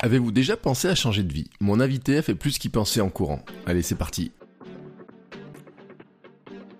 Avez-vous déjà pensé à changer de vie? Mon invité a fait plus qu'y penser en courant. Allez, c'est parti.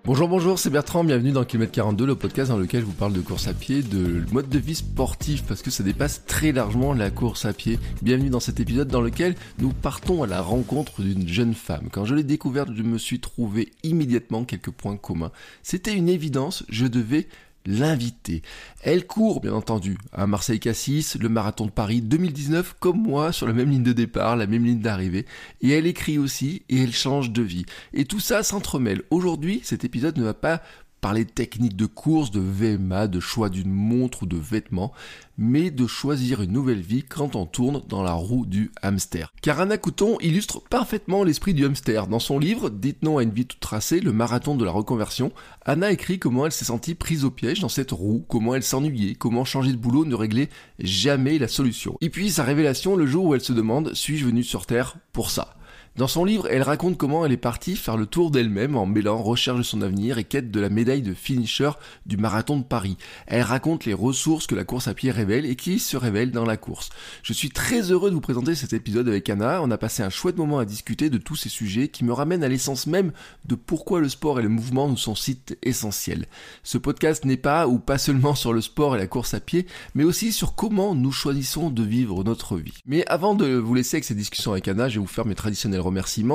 Bonjour, bonjour, c'est Bertrand, bienvenue dans Kilomètre 42, le podcast dans lequel je vous parle de course à pied, de mode de vie sportif, parce que ça dépasse très largement la course à pied. Bienvenue dans cet épisode dans lequel nous partons à la rencontre d'une jeune femme. Quand je l'ai découverte, je me suis trouvé immédiatement quelques points communs. C'était une évidence, je devais l'inviter. Elle court, bien entendu, à Marseille-Cassis, le marathon de Paris 2019, comme moi, sur la même ligne de départ, la même ligne d'arrivée. Et elle écrit aussi, et elle change de vie. Et tout ça s'entremêle. Aujourd'hui, cet épisode ne va pas parler de techniques de course, de VMA, de choix d'une montre ou de vêtements, mais de choisir une nouvelle vie quand on tourne dans la roue du hamster. Car Anna Couton illustre parfaitement l'esprit du hamster. Dans son livre Dites non à une vie toute tracée, le marathon de la reconversion, Anna écrit comment elle s'est sentie prise au piège dans cette roue, comment elle s'ennuyait, comment changer de boulot ne réglait jamais la solution. Et puis sa révélation le jour où elle se demande suis-je venue sur Terre pour ça? Dans son livre, elle raconte comment elle est partie faire le tour d'elle-même en mêlant recherche de son avenir et quête de la médaille de finisher du marathon de Paris. Elle raconte les ressources que la course à pied révèle et qui se révèlent dans la course. Je suis très heureux de vous présenter cet épisode avec Anna. On a passé un chouette moment à discuter de tous ces sujets qui me ramènent à l'essence même de pourquoi le sport et le mouvement nous sont si essentiels. Ce podcast n'est pas ou pas seulement sur le sport et la course à pied, mais aussi sur comment nous choisissons de vivre notre vie. Mais avant de vous laisser avec cette discussion avec Anna, je vais vous faire mes traditionnels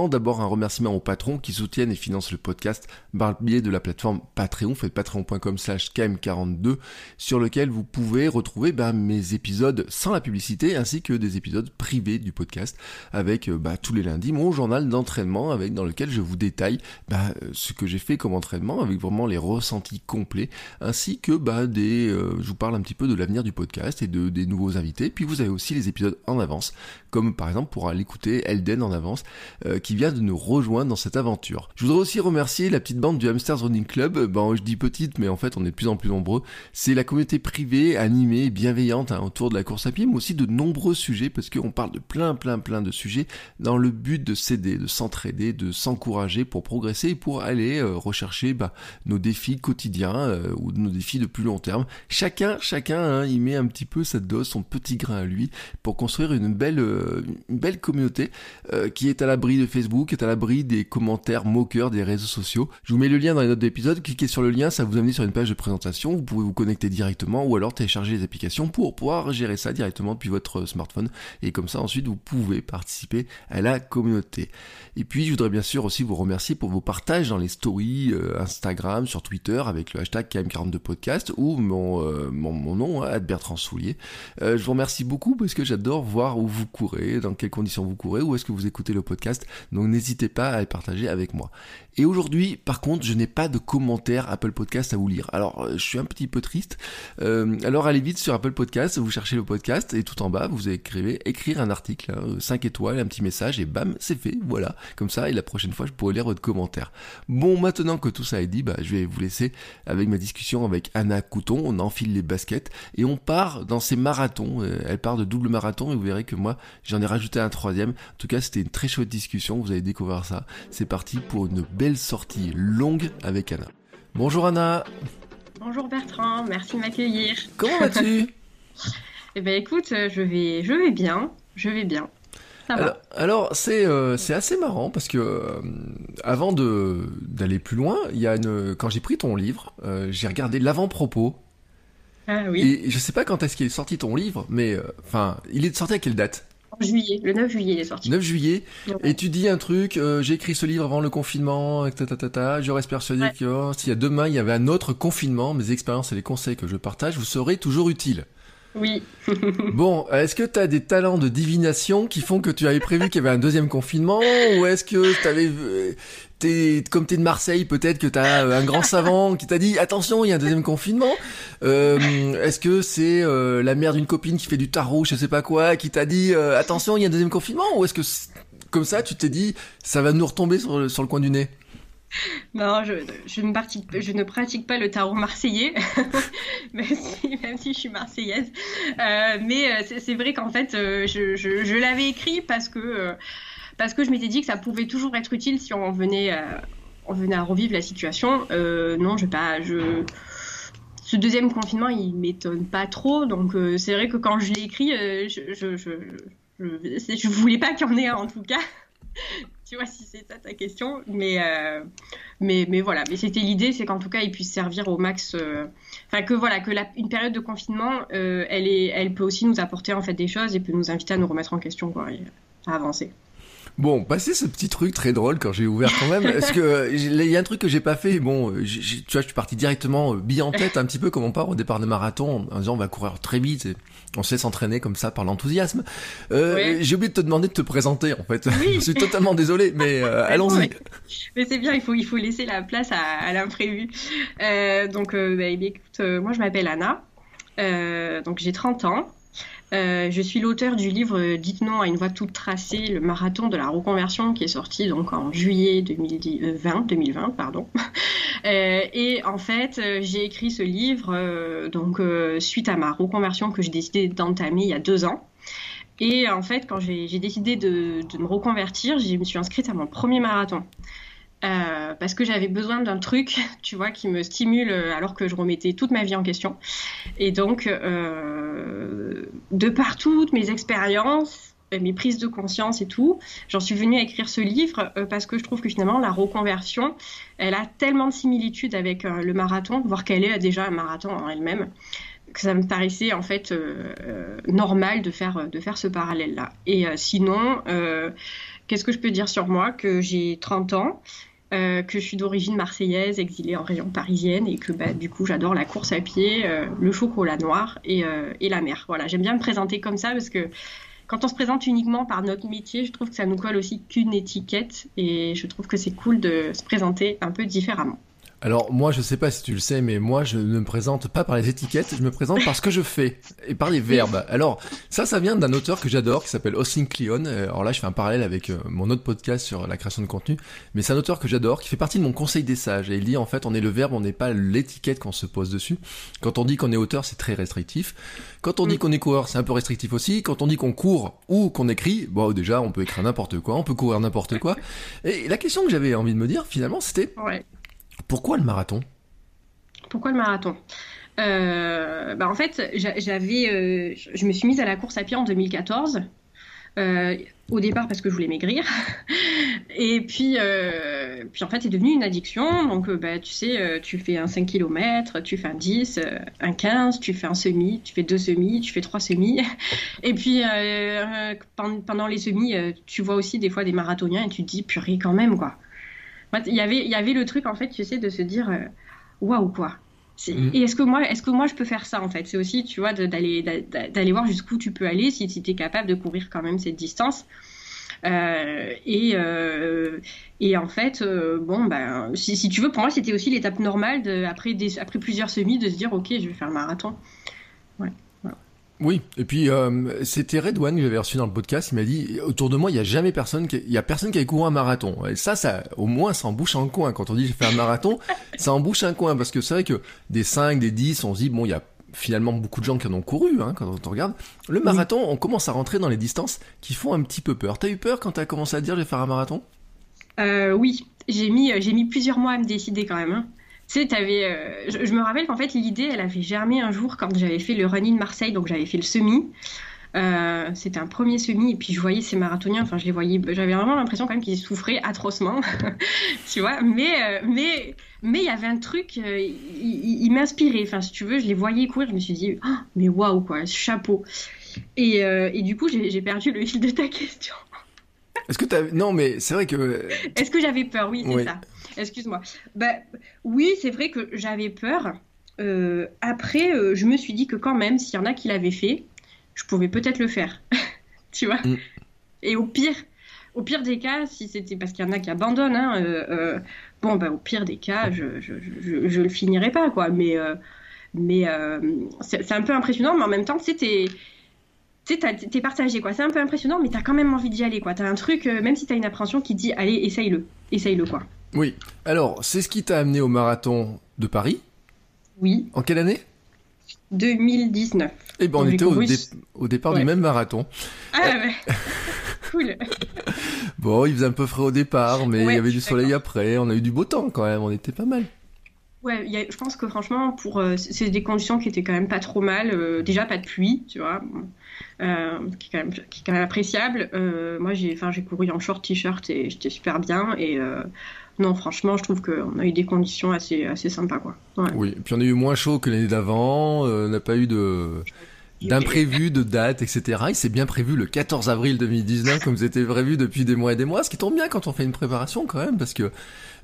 D'abord un remerciement aux patrons qui soutiennent et financent le podcast par le biais de la plateforme Patreon, faites patreon.com slash km42, sur lequel vous pouvez retrouver bah, mes épisodes sans la publicité, ainsi que des épisodes privés du podcast, avec euh, bah, tous les lundis mon journal d'entraînement, avec dans lequel je vous détaille bah, ce que j'ai fait comme entraînement, avec vraiment les ressentis complets, ainsi que des, euh, je vous parle un petit peu de l'avenir du podcast et de, des nouveaux invités. Puis vous avez aussi les épisodes en avance, comme par exemple pour aller écouter Elden en avance, euh, qui vient de nous rejoindre dans cette aventure. Je voudrais aussi remercier la petite bande du Hamsters Running Club. Bon, je dis petite, mais en fait, on est de plus en plus nombreux. C'est la communauté privée, animée, bienveillante hein, autour de la course à pied, mais aussi de nombreux sujets, parce qu'on parle de plein, plein, plein de sujets dans le but de s'aider, de s'entraider, de s'encourager pour progresser et pour aller euh, rechercher bah, nos défis quotidiens euh, ou nos défis de plus long terme. Chacun, chacun, hein, il met un petit peu sa dose, son petit grain à lui, pour construire une belle, une belle communauté qui est à l'abri de Facebook, est à l'abri des commentaires moqueurs des réseaux sociaux. Je vous mets le lien dans les notes d'épisode, cliquez sur le lien, ça vous amène sur une page de présentation, vous pouvez vous connecter directement ou alors télécharger les applications pour pouvoir gérer ça directement depuis votre smartphone et comme ça ensuite vous pouvez participer à la communauté. Et puis je voudrais bien sûr aussi vous remercier pour vos partages dans les stories euh, Instagram, sur Twitter avec le hashtag KM42podcast ou mon, euh, mon, nom, hein, Bertrand Soulier. Euh, je vous remercie beaucoup parce que j'adore voir où vous courez, dans quelles conditions vous courez, où est-ce que vous écoutez le podcast. Donc n'hésitez pas à les partager avec moi. Et aujourd'hui, par contre, je n'ai pas de commentaires Apple Podcast à vous lire. Alors, euh, je suis un petit peu triste. Euh, alors, allez vite sur Apple Podcast, vous cherchez le podcast et tout en bas, vous écrivez écrire un article, 5 hein, étoiles, un petit message et bam, c'est fait. Voilà. Comme ça, et la prochaine fois, je pourrai lire votre commentaire. Bon, maintenant que tout ça est dit, bah, je vais vous laisser avec ma discussion avec Anna Couton. On enfile les baskets et on part dans ces marathons. Euh, elle part de double marathon et vous verrez que moi, j'en ai rajouté un troisième. En tout cas, c'était une très chouette discussion. Vous allez découvrir ça. C'est parti pour une belle sortie longue avec Anna. Bonjour Anna. Bonjour Bertrand, merci de m'accueillir. Comment vas-tu? Eh bien écoute, euh, je vais, je vais bien, je vais bien. Ça alors, alors c'est euh, c'est assez marrant parce que euh, avant de d'aller plus loin, il y a une quand j'ai pris ton livre, j'ai regardé l'avant-propos. Ah oui. Et je sais pas quand est-ce qu'il est sorti ton livre, mais enfin, il est sorti à quelle date? Juillet, le 9 juillet il est sorti. 9 juillet. Et tu dis un truc, euh, j'ai écrit ce livre avant le confinement, ta. Je reste persuadé que oh, s'il y a demain il y avait un autre confinement, mes expériences et les conseils que je partage vous seraient toujours utiles. Oui. bon, est-ce que tu as des talents de divination qui font que tu avais prévu qu'il y avait un deuxième confinement ou est-ce que tu avais es, comme t'es de Marseille, peut-être que t'as un grand savant qui t'a dit attention, il y a un deuxième confinement. Euh, est-ce que c'est euh, la mère d'une copine qui fait du tarot, je sais pas quoi, qui t'a dit euh, attention, il y a un deuxième confinement ou est-ce que comme ça, tu t'es dit ça va nous retomber sur le coin du nez? non, je, ne pratique, pas le tarot marseillais, même, si, je suis marseillaise. Euh, mais c'est vrai qu'en fait, je, je l'avais écrit parce que parce que je m'étais dit que ça pouvait toujours être utile si on venait, euh, on venait à revivre la situation. Euh, non, je pas, je ce deuxième confinement, il m'étonne pas trop. Donc euh, c'est vrai que quand je l'ai écrit, je, je, voulais pas qu'il y en ait un en tout cas. tu vois si c'est ça ta question, mais mais mais voilà. Mais c'était l'idée, c'est qu'en tout cas, il puisse servir au max. Enfin que voilà, que la, une période de confinement, elle est, elle peut aussi nous apporter en fait des choses et peut nous inviter à nous remettre en question, quoi, et à avancer. Bon, passé ce petit truc très drôle quand j'ai ouvert quand même, parce que il y a un truc que j'ai pas fait. Bon, tu vois, je suis parti directement euh, bille en tête, un petit peu comme on part au départ de marathon, en disant on va courir très vite. Et on sait s'entraîner comme ça par l'enthousiasme. Euh, J'ai oublié de te demander de te présenter en fait. je suis totalement désolé, mais euh, allons-y. Mais c'est bien, il faut il faut laisser la place à, à l'imprévu. Euh, donc, euh, bah, écoute, moi je m'appelle Anna. donc j'ai 30 ans. Euh, je suis l'auteur du livre Dites non à une voie toute tracée, le marathon de la reconversion qui est sorti donc en juillet 2020, 2020 euh, pardon. Euh, et en fait, j'ai écrit ce livre donc suite à ma reconversion que j'ai décidé d'entamer il y a deux ans. Et en fait, quand j'ai décidé de, de, me reconvertir, je me suis inscrite à mon premier marathon. Euh, parce que j'avais besoin d'un truc, tu vois, qui me stimule euh, alors que je remettais toute ma vie en question. Et donc, euh, de par toutes mes expériences, mes prises de conscience et tout, j'en suis venue à écrire ce livre parce que je trouve que finalement la reconversion, elle a tellement de similitudes avec le marathon, voire qu'elle est déjà un marathon en elle-même, que ça me paraissait en fait normal de faire, de faire ce parallèle-là. Et sinon, qu'est-ce que je peux dire sur moi? Que j'ai 30 ans euh, que je suis d'origine marseillaise, exilée en région parisienne, et que bah, du coup j'adore la course à pied, euh, le chocolat noir et, euh, et la mer. Voilà, j'aime bien me présenter comme ça parce que quand on se présente uniquement par notre métier, je trouve que ça nous colle aussi qu'une étiquette, et je trouve que c'est cool de se présenter un peu différemment. Alors moi, je sais pas si tu le sais, mais moi, je ne me présente pas par les étiquettes, je me présente par ce que je fais et par les verbes. Alors ça, ça vient d'un auteur que j'adore qui s'appelle Austin Kleon. Alors là, je fais un parallèle avec euh, mon autre podcast sur la création de contenu, mais c'est un auteur que j'adore qui fait partie de mon conseil des sages. Et il dit en fait, on est le verbe, on n'est pas l'étiquette qu'on se pose dessus. Quand on dit qu'on est auteur, c'est très restrictif. Quand on dit mm. qu'on est coureur, c'est un peu restrictif aussi. Quand on dit qu'on court ou qu'on écrit, bon déjà, on peut écrire n'importe quoi, on peut courir n'importe quoi. Et la question que j'avais envie de me dire finalement, c'était pourquoi le marathon? Pourquoi le marathon? Euh, bah en fait, j'avais, euh, je me suis mise à la course à pied en 2014. Euh, au départ parce que je voulais maigrir. Et puis, puis en fait, c'est devenu une addiction. Donc, bah, tu sais, tu fais un 5 km, tu fais un 10, un 15, tu fais un semi, tu fais deux semis, tu fais trois semis. Et puis, pendant les semis, tu vois aussi des fois des marathoniens et tu te dis, purée, quand même, quoi. Il y avait, il y avait le truc, en fait, tu sais, de se dire, euh, waouh, quoi. Mm. Et est-ce que moi, est-ce que moi je peux faire ça en fait? C'est aussi, tu vois, d'aller d'aller voir jusqu'où tu peux aller si, si tu es capable de courir quand même cette distance. Euh, et, euh, et en fait, bon, ben, si, si, tu veux, pour moi, c'était aussi l'étape normale de, après, des, après plusieurs semis de se dire, ok, je vais faire le marathon. Oui, et puis euh, c'était Redouane que j'avais reçu dans le podcast, il m'a dit autour de moi il y a jamais personne qui, il y a personne qui a couru un marathon. Et ça ça au moins ça embouche un coin quand on dit j'ai fait un marathon, ça embouche un coin parce que c'est vrai que des 5, des 10, on se dit bon il y a finalement beaucoup de gens qui en ont couru hein, quand on regarde. Le marathon, on commence à rentrer dans les distances qui font un petit peu peur. T'as eu peur quand t'as commencé à dire je vais faire un marathon? Euh, Oui, j'ai mis j'ai mis plusieurs mois à me décider quand même. Hein. Tu sais, avais, euh, je, me rappelle qu'en fait, l'idée, elle avait germé un jour quand j'avais fait le running Marseille, donc j'avais fait le semi. Euh, c'était un premier semi, et puis je voyais ces marathoniens, enfin, je les voyais, j'avais vraiment l'impression quand même qu'ils souffraient atrocement, tu vois, mais, euh, mais, mais il y avait un truc, il, m'inspirait, enfin, si tu veux, je les voyais courir, je me suis dit, oh, mais waouh, quoi, chapeau. Et, et du coup, j'ai perdu le fil de ta question. Est-ce que tu. Non, mais c'est vrai que... Est-ce que j'avais peur? Oui, c'est ça. Excuse-moi. Bah, oui, c'est vrai que j'avais peur. après, je me suis dit que quand même, s'il y en a qui l'avaient fait, je pouvais peut-être le faire. tu vois mm. Et au pire, au pire des cas, si c'était parce qu'il y en a qui abandonnent, hein, bon, bah, au pire des cas, je, je, je, je le finirai pas, quoi. Mais, mais c'est un peu impressionnant, mais en même temps, c'était tu sais, t'es partagé, quoi. C'est un peu impressionnant, mais t'as quand même envie d'y aller, quoi. T'as un truc, euh, même si t'as une appréhension qui dit, allez, essaye-le, essaye-le, quoi. Oui. Alors, c'est ce qui t'a amené au marathon de Paris Oui. En quelle année? 2019. Eh ben, on était au, départ du même marathon. Ah ouais. cool. Bon, il faisait un peu frais au départ, mais il y avait du soleil après. On a eu du beau temps quand même. On était pas mal. Ouais, je pense que franchement, pour euh, c'est des conditions qui étaient quand même pas trop mal. Euh, déjà, pas de pluie, tu vois. Euh, qui, est quand même, qui est quand même appréciable. Moi, j'ai, enfin, j'ai couru en short t-shirt et j'étais super bien. Et non, franchement, je trouve qu'on a eu des conditions assez, assez sympas, quoi. Oui, et puis on a eu moins chaud que l'année d'avant. on n'a pas eu de d'imprévu, de date, etc. Il s'est bien prévu le 14 avril 2019, comme c'était prévu depuis des mois et des mois, ce qui tombe bien quand on fait une préparation quand même, parce que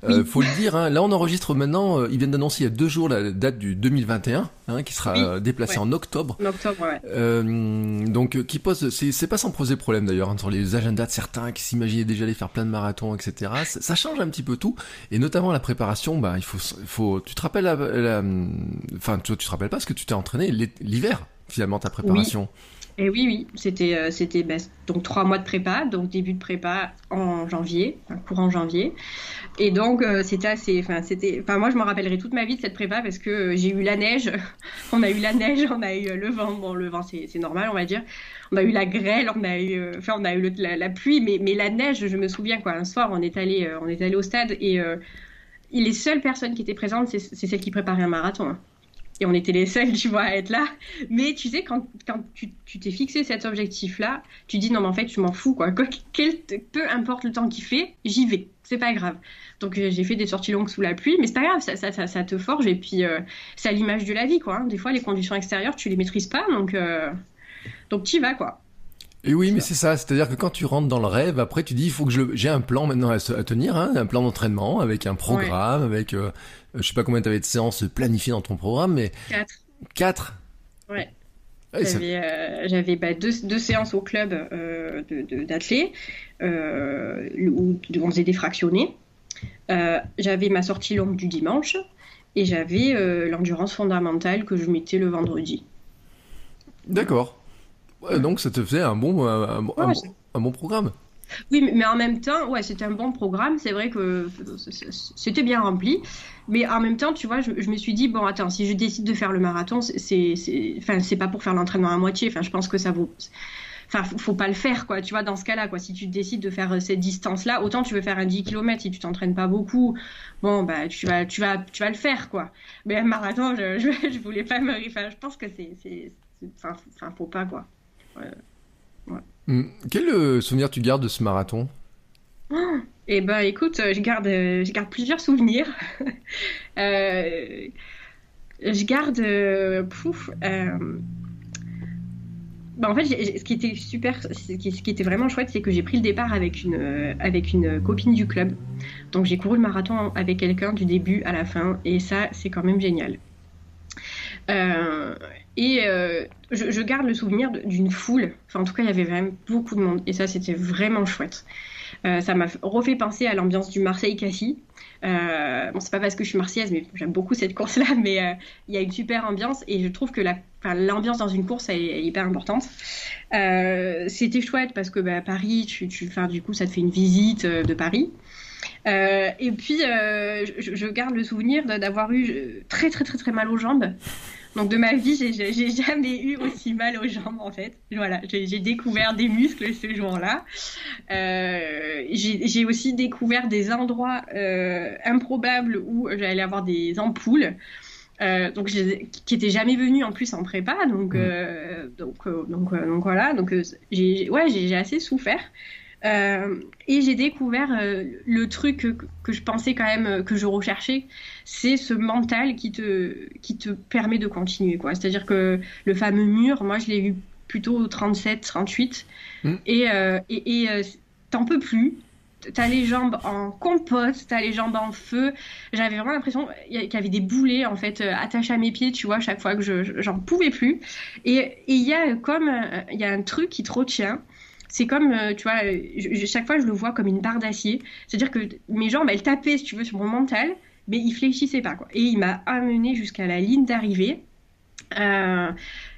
euh, faut le dire. Hein, là, on enregistre maintenant. Euh, ils viennent d'annoncer il y a deux jours la date du 2021, hein, qui sera euh, déplacée en octobre. En octobre, ouais. Euh, donc, qui pose, c'est pas sans poser problème d'ailleurs hein, sur les agendas de certains qui s'imaginaient déjà aller faire plein de marathons, etc. Ça, change un petit peu tout, et notamment la préparation. Bah, il faut, faut. Tu te rappelles, enfin, tu, tu te rappelles pas parce que tu t'es entraîné l'hiver finalement ta préparation. Et oui, oui, c'était euh, donc trois mois de prépa, donc début de prépa en janvier, courant janvier. Et donc euh, c'était assez, enfin c'était, moi je me rappellerai toute ma vie de cette prépa parce que euh, j'ai eu la neige, on a eu la neige, on a eu le vent, bon le vent c'est normal on va dire, on a eu la grêle, on a eu, enfin on a eu la, pluie, mais la neige, je me souviens quoi, un soir on est allé on au stade et les seules personnes qui étaient présentes c'est celles qui préparaient un marathon. Hein et on était les seuls, tu vois, à être là. Mais tu sais, quand, quand tu t'es fixé cet objectif-là, tu dis non, mais en fait, je m'en fous, quoi. Quel, peu importe le temps qu'il fait, j'y vais. C'est pas grave. Donc euh, j'ai fait des sorties longues sous la pluie, mais c'est pas grave, ça, ça, ça, te forge et puis euh, c'est à l'image de la vie, quoi. Hein. Des fois, les conditions extérieures, tu les maîtrises pas, donc euh, donc tu y vas, quoi. Et oui, mais c'est ça. C'est-à-dire que quand tu rentres dans le rêve, après tu dis il faut que j'ai un plan maintenant à, tenir, hein, un plan d'entraînement avec un programme, avec euh, je sais pas combien tu avais de séances planifiées dans ton programme, mais quatre. Quatre. Ouais. j'avais euh, bah, deux, deux, séances au club euh, d'athlètes euh, où on faisait des fractionnés. Euh, j'avais ma sortie longue du dimanche et j'avais l'endurance fondamentale que je mettais le vendredi. D'accord donc ça te faisait un bon, un, bon programme. Oui, mais en même temps, ouais, c'était un bon programme. C'est vrai que c'était bien rempli. Mais en même temps, tu vois, je, me suis dit, bon, attends, si je décide de faire le marathon, c'est, enfin, c'est pas pour faire l'entraînement à moitié. Enfin, je pense que ça vaut. Enfin, faut pas le faire, quoi. Tu vois, dans ce cas-là, quoi. Si tu décides de faire euh, cette distance-là, autant tu veux faire un 10 km, si tu t'entraînes pas beaucoup, bon, bah, tu vas, tu vas, tu vas le faire, quoi. Mais un marathon, je, je, voulais pas me. Enfin, je pense que c'est, enfin, faut pas, quoi. Hmm. Quel euh, souvenir tu gardes de ce marathon? Eh ben, écoute, euh, je garde, euh, je garde plusieurs souvenirs. je garde, pouf. Bah, en fait, ce qui était super, ce qui, ce qui était vraiment chouette, c'est que j'ai pris le départ avec une, avec une copine du club. Donc j'ai couru le marathon avec quelqu'un du début à la fin, et ça, c'est quand même génial. Euh, et euh, je, garde le souvenir d'une foule. Enfin, en tout cas, il y avait vraiment beaucoup de monde. Et ça, c'était vraiment chouette. Euh, ça m'a refait penser à l'ambiance du Marseille-Cassis. bon, c'est pas parce que je suis marseillaise, mais j'aime beaucoup cette course-là. Mais il y a une super ambiance et je trouve que l'ambiance dans une course est, hyper importante. c'était chouette parce que bah, Paris, du coup, ça te fait une visite de Paris. et puis, je, garde le souvenir d'avoir eu très, très, très, très mal aux jambes. Donc de ma vie, j'ai jamais eu aussi mal aux jambes en fait. Voilà, j'ai découvert des muscles ce jour-là. Euh, j'ai aussi découvert des endroits euh, improbables où j'allais avoir des ampoules. Euh, donc qui étaient jamais venus en plus en prépa donc donc, donc donc voilà donc j'ai ouais j'ai assez souffert euh, et j'ai découvert euh, le truc que, que, je pensais quand même euh, que je recherchais, c'est ce mental qui te, qui te permet de continuer. quoi. C'est-à-dire que le fameux mur, moi je l'ai eu plutôt 37, 38, mmh. et, t'en peux plus. t'as les jambes en compote, t'as les jambes en feu. J'avais vraiment l'impression qu'il y avait des boulets en fait attachés à mes pieds, tu vois, chaque fois que je j'en pouvais plus. Et il y a comme il y a un truc qui te retient. C'est comme, euh, tu vois, chaque fois je le vois comme une barre d'acier. C'est-à-dire que mes jambes, elles tapaient, si tu veux, sur mon mental, mais il fléchissait pas, quoi. Et il m'a amené jusqu'à la ligne d'arrivée.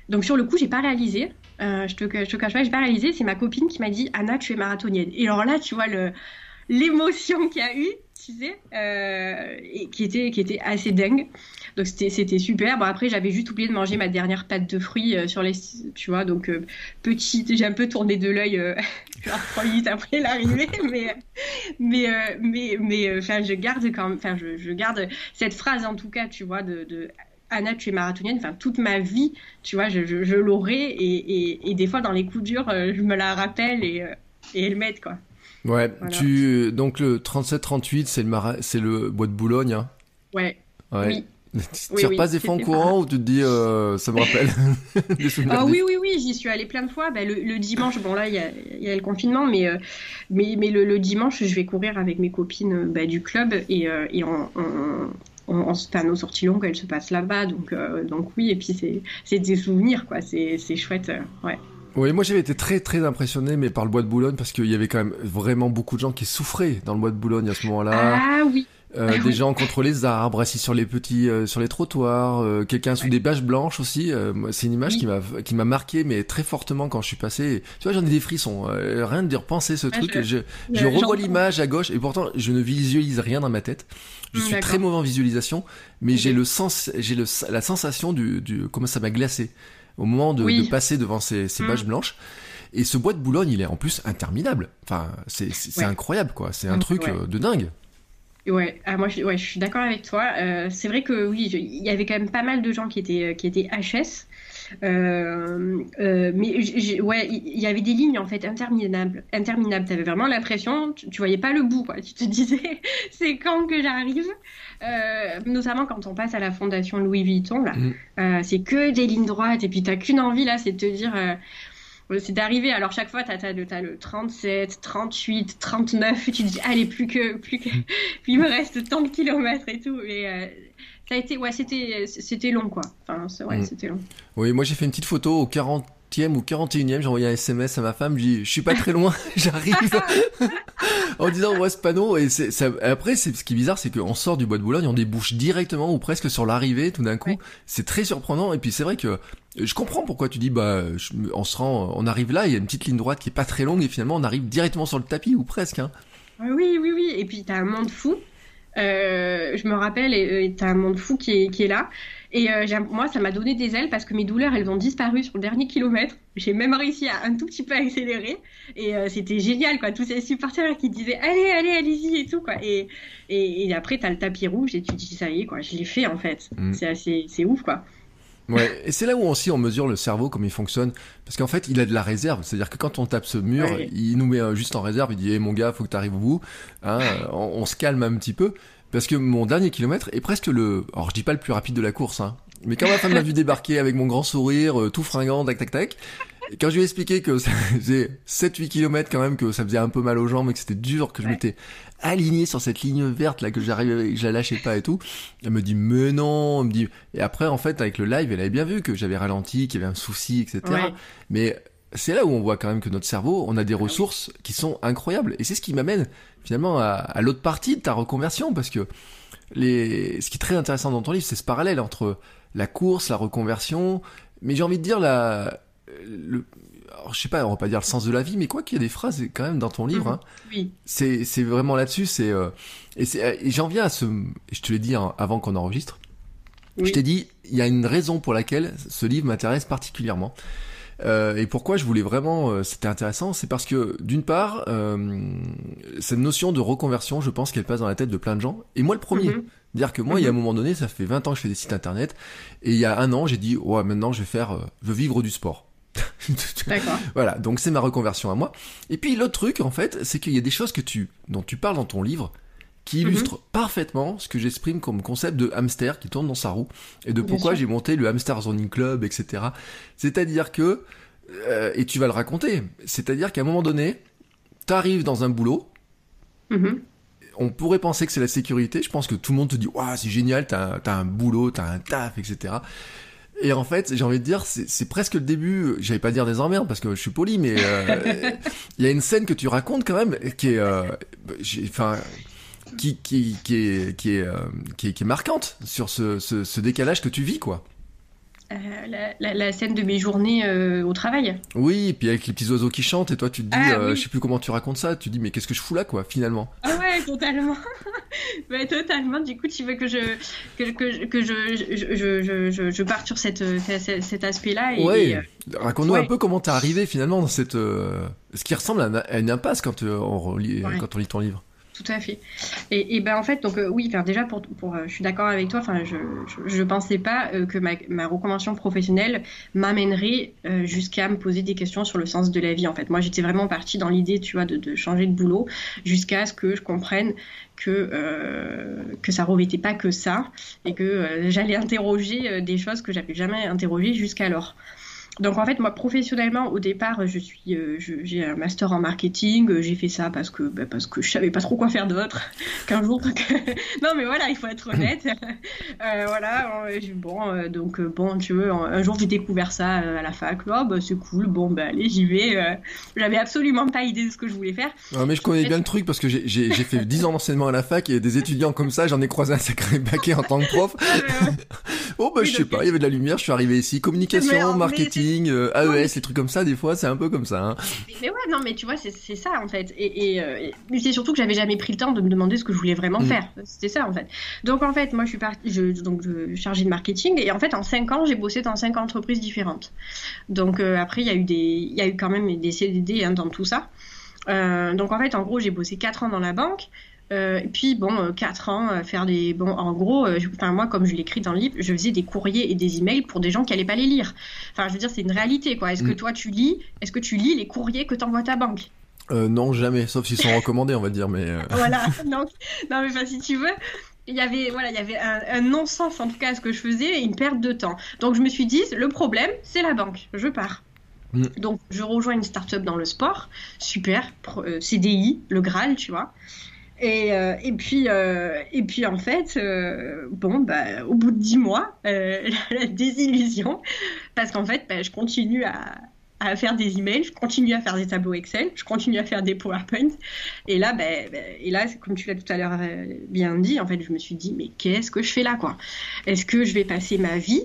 donc sur le coup, j'ai pas réalisé. Euh, je, te, je te cache pas, j'ai pas réalisé. C'est ma copine qui m'a dit Anna, tu es marathonienne. Et alors là, tu vois l'émotion qu'il y a eu, euh, qui était assez dingue. Donc c'était super. Bon après j'avais juste oublié de manger ma dernière pâte de fruits euh, sur les, tu vois, donc petite, j'ai un peu tourné de l'œil genre trois minutes après l'arrivée, mais mais mais mais enfin je garde quand même, je, garde cette phrase en tout cas, tu vois, de, Anna, tu es marathonienne, enfin toute ma vie, tu vois, je, l'aurai et, des fois dans les coups durs, euh, je me la rappelle et, euh, et elle m'aide quoi. Ouais, tu donc le 37-38, c'est le c'est le bois de Boulogne. Hein. Ouais. ouais. Oui. Tu repasses des fois en courant ou tu te dis euh, ça me rappelle des souvenirs ah, Oui, oui, oui, j'y suis allée plein de fois. Bah, le, dimanche, bon là il y a, y a, le confinement, mais, mais, mais le, dimanche je vais courir avec mes copines bah, du club et, et on, on, à nos sorties longues, elles se passent là-bas. Donc, euh, donc oui, et puis c'est des souvenirs, quoi. C'est chouette, euh, ouais. Oui, moi j'avais été très très impressionné mais par le bois de Boulogne parce qu'il y avait quand même vraiment beaucoup de gens qui souffraient dans le bois de Boulogne à ce moment-là. Ah oui. Euh, ah des gens contre les arbres, assis sur les petits, euh, sur les trottoirs, euh, quelqu'un sous des bâches blanches aussi. c'est une image qui m'a, qui m'a marqué, mais très fortement quand je suis passé. Tu vois, j'en ai des frissons. rien de repenser ce truc. Je, je, revois l'image à gauche et pourtant je ne visualise rien dans ma tête. Je suis très mauvais en visualisation, mais j'ai le sens, j'ai le, la sensation du, du comment ça m'a glacé au moment de, de passer devant ces, ces mm. bâches blanches. Et ce bois de Boulogne, il est en plus interminable. Enfin, c'est, incroyable, quoi. C'est un mm, truc de dingue. Ouais, ah, moi je, ouais, je suis d'accord avec toi. Euh, c'est vrai que oui, il y avait quand même pas mal de gens qui étaient, euh, qui étaient HS. Euh, euh, mais ouais, il y, avait des lignes en fait interminables. interminables. Tu avais vraiment l'impression, tu, tu, voyais pas le bout. Quoi. Tu te disais, c'est quand que j'arrive? Euh, Notamment quand on passe à la fondation Louis Vuitton, là, mmh. c'est que des lignes droites. Et puis t'as qu'une envie là, c'est de te dire c'est d'arriver. Alors chaque fois, tu as, le 37, 38, 39, tu te dis, allez, plus que, plus que, puis il me reste tant de kilomètres et tout. Mais euh, ça a été, ouais, c'était, c'était long, quoi. Enfin, ouais, mm. c'était long. Oui, moi j'ai fait une petite photo au 40 ou 41e, j'ai envoyé un SMS à ma femme, je dis, je suis pas très loin, j'arrive. en disant, ouais, ce panneau, et c'est, ça, après, c'est, ce qui est bizarre, c'est qu'on sort du bois de Boulogne, on débouche directement ou presque sur l'arrivée, tout d'un coup. C'est très surprenant, et puis c'est vrai que, je comprends pourquoi tu dis, bah, on se rend, on arrive là, il y a une petite ligne droite qui est pas très longue, et finalement, on arrive directement sur le tapis, ou presque, hein. Oui, oui, oui, et puis t'as un monde fou. Euh, je me rappelle, et t'as un monde fou qui est, qui est là. Et euh, moi, ça m'a donné des ailes parce que mes douleurs, elles ont disparu sur le dernier kilomètre. J'ai même réussi à un tout petit peu accélérer. Et euh, c'était génial, quoi. Tous ces supporters qui disaient Allez, allez, allez-y et tout, quoi. Et, et, et après, t'as le tapis rouge et tu te dis Ça y est, quoi. Je l'ai fait, en fait. Mm. C'est assez, c'est ouf, quoi. Ouais, et c'est là où aussi on mesure le cerveau, comme il fonctionne. Parce qu'en fait, il a de la réserve. C'est-à-dire que quand on tape ce mur, il nous met euh, juste en réserve. Il dit, hé mon gars, faut que tu arrives au bout. Hein, on, on, se calme un petit peu. Parce que mon dernier kilomètre est presque le, alors je dis pas le plus rapide de la course, hein, mais quand ma femme m'a vu débarquer avec mon grand sourire, euh, tout fringant, tac tac tac, quand je lui ai expliqué que ça faisait 7-8 kilomètres quand même, que ça faisait un peu mal aux jambes et que c'était dur, que je m'étais aligné sur cette ligne verte là, que j'arrivais, je la lâchais pas et tout, elle me dit mais non, elle me dit, et après en fait avec le live, elle avait bien vu que j'avais ralenti, qu'il y avait un souci, etc. Mais c'est là où on voit quand même que notre cerveau, on a des ah ressources qui sont incroyables. Et c'est ce qui m'amène finalement à, l'autre partie de ta reconversion, parce que les... ce qui est très intéressant dans ton livre, c'est ce parallèle entre la course, la reconversion, mais j'ai envie de dire la... Le... Alors, je sais pas, on va pas dire le sens de la vie, mais quoi qu'il y ait des phrases quand même dans ton livre, mhm. hein, oui. c'est, c'est vraiment là-dessus, c'est, euh, et, c'est, et j'en viens à ce, je te l'ai dit hein, avant qu'on enregistre, je t'ai dit, il y a une raison pour laquelle ce livre m'intéresse particulièrement. Euh, et pourquoi je voulais vraiment, euh, c'était intéressant, c'est parce que d'une part, euh, cette notion de reconversion, je pense qu'elle passe dans la tête de plein de gens. Et moi le premier. Mhm. Dire que moi, il y a un mhm. moment donné, ça fait 20 ans que je fais des sites internet, et il y a un an, j'ai dit, ouais, maintenant je vais faire, je veux vivre du sport. D'accord. voilà, donc c'est ma reconversion à moi. Et puis l'autre truc, en fait, c'est qu'il y a des choses que tu, dont tu parles dans ton livre, qui mhm. illustrent parfaitement ce que j'exprime comme concept de hamster qui tourne dans sa roue et de pourquoi j'ai monté le hamster zoning club, etc. C'est-à-dire que euh, et tu vas le raconter, c'est-à-dire qu'à un moment donné, t'arrives dans un boulot Mhm. On pourrait penser que c'est la sécurité. Je pense que tout le monde te dit, waouh, c'est génial, t'as as un boulot, t'as un taf, etc. Et en fait, j'ai envie de dire, c'est presque le début. J'allais pas dire des emmerdes parce que je suis poli, mais euh, il y a une scène que tu racontes quand même qui est, euh, enfin, qui qui qui est qui est, euh, qui est qui est marquante sur ce, ce, ce décalage que tu vis, quoi. Euh, la, scène de mes journées euh, au travail. Oui, et puis avec les petits oiseaux qui chantent, et toi tu te dis, ah euh, je sais plus comment tu racontes ça, tu te dis, mais qu'est-ce que je fous là, quoi, finalement? Ah ouais, totalement. ouais, totalement. Du coup, tu veux que je, que, que, que je, je, je, je, parte sur cette, cet aspect-là. Et, ouais, raconte-nous un peu comment t'es arrivé finalement dans cette. ce qui ressemble à, une impasse quand, on quand on lit ton livre. Tout à fait. Et, et, ben en fait, donc euh, oui, déjà pour, pour euh, je suis d'accord avec toi. Enfin, je, je, pensais pas euh, que ma, ma, reconversion professionnelle m'amènerait jusqu'à me poser des questions sur le sens de la vie. En fait, moi, j'étais vraiment partie dans l'idée, tu vois, de, de, changer de boulot jusqu'à ce que je comprenne que que ça revêtait pas que ça et que j'allais interroger des choses que j'avais jamais interrogées jusqu'alors. Donc en fait, moi professionnellement, au départ, je suis, euh, j'ai un master en marketing. J'ai fait ça parce que, bah, parce que je savais pas trop quoi faire d'autre qu'un jour. non, mais voilà, il faut être honnête. euh, voilà, bon, euh, donc euh, bon, tu veux, un jour j'ai découvert ça à la fac. Oh, bah, c'est cool. Bon, bah allez, j'y vais. J'avais absolument pas idée de ce que je voulais faire. Ouais, mais je connais bien le truc parce que j'ai fait 10 ans d'enseignement à la fac et des étudiants comme ça, j'en ai croisé un sacré paquet en tant que prof. oh bah je sais pas, il y avait de la lumière. Je suis arrivé ici, communication, marketing. Euh, AES, les trucs comme ça, des fois, c'est un peu comme ça. Hein. Mais, ouais, non, mais tu vois, c'est ça en fait. Et, euh, c'est surtout que j'avais jamais pris le temps de me demander ce que je voulais vraiment mm. faire. C'était ça en fait. Donc en fait, moi, je suis partie, je, donc je chargée de marketing et en fait, en 5 ans, j'ai bossé dans 5 entreprises différentes. Donc euh, après, il y a eu des, il y a eu quand même des CDD hein, dans tout ça. donc en fait, en gros, j'ai bossé 4 ans dans la banque. Euh, et puis bon, 4 euh, ans, euh, faire des... Bon, en gros, enfin, moi, comme je l'écris dans le livre, je faisais des courriers et des emails pour des gens qui n'allaient pas les lire. Enfin, je veux dire, c'est une réalité, quoi. Est-ce que mm. toi, tu lis Est-ce que tu lis les courriers que t'envoie ta banque? Non, jamais, sauf s'ils sont recommandés, on va dire, mais... voilà, non, mais enfin, si tu veux... Il y avait, voilà, il y avait un, non-sens en tout cas à ce que je faisais et une perte de temps. Donc je me suis dit, le problème, c'est la banque. Je pars. Mm. Donc je rejoins une start-up dans le sport. Super. CDI, le Graal, tu vois. Et, euh, et, puis, euh, et puis en fait, euh, bon, bah, au bout de dix mois, la, désillusion, parce qu'en fait, bah, je continue à, faire des emails, je continue à faire des tableaux Excel, je continue à faire des PowerPoint. Et là, bah et là comme tu l'as tout à l'heure bien dit, en fait, je me suis dit, mais qu'est-ce que je fais là, quoi? Est-ce que je vais passer ma vie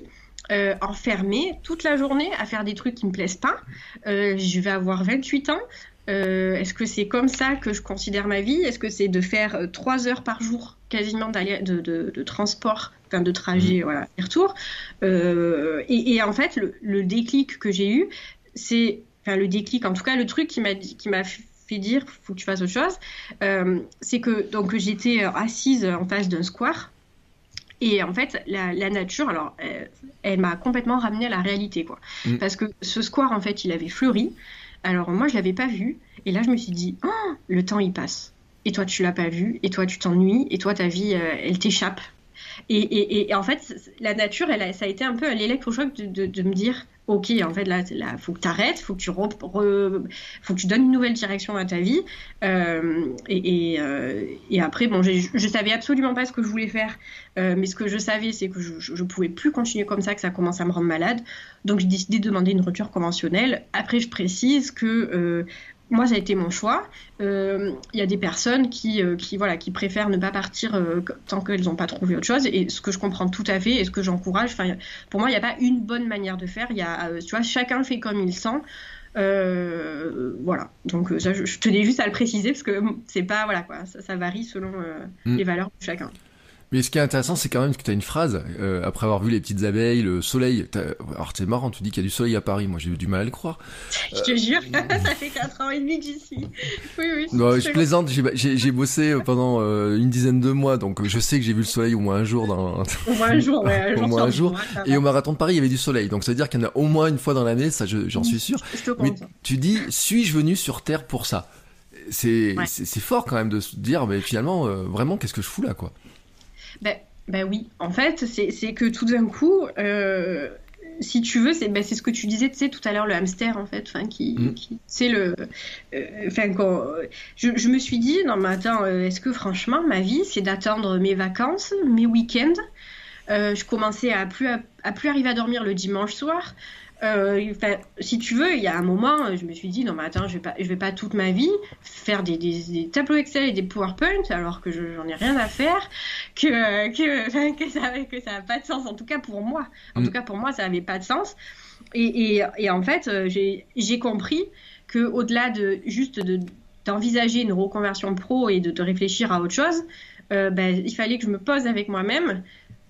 enfermée toute la journée à faire des trucs qui me plaisent pas? Je vais avoir 28 ans. Euh, est-ce que c'est comme ça que je considère ma vie? Est-ce que c'est de faire euh, trois heures par jour quasiment de, de, transport, enfin de trajet, mmh. voilà, retour euh, et, en fait, le, déclic que j'ai eu, c'est, enfin le déclic, en tout cas le truc qui m'a qui m'a fait dire faut que tu fasses autre chose, c'est que donc j'étais assise en face d'un square. Et en fait, la, nature, alors, elle, m'a complètement ramené à la réalité, quoi. Mmh. Parce que ce square, en fait, il avait fleuri. Alors moi, je l'avais pas vu. Et là, je me suis dit, oh, le temps, il passe. Et toi, tu l'as pas vu. Et toi, tu t'ennuies. Et toi, ta vie, euh, elle t'échappe. Et, en fait, la nature, elle ça a été un peu l'électrochoc de, de, me dire, ok, en fait, là, il faut que tu arrêtes, faut que tu faut que tu donnes une nouvelle direction à ta vie. Euh, euh, et, après, bon, je savais absolument pas ce que je voulais faire, euh, mais ce que je savais, c'est que je, je pouvais plus continuer comme ça, que ça commence à me rendre malade. Donc, j'ai décidé de demander une rupture conventionnelle. Après, je précise que moi, ça a été mon choix. Il y a des personnes qui, qui, voilà, qui préfèrent ne pas partir tant qu'elles n'ont pas trouvé autre chose, et ce que je comprends tout à fait, et ce que j'encourage. Pour moi, il n'y a pas une bonne manière de faire. Y a euh, tu vois, chacun fait comme il sent. Euh, voilà, donc euh, ça, je, tenais juste à le préciser parce que c'est pas voilà quoi, ça, varie selon mm. les valeurs de chacun. Mais ce qui est intéressant, c'est quand même que tu as une phrase, euh, après avoir vu les petites abeilles, le soleil. Alors c'est marrant, tu dis qu'il y a du soleil à Paris, moi j'ai eu du mal à le croire. Je te jure, ça fait 4 ans et demi que j'y suis. Oui, oui. Non, je plaisante, j'ai bossé pendant euh, une dizaine de mois, donc je sais que j'ai vu le soleil au moins un jour. Dans... Au moins un jour, ouais. au moins un jour. et au marathon de Paris, il y avait du soleil, donc ça veut dire qu'il y en a au moins une fois dans l'année, ça j'en suis sûr. Mais tu dis, suis-je venu sur Terre pour ça? C'est fort quand même de se dire, mais finalement, euh, vraiment, qu'est-ce que je fous là, quoi? Ben, ben oui, en fait, c'est que tout d'un coup, euh, si tu veux, c'est ben, ce que tu disais, tu sais, tout à l'heure, le hamster, en fait, enfin, qui, Mm. qui c'est le, euh, quand je, je me suis dit, non, mais attends, euh, est-ce que franchement, ma vie, c'est d'attendre mes vacances, mes week-ends Euh, Je commençais à plus à, à plus arriver à dormir le dimanche soir. Euh, si tu veux, il y a un moment, je me suis dit, non, mais attends, je vais pas, je vais pas toute ma vie faire des, des, des tableaux Excel et des PowerPoint alors que je- j'en ai rien à faire, que, que, enfin, que ça que ça n'a pas de sens, en tout cas pour moi. En Mm. tout cas pour moi, ça n'avait pas de sens. Et, et, et en fait, euh, j'ai compris que au-delà de juste de d'envisager une reconversion pro et de, de réfléchir à autre chose, euh, ben, il fallait que je me pose avec moi-même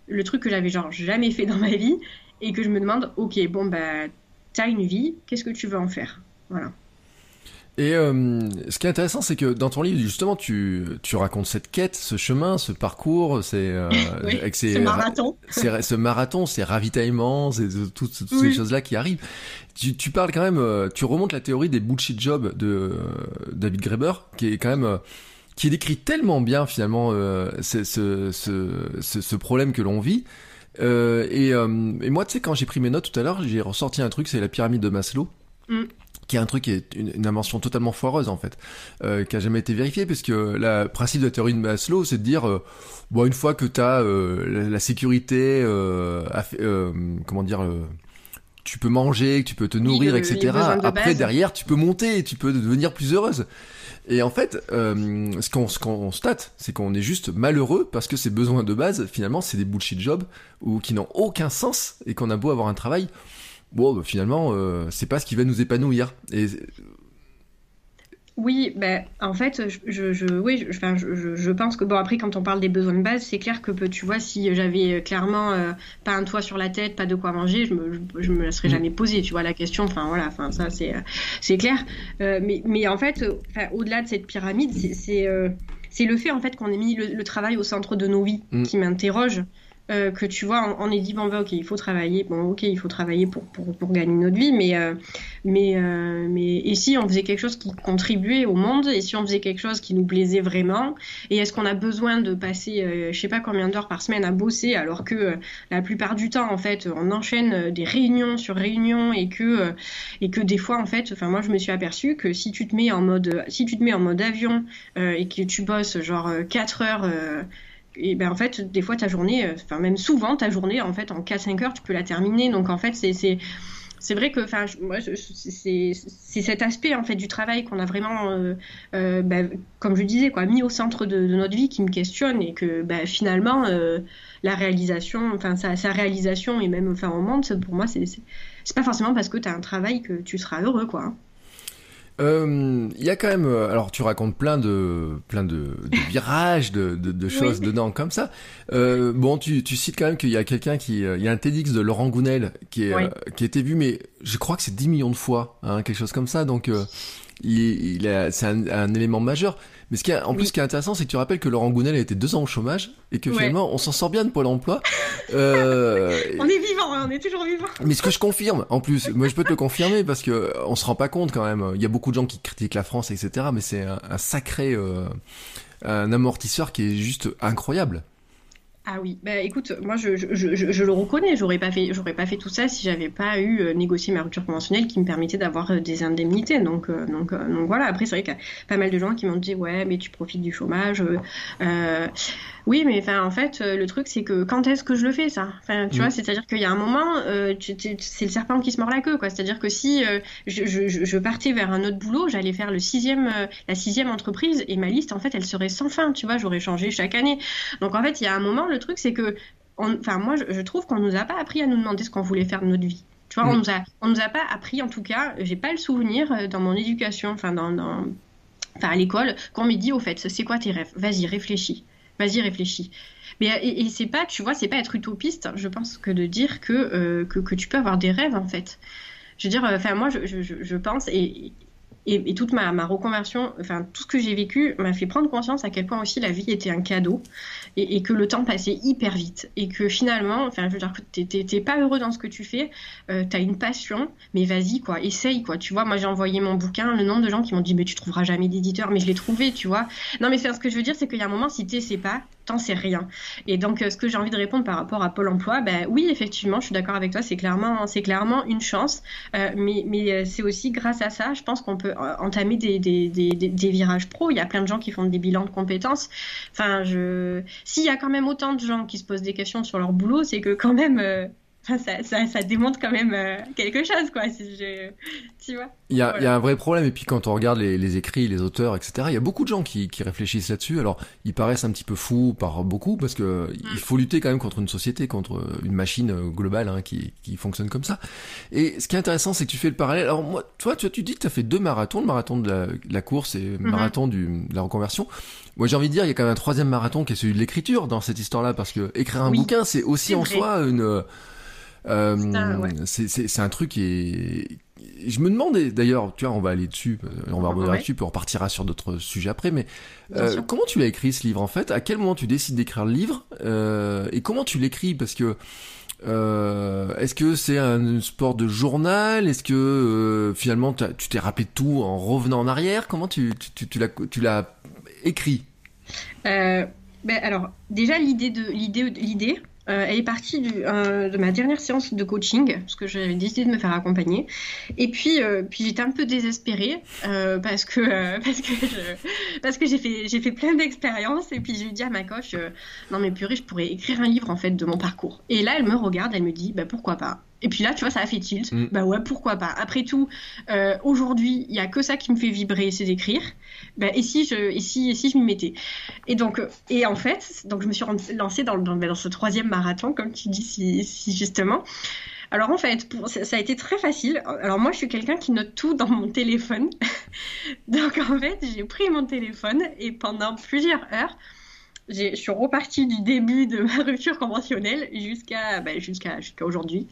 le truc que j'avais genre jamais fait dans ma vie et que je me demande, ok, bon bah t'as une vie, qu'est-ce que tu veux en faire? Voilà. Et euh, ce qui est intéressant, c'est que dans ton livre, justement, tu, tu racontes cette quête, ce chemin, ce parcours, c'est euh, Oui, avec ces- Ce marathon. c'est- ce marathon, ces ravitaillements, ces, toutes, toutes ces choses-là qui arrivent. Tu, tu parles quand même, euh, tu remontes la théorie des bullshit jobs de David Graeber, qui est quand même, qui décrit tellement bien finalement euh, ce, ce, ce, ce, ce problème que l'on vit. Euh, et, euh, et moi, tu sais, quand j'ai pris mes notes tout à l'heure, j'ai ressorti un truc, c'est la pyramide de Maslow. Mm. qui est un truc qui est une, une invention totalement foireuse en fait, euh, qui a jamais été vérifiée, puisque le principe de la théorie de Maslow, c'est de dire, euh, bon, une fois que tu as la, la sécurité, comment dire, tu peux manger, tu peux te nourrir, etc. de Après, derrière, tu peux monter, tu peux devenir plus heureuse. Et en fait, euh, ce qu'on ce c'est qu'on est juste malheureux parce que ces besoins de base, finalement, c'est des bullshit jobs ou qui n'ont aucun sens et qu'on a beau avoir un travail, bon, bah, finalement, euh, c'est pas ce qui va nous épanouir. Et Oui, ben, en fait, je, je, je- oui, je, enfin, je, pense que, bon, après, quand on parle des besoins de base, c'est clair que, tu vois, si j'avais euh, clairement euh, pas un toit sur la tête, pas de quoi manger, je me, je, me la serais Mm. jamais posé, tu vois, la question, enfin, voilà, enfin, ça, c'est, euh, c'est clair. Euh, mais, mais en fait, enfin, au-delà de cette pyramide, c'est, c'est, euh, c'est le fait, en fait, qu'on ait mis le, le travail au centre de nos vies Mm. qui m'interroge. Euh, que tu vois, on, on est dit, bon, bah, ok, il faut travailler, bon, ok, il faut travailler pour, pour, pour gagner notre vie, mais, euh, mais, euh, mais et si on faisait quelque chose qui contribuait au monde Et si on faisait quelque chose qui nous plaisait vraiment Et est-ce qu'on a besoin de passer, euh, je sais pas combien d'heures par semaine à bosser, alors que euh, la plupart du temps, en fait, on enchaîne euh, des réunions sur réunions et que et que des fois, en fait, enfin moi, je me suis aperçue que si tu te mets en mode, si tu te mets en mode avion et que tu bosses genre 4 heures. Et ben en fait, des fois ta journée, euh, enfin même souvent ta journée, en fait, en 4-5 heures, tu peux la terminer. Donc en fait, c'est c'est vrai que, enfin, moi, c'est cet aspect en fait du travail qu'on a vraiment, euh, euh, bah, comme je disais, quoi, mis au centre de, notre vie, qui me questionne et que, bah, finalement, la réalisation, enfin, sa, sa réalisation et même, enfin, au monde, pour moi, c'est c'est pas forcément parce que tu as un travail que tu seras heureux, quoi. Euh, il y a quand même, euh, alors tu racontes plein de, plein de, de virages, de, de, de choses Oui. dedans comme ça. Euh, bon, tu, tu cites quand même qu'il y a quelqu'un qui, euh, il y a un TEDx de Laurent Gounel qui est, Oui. euh, qui a été vu, mais je crois que c'est 10 millions de fois, hein, quelque chose comme ça. Donc, euh, il, il a, c'est un, un élément majeur. Mais ce qui est, en plus, Oui. ce qui est intéressant, c'est que tu rappelles que Laurent Gounel a été deux ans au chômage et que Ouais. finalement, on s'en sort bien de Pôle Emploi. Euh, On est vivant, hein, on est toujours vivant. mais ce que je confirme, en plus, moi je peux te le confirmer parce que euh, on se rend pas compte quand même. Il y a beaucoup de gens qui critiquent la France, etc. Mais c'est un, un sacré, euh, un amortisseur qui est juste incroyable. Ah oui, bah écoute, moi je, je, je, je le reconnais, j'aurais pas fait j'aurais pas fait tout ça si j'avais pas eu euh, négocié ma rupture conventionnelle qui me permettait d'avoir euh, des indemnités. Donc euh, donc euh, donc voilà. Après c'est vrai qu'il y a pas mal de gens qui m'ont dit ouais mais tu profites du chômage. Oui mais enfin en fait euh, le truc c'est que quand est-ce que je le fais ça? Enfin tu Mm. vois c'est-à-dire qu'il y a un moment euh, c'est le serpent qui se mord la queue quoi. C'est-à-dire que si euh, je, je, je- je partais vers un autre boulot, j'allais faire le sixième euh, la sixième entreprise et ma liste en fait elle serait sans fin. Tu vois j'aurais changé chaque année. Donc en fait, il y a un moment, le truc, c'est que, enfin, moi, je, je trouve qu'on nous a pas appris à nous demander ce qu'on voulait faire de notre vie. Tu vois, on Mm. nous a, on nous a pas appris, en tout cas, j'ai pas le souvenir dans mon éducation, enfin, dans, à l'école, qu'on m'ait dit, au fait, c'est quoi tes rêves? Vas-y, réfléchis. Vas-y, réfléchis. Mais et, et c'est pas, tu vois, c'est pas être utopiste, je pense, que de dire que, euh, que, que tu peux avoir des rêves, en fait. Je veux dire, euh, enfin, moi, je, je- je pense, et, et, toute ma, reconversion, enfin, tout ce que j'ai vécu m'a fait prendre conscience à quel point aussi la vie était un cadeau et, que le temps passait hyper vite et que finalement, enfin, je veux dire que t'es pas heureux dans ce que tu fais, euh, t'as une passion, mais vas-y quoi, essaye quoi. Tu vois, moi j'ai envoyé mon bouquin, le nombre de gens qui m'ont dit mais tu trouveras jamais d'éditeur, mais je l'ai trouvé, tu vois. Non mais c'est ce que je veux dire, c'est qu'il y a un moment si t'essaies pas, t'en sais rien. Et donc, ce que j'ai envie de répondre par rapport à Pôle emploi, ben oui, effectivement, je suis d'accord avec toi, c'est clairement, c'est clairement une chance. mais mais c'est aussi grâce à ça, je pense qu'on peut entamer des, des, des, des, virages pro. Il y a plein de gens qui font des bilans de compétences. Enfin, je... s'il y a quand même autant de gens qui se posent des questions sur leur boulot, c'est que quand même, ça, ça, ça, démontre quand même euh, quelque chose, quoi. Tu vois il y, a, il y, a, un vrai problème, et puis quand on regarde les, les, écrits, les auteurs, etc., il y a beaucoup de gens qui, qui réfléchissent là-dessus. Alors, ils paraissent un petit peu fous par beaucoup, parce que il mm. faut lutter quand même contre une société, contre une machine euh, globale hein, qui, qui fonctionne comme ça. Et ce qui est intéressant, c'est que tu fais le parallèle. Alors, moi, toi, tu, tu dis que tu as fait deux marathons, le marathon de la, de la course et le mm-hmm. marathon du, de la reconversion. Moi, j'ai envie de dire, il y a quand même un troisième marathon qui est celui de l'écriture dans cette histoire-là, parce que écrire un bouquin, c'est aussi en soi une euh, c'est un truc qui est. Je me demandais d'ailleurs, tu vois, on va aller dessus, euh, on va revenir dessus, puis on repartira sur d'autres sujets après. Mais euh, comment tu l'as écrit ce livre en fait? À quel moment tu décides d'écrire le livre? Et comment tu l'écris? Parce que est-ce que c'est un sport de journal? Est-ce que finalement tu t'es rappelé de tout en revenant en arrière? Comment tu, tu, tu, tu l'as écrit? Ben alors déjà l'idée de l'idée l'idée euh, elle est partie euh, de ma dernière séance de coaching, parce que j'avais décidé de me faire accompagner. Et puis, euh, puis j'étais un peu désespérée, parce que, parce que, parce que j'ai fait, j'ai fait plein d'expériences. Et puis j'ai dit à ma coach, non mais purée, je pourrais écrire un livre en fait de mon parcours. Et là, elle me regarde, elle me dit, bah, pourquoi pas? Et puis là, tu vois, ça a fait tilt. Mm. Bah ouais, pourquoi pas. Après tout, euh, aujourd'hui, il y a que ça qui me fait vibrer, c'est d'écrire. Et si je, et je m'y mettais Et donc, euh, et en fait, donc je me suis lancée dans, dans, dans ce troisième marathon, comme tu dis si, justement. Alors en fait, ça, ça a été très facile. Alors moi, je suis quelqu'un qui note tout dans mon téléphone. donc en fait, j'ai pris mon téléphone et pendant plusieurs heures, je suis repartie du début de ma rupture conventionnelle jusqu'à bah, jusqu'à aujourd'hui.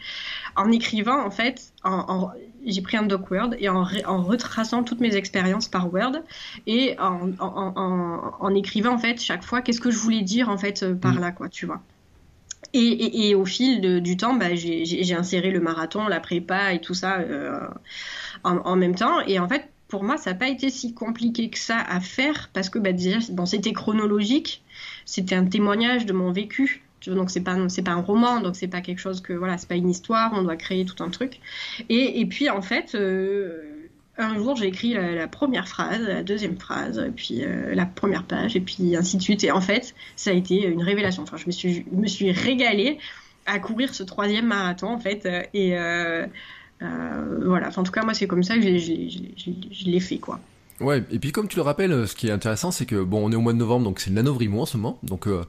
En écrivant en fait en, j'ai pris un doc Word et en, en, retraçant toutes mes expériences par Word et en, en, écrivant en fait chaque fois qu'est-ce que je voulais dire en fait euh, par mm. là quoi tu vois. Et, et, et au fil du temps bah, j'ai inséré le marathon la prépa et tout ça euh, en, même temps. Et en fait pour moi, ça n'a pas été si compliqué que ça à faire parce que bah, déjà, c'était chronologique, c'était un témoignage de mon vécu. Donc c'est pas pas un roman, donc c'est pas quelque chose que voilà, c'est pas une histoire, on doit créer tout un truc. Et, puis en fait, euh, un jour j'ai écrit la, première phrase, la deuxième phrase, puis euh, la première page, et puis ainsi de suite. Et en fait, ça a été une révélation. Enfin, je me suis je me suis régalée à courir ce troisième marathon en fait, euh, euh, voilà, en tout cas, moi, c'est comme ça que je l'ai fait, quoi. Ouais, et puis comme tu le rappelles, euh, ce qui est intéressant, c'est que bon, on est au mois de novembre, donc c'est le nanovrimo en ce moment, donc euh,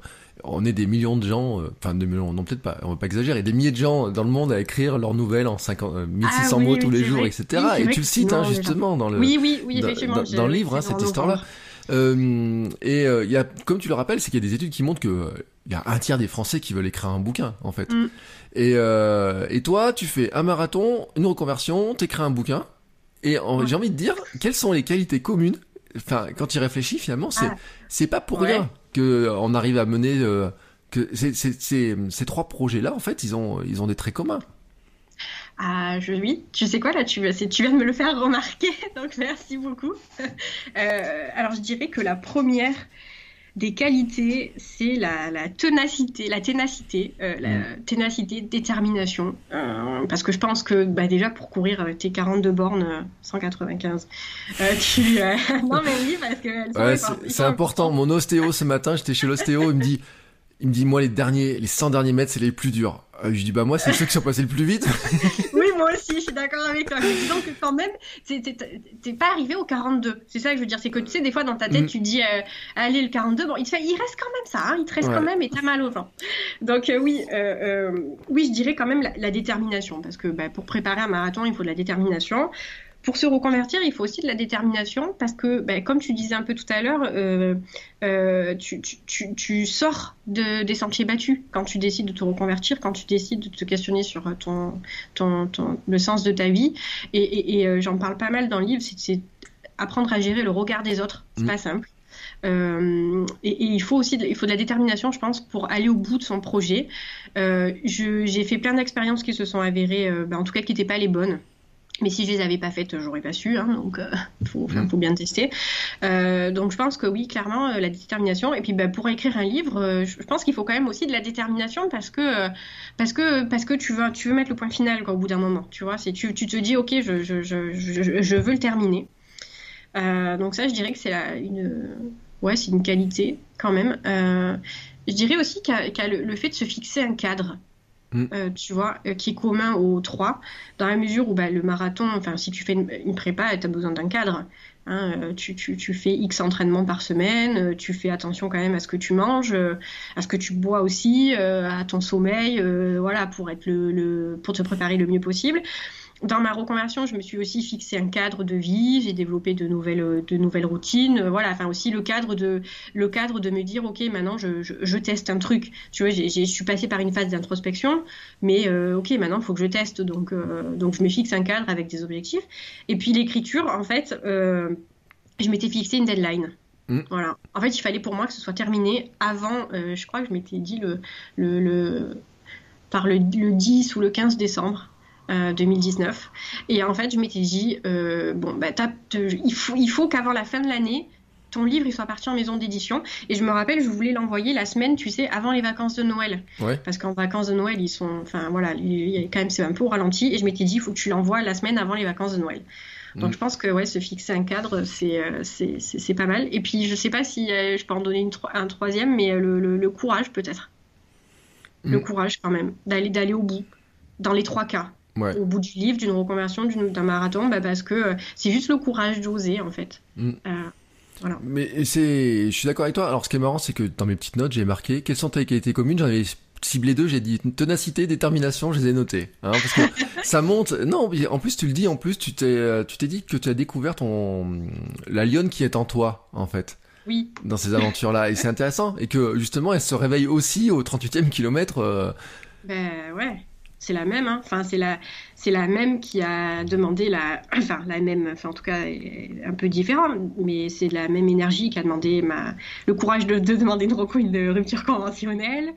on est des millions de gens, enfin des millions, non peut-être pas, on va pas exagérer, des milliers de gens dans le monde à écrire leurs nouvelles en 50, 1600 ah mots tous les jours, etc. et tu le cites hein, justement dans le, oui, oui, oui, effectivement, dans, dans, le livre, hein, cette histoire-là. Euh, et il y a, comme tu le rappelles, c'est qu'il y a des études qui montrent que il y a un tiers des Français qui veulent écrire un bouquin, en fait. Mm. Et, euh, et toi, tu fais un marathon, une reconversion, t'écris un bouquin. Et j'ai envie de dire, quelles sont les qualités communes? Enfin, quand tu réfléchis, finalement, c'est ah. c'est pas pour rien que euh, on arrive à mener euh, que ces trois projets-là, en fait, ils ont ils ont des traits communs. Ah, je, oui, tu sais quoi, là, tu, tu viens de me le faire remarquer, donc merci beaucoup. Euh, alors, je dirais que la première, des qualités, c'est la, la, ténacité, la ténacité, euh, la mm. ténacité, détermination. Euh, parce que je pense que bah, déjà pour courir tes 42 bornes 195, tu non mais oui parce que c'est important. Mon ostéo ce matin, j'étais chez l'ostéo, il me dit, il me dit moi les derniers, les 100 derniers mètres c'est les plus durs. je dis bah moi c'est ceux qui sont passés le plus vite. moi aussi, je suis d'accord avec toi. Disons que quand même, t'es pas arrivé au 42. C'est ça que je veux dire. C'est que tu sais, des fois dans ta tête, mm. tu dis, euh, allez, le 42, bon, il, fait, il reste quand même ça, hein, il te reste quand même et t'as mal aux gens. Donc euh, oui, euh, oui, je dirais quand même la, détermination. Parce que bah, pour préparer un marathon, il faut de la détermination pour se reconvertir, il faut aussi de la détermination parce que, ben, comme tu disais un peu tout à l'heure, euh, euh, tu, tu, tu, sors de, des sentiers battus quand tu décides de te reconvertir, quand tu décides de te questionner sur ton, ton, ton le sens de ta vie. Et, et, et euh, j'en parle pas mal dans le livre, c'est apprendre à gérer le regard des autres. C'est mmh. pas simple. Euh, et, et, il faut aussi de, il faut de la détermination, je pense, pour aller au bout de son projet. Euh, j'ai fait plein d'expériences qui se sont avérées, ben, en tout cas, qui n'étaient pas les bonnes. Mais si je les avais pas faites, j'aurais pas su. Hein, donc, il faut, faut, bien tester. Euh, donc, je pense que oui, clairement, la détermination. Et puis, bah, pour écrire un livre, je pense qu'il faut quand même aussi de la détermination parce que parce que parce que tu veux tu veux mettre le point final quoi, au bout d'un moment. Tu vois, c'est tu, tu te dis ok, je, je, je, je veux le terminer. donc ça, je dirais que c'est une ouais, c'est une qualité quand même. je dirais aussi qu'il y a, le, fait de se fixer un cadre. Mm. Euh, tu vois, euh, qui est commun aux trois, dans la mesure où bah, le marathon, enfin, si tu fais une, prépa, tu as besoin d'un cadre. Hein, euh, tu, tu, tu, fais X entraînements par semaine, tu fais attention quand même à ce que tu manges, à ce que tu bois aussi, à ton sommeil, voilà, pour, être le, le, pour te préparer le mieux possible dans ma reconversion, je me suis aussi fixé un cadre de vie, j'ai développé de nouvelles, de nouvelles routines, euh, voilà, enfin aussi le cadre de, le cadre de me dire, ok, maintenant je, je, teste un truc. Tu vois, je suis passée par une phase d'introspection, mais euh, ok, maintenant il faut que je teste, donc, euh, donc je me fixe un cadre avec des objectifs. Et puis l'écriture, en fait, je m'étais fixé une deadline. Mm. Voilà. En fait, il fallait pour moi que ce soit terminé avant, je crois que je m'étais dit le, le, le par le, le 10 ou le 15 décembre. 2019. Euh, et en fait, je m'étais dit, euh, bon, bah, il faut, il faut qu'avant la fin de l'année, ton livre il soit parti en maison d'édition. Et je me rappelle, je voulais l'envoyer la semaine, tu sais, avant les vacances de Noël. Parce qu'en vacances de Noël, ils sont, enfin voilà, il y a quand même c'est un peu au ralenti. Et je m'étais dit, il faut que tu l'envoies la semaine avant les vacances de Noël. Donc mm. je pense que ouais, se fixer un cadre, euh, c'est c'est pas mal. Et puis je sais pas si je peux en donner une, un troisième, mais le, le, courage peut-être. Le mm. courage quand même, d'aller d'aller au bout, dans les trois cas au bout du livre, d'une reconversion, d'un marathon, bah parce que euh, c'est juste le courage d'oser en fait. Mm. Euh, voilà. Mais c'est, je suis d'accord avec toi. Alors ce qui est marrant, c'est que dans mes petites notes, j'ai marqué quelles sont tes qualités communes? J'en avais ciblé deux. J'ai dit ténacité, détermination. Je les ai notées. Hein, parce que ça monte. Non, en plus tu le dis. En plus tu t'es, euh, tu t'es dit que tu as découvert ton la lionne qui est en toi, en fait. Oui. Dans ces aventures-là. Et c'est intéressant. Et que justement, elle se réveille aussi au 38e kilomètre. Ben ouais c'est la même. Hein. Enfin, c'est la, c'est la même qui a demandé la, enfin la même, enfin en tout cas un peu différent, mais c'est la même énergie qui a demandé ma, le courage de, demander une, une rupture conventionnelle,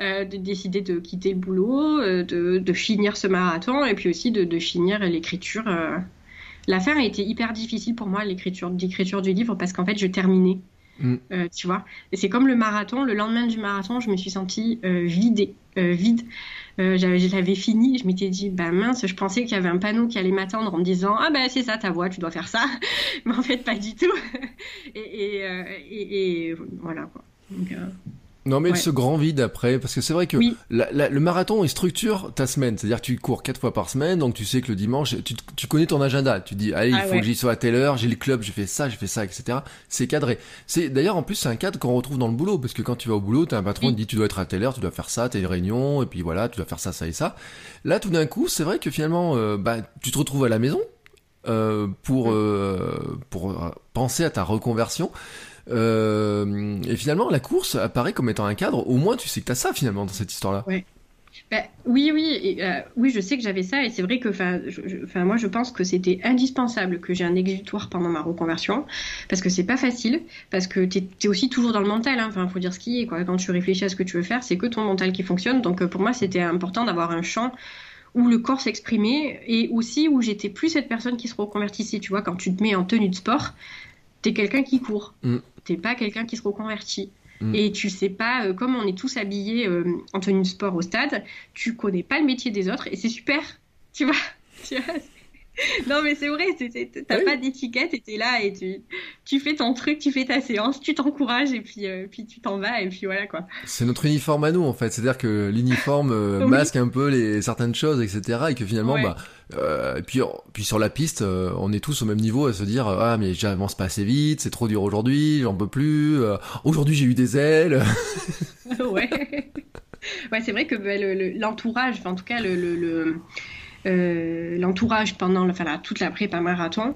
euh, de décider de quitter le boulot, euh, de, de, finir ce marathon et puis aussi de, de finir l'écriture. Euh. L'affaire a été hyper difficile pour moi l'écriture, l'écriture du livre parce qu'en fait je terminais. Mm. tu vois, et c'est comme le marathon. Le lendemain du marathon, je me suis sentie vidée, vide. Euh, j'avais fini, je m'étais dit, bah mince, je pensais qu'il y avait un panneau qui allait m'attendre en me disant, ah bah c'est ça ta voix, tu dois faire ça. Mais en fait, pas du tout. et, et, euh, et, voilà quoi. Donc, euh, non, mais ce grand vide après, parce que c'est vrai que le marathon, il structure ta semaine. C'est-à-dire que tu cours quatre fois par semaine, donc tu sais que le dimanche, tu, tu connais ton agenda. Tu dis, allez, il ah faut que j'y sois à telle heure, j'ai le club, j'ai fait ça, j'ai fait ça, etc. C'est cadré. C'est D'ailleurs, en plus, c'est un cadre qu'on retrouve dans le boulot, parce que quand tu vas au boulot, t'as un patron qui dit, tu dois être à telle heure, tu dois faire ça, t'as une réunion, et puis voilà, tu dois faire ça, ça et ça. Là, tout d'un coup, c'est vrai que finalement, euh, bah, tu te retrouves à la maison, euh, pour, euh, pour penser à ta reconversion. Euh, et finalement, la course apparaît comme étant un cadre. Au moins, tu sais que tu as ça finalement dans cette histoire-là. Bah, oui, oui, euh, oui, je sais que j'avais ça et c'est vrai que, enfin, moi, je pense que c'était indispensable que j'ai un exutoire pendant ma reconversion parce que c'est pas facile, parce que tu es, aussi toujours dans le mental. Hein. Enfin, faut dire ce qui est quoi. Quand tu réfléchis à ce que tu veux faire, c'est que ton mental qui fonctionne. Donc, euh, pour moi, c'était important d'avoir un champ où le corps s'exprimait et aussi où j'étais plus cette personne qui se reconvertissait. Tu vois, quand tu te mets en tenue de sport, t'es quelqu'un qui court. Mm t'es pas quelqu'un qui se reconvertit. Mm. Et tu sais pas, euh, comme on est tous habillés euh, en tenue de sport au stade, tu connais pas le métier des autres et c'est super, tu vois. Tu vois non, mais c'est vrai, t'as pas d'étiquette et t'es là et tu, tu fais ton truc, tu fais ta séance, tu t'encourages et puis, euh, puis tu t'en vas et puis voilà quoi. C'est notre uniforme à nous en fait, c'est-à-dire que l'uniforme euh, masque un peu les, certaines choses, etc. et que finalement, bah, euh, et puis, puis sur la piste, on est tous au même niveau à se dire ah mais j'avance pas assez vite, c'est trop dur aujourd'hui, j'en peux plus, aujourd'hui j'ai eu des ailes. ouais. Ouais, c'est vrai que bah, l'entourage, en tout cas le, le l'entourage pendant toute la prépa marathon.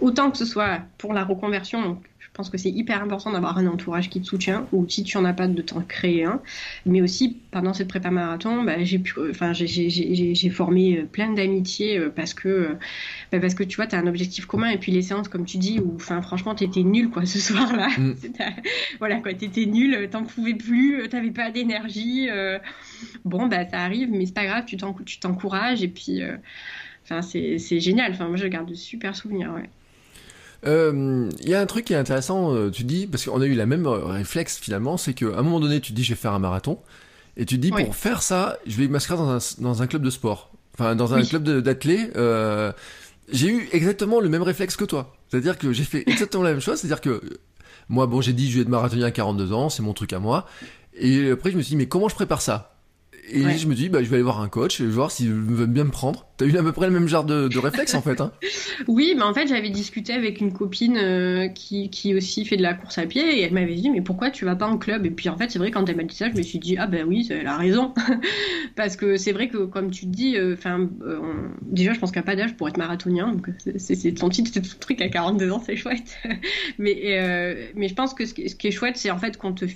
Autant que ce soit pour la reconversion, pense que c'est hyper important d'avoir un entourage qui te soutient, ou si tu n'en as pas, de t'en créer un. Mais aussi, pendant cette prépa marathon, bah, j'ai enfin, j'ai formé euh, plein d'amitiés euh, parce que, euh, bah, parce que tu vois, tu as un objectif commun. Et puis les séances, comme tu dis, où enfin, franchement, tu étais nul quoi, ce soir-là. Mm. voilà, quoi, tu étais nul, t'en pouvais plus, t'avais pas d'énergie. bon, bah, ça arrive, mais c'est pas grave, tu t'encourages. Et puis Enfin, c'est génial. Enfin, moi, je garde de super souvenirs, ouais. Il euh, y a un truc qui est intéressant, euh, tu dis, parce qu'on a eu la même réflexe finalement, c'est qu'à un moment donné, tu dis je vais faire un marathon, et tu dis pour faire ça, je vais m'inscrire dans un, dans un club de sport, enfin dans un club d'athlètes. Euh, j'ai eu exactement le même réflexe que toi. C'est-à-dire que j'ai fait exactement la même chose, c'est-à-dire que moi, bon, j'ai dit je vais être marathonien à 42 ans, c'est mon truc à moi. Et après, je me suis dit, mais comment je prépare ça? Et je me dis, bah, je vais aller voir un coach, et voir s'il veut bien me prendre. T'as eu à peu près le même genre de, de réflexe en fait. Hein oui, mais en fait, j'avais discuté avec une copine euh, qui, qui, aussi fait de la course à pied, et elle m'avait dit, mais pourquoi tu vas pas en club? Et puis en fait, c'est vrai, quand elle m'a dit ça, je me suis dit, ah ben oui, elle a raison. Parce que c'est vrai que, comme tu dis, euh, enfin, euh, déjà, je pense qu'il n'y a pas d'âge pour être marathonien, donc c'est ton titre, c'est ton truc à 42 ans, c'est chouette. mais, mais je pense que ce qui est chouette, c'est en fait qu'on te,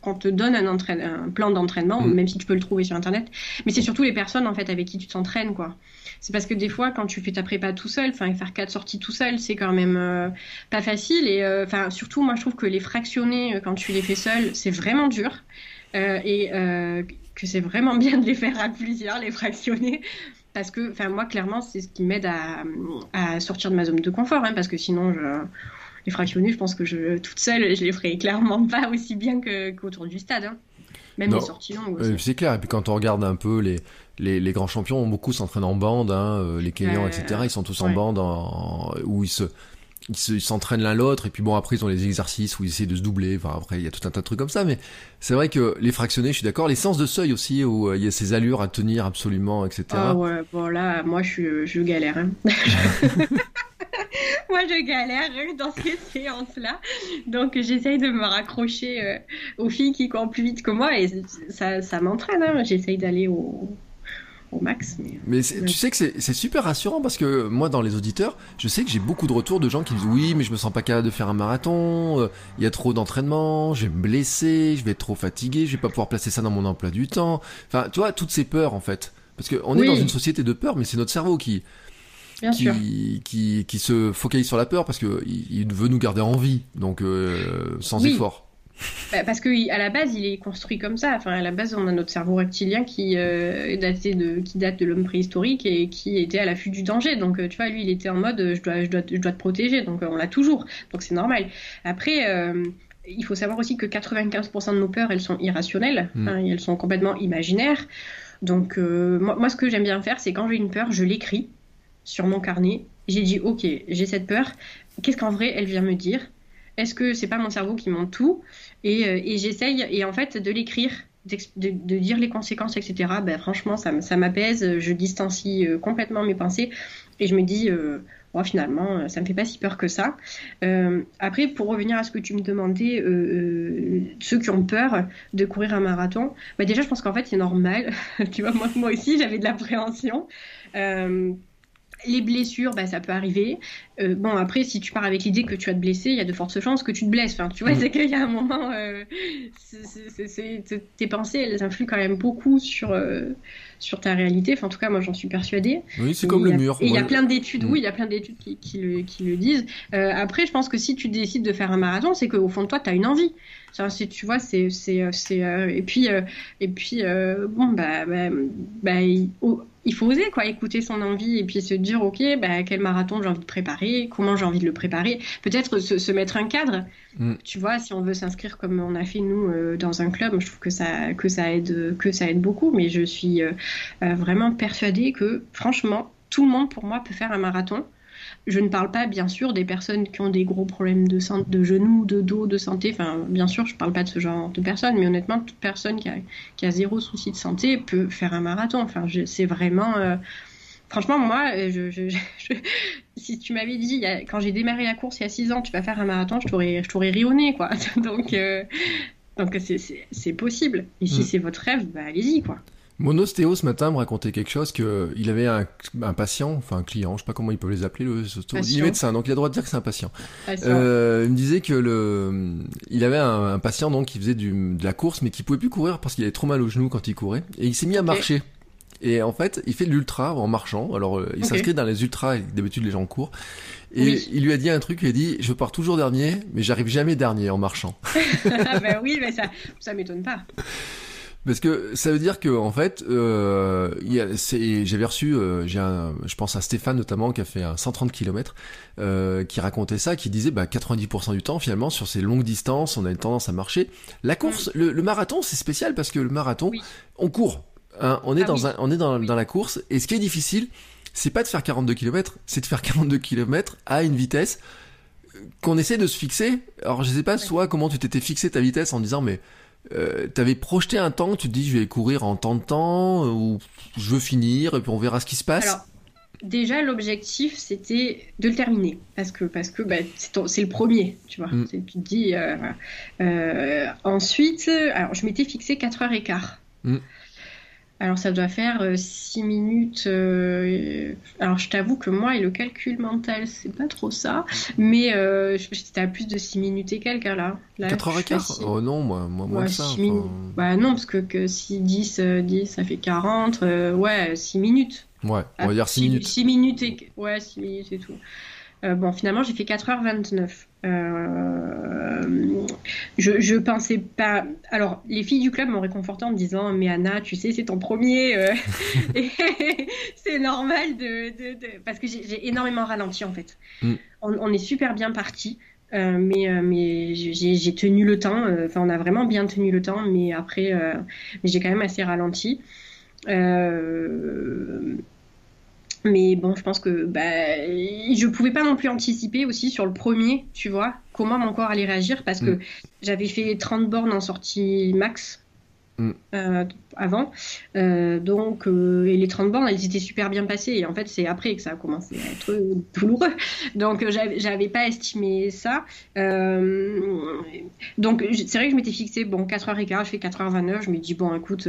qu'on te donne un, un plan d'entraînement, mm. même si tu peux le trouver sur internet. Mais c'est surtout les personnes en fait avec qui tu t'entraînes quoi. C'est parce que des fois quand tu fais ta prépa tout seul, enfin faire quatre sorties tout seul, c'est quand même euh, pas facile et euh, enfin surtout moi je trouve que les fractionner euh, quand tu les fais seul, c'est vraiment dur et que c'est vraiment bien de les faire à plusieurs, les fractionner parce que, enfin, moi, clairement, c'est ce qui m'aide à, sortir de ma zone de confort, hein, parce que sinon, je, les fractionner, je pense que je, toute seule, je les ferais clairement pas aussi bien qu'autour du stade. Hein. Même les sorties longues. Euh, c'est clair. Et puis quand on regarde un peu les, les, grands champions, beaucoup s'entraînent en bande. Hein, euh, les Kenyans, etc. Ils sont tous en bande où ils se ils s'entraînent l'un l'autre et puis bon après ils ont les exercices où ils essaient de se doubler enfin après il y a tout un tas de trucs comme ça mais c'est vrai que les fractionnés je suis d'accord les sens de seuil aussi où euh, il y a ces allures à tenir absolument etc ah ouais bon là moi je, galère hein. moi, je galère dans ces séances-là. Donc, j'essaye de me raccrocher euh, aux filles qui courent plus vite que moi et ça, ça m'entraîne. Hein. J'essaye d'aller au, au max. Mais, tu sais que c'est super rassurant parce que moi, dans les auditeurs, je sais que j'ai beaucoup de retours de gens qui disent oui, mais je me sens pas capable de faire un marathon, euh, il y a trop d'entraînement, je vais me blesser, je vais être trop fatigué, je vais pas pouvoir placer ça dans mon emploi du temps. Enfin, tu vois, toutes ces peurs en fait. Parce qu'on est dans une société de peur, mais c'est notre cerveau qui, qui, qui, se focalise sur la peur parce qu'il il veut nous garder en vie, donc euh, sans effort. Bah, parce qu'à la base, il est construit comme ça. Enfin, à la base, on a notre cerveau reptilien qui, euh, de, qui date de l'homme préhistorique et qui était à l'affût du danger. Donc, euh, tu vois, lui, il était en mode je dois, je dois, je dois te protéger. Donc, on l'a toujours. Donc, c'est normal. Après, il faut savoir aussi que 95% de nos peurs, elles sont irrationnelles. Hmm. Hein, elles sont complètement imaginaires. Donc, moi, moi, ce que j'aime bien faire, c'est quand j'ai une peur, je l'écris sur mon carnet. J'ai dit, ok, j'ai cette peur. Qu'est-ce qu'en vrai elle vient me dire? Est-ce que c'est pas mon cerveau qui monte tout Et, euh, et j'essaye, et en fait, de l'écrire, de, dire les conséquences, etc. Ben, franchement, ça, m'apaise. Je distancie euh, complètement mes pensées. Et je me dis, euh, finalement, ça me fait pas si peur que ça. après, pour revenir à ce que tu me demandais, ceux qui ont peur de courir un marathon, ben, déjà, je pense qu'en fait, c'est normal. tu vois, moi aussi, j'avais de l'appréhension. Les blessures, bah, ça peut arriver. Euh, bon, après, si tu pars avec l'idée que tu vas te blesser, il y a de fortes chances que tu te blesses. Enfin, tu vois, mm. c'est qu'il y a un moment, euh, tes pensées, elles influent quand même beaucoup sur, euh, sur ta réalité. Enfin, en tout cas, moi, j'en suis persuadée. Oui, c'est comme le mur. Et il y a plein d'études, mm. oui, il y a plein d'études qui, qui, le, qui, le, disent. après, je pense que si tu décides de faire un marathon, c'est qu'au fond de toi, tu as une envie. tu vois, c'est. et puis, et puis bon, bah, bah, bah il faut oser quoi, écouter son envie et puis se dire ok, bah, quel marathon j'ai envie de préparer, comment j'ai envie de le préparer. Peut-être se, mettre un cadre. Mm. Tu vois, si on veut s'inscrire comme on a fait nous euh, dans un club, je trouve que ça que ça aide que ça aide beaucoup. Mais je suis euh, euh, vraiment persuadée que franchement, tout le monde pour moi peut faire un marathon. Je ne parle pas, bien sûr, des personnes qui ont des gros problèmes de, de genoux, de dos, de santé. Enfin, bien sûr, je ne parle pas de ce genre de personnes, mais honnêtement, toute personne qui a, qui a zéro souci de santé peut faire un marathon. Enfin, c'est vraiment. Euh, franchement, moi, je, je, si tu m'avais dit, quand j'ai démarré la course il y a 6 ans, tu vas faire un marathon, je t'aurais rionné, quoi. donc, euh, donc c'est possible. Et si mm. c'est votre rêve, bah, allez-y, quoi. Monostéo ce matin me racontait quelque chose que il avait un, patient, enfin un client, je sais pas comment ils peuvent les appeler, le, il est médecin, donc il a le droit de dire que c'est un patient. Euh, il me disait que le, il avait un, patient donc qui faisait du, de la course mais qui pouvait plus courir parce qu'il avait trop mal au genou quand il courait et il s'est mis à marcher. Et en fait, il fait de l'ultra en marchant. Alors, euh, il s'inscrit dans les ultras, d'habitude les gens courent. Et il lui a dit un truc, il a dit, je pars toujours dernier, mais j'arrive jamais dernier en marchant. ah ben oui, mais ça, ça m'étonne pas. Parce que ça veut dire que en fait, euh, j'avais reçu, euh, j'ai je pense à Stéphane notamment qui a fait un 130 km, euh, qui racontait ça, qui disait bah 90% du temps finalement sur ces longues distances, on a une tendance à marcher. La course, le, le marathon, c'est spécial parce que le marathon, Oui. on court, hein, on est Ah dans oui. un, on est dans, la course, et ce qui est difficile, c'est pas de faire 42 km, c'est de faire 42 km à une vitesse qu'on essaie de se fixer. Alors je sais pas, soit comment tu t'étais fixé ta vitesse en disant mais euh, t'avais projeté un temps, tu te dis je vais courir en tant de temps, euh, ou je veux finir, et puis on verra ce qui se passe. Alors, déjà, l'objectif, c'était de le terminer. Parce que, parce que bah, c'est le premier, tu vois. Mm. Tu te dis. euh, euh, ensuite, alors, je m'étais fixé 4h15. Mm. Alors, ça doit faire 6 minutes. euh, alors, je t'avoue que moi, et le calcul mental, c'est pas trop ça. Mais euh, j'étais à plus de 6 minutes et quelques, là. là 4 heures je et suis quart facile. Oh non, moi, moi moins Ouais, que ça. six enfin. minutes. Bah non, parce que, que si 10, euh, 10, ça fait 40. euh, ouais, 6 minutes. Ouais, on va Ah, dire 6 six- minutes. six minutes et... Ouais, 6 minutes et tout. Euh, bon, finalement, j'ai fait 4h29. Euh, je, je pensais pas. Alors, les filles du club m'ont réconforté en me disant Mais Anna, tu sais, c'est ton premier. euh, c'est normal de, de- de- Parce que j'ai énormément ralenti en fait. Mm. On, on est super bien parti. euh, mais mais j'ai tenu le temps. Enfin, on a vraiment bien tenu le temps. Mais après, j'ai quand même assez ralenti. Euh, mais bon, je pense que bah, je pouvais pas non plus anticiper aussi sur le premier, tu vois, comment mon corps allait réagir parce que Mm. j'avais fait 30 bornes en sortie max Mm. euh, avant. Euh, donc, euh, et les 30 bornes, elles étaient super bien passées. Et en fait, c'est après que ça a commencé à être douloureux. Donc, j'avais pas estimé ça. Donc, c'est vrai que je m'étais fixé, bon, 4h15, je fais 4h29. Je me dis, bon, écoute,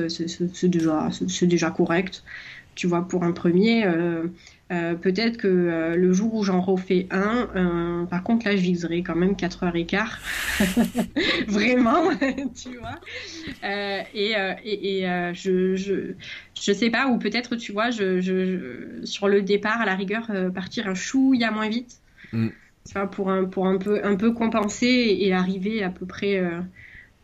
déjà, c'est déjà correct tu vois, pour un premier. euh, euh, Peut-être que euh, le jour où j'en refais un, euh, par contre, là, je viserai quand même 4h15. Vraiment, tu vois. Euh, et euh, et, et, euh, je, je, je sais pas, ou peut-être, tu vois, je, je, je- sur le départ, à la rigueur, euh, partir un chouïa moins vite. Mm. Tu vois, pour un, pour un peu, un peu compenser et, et arriver à peu près. euh,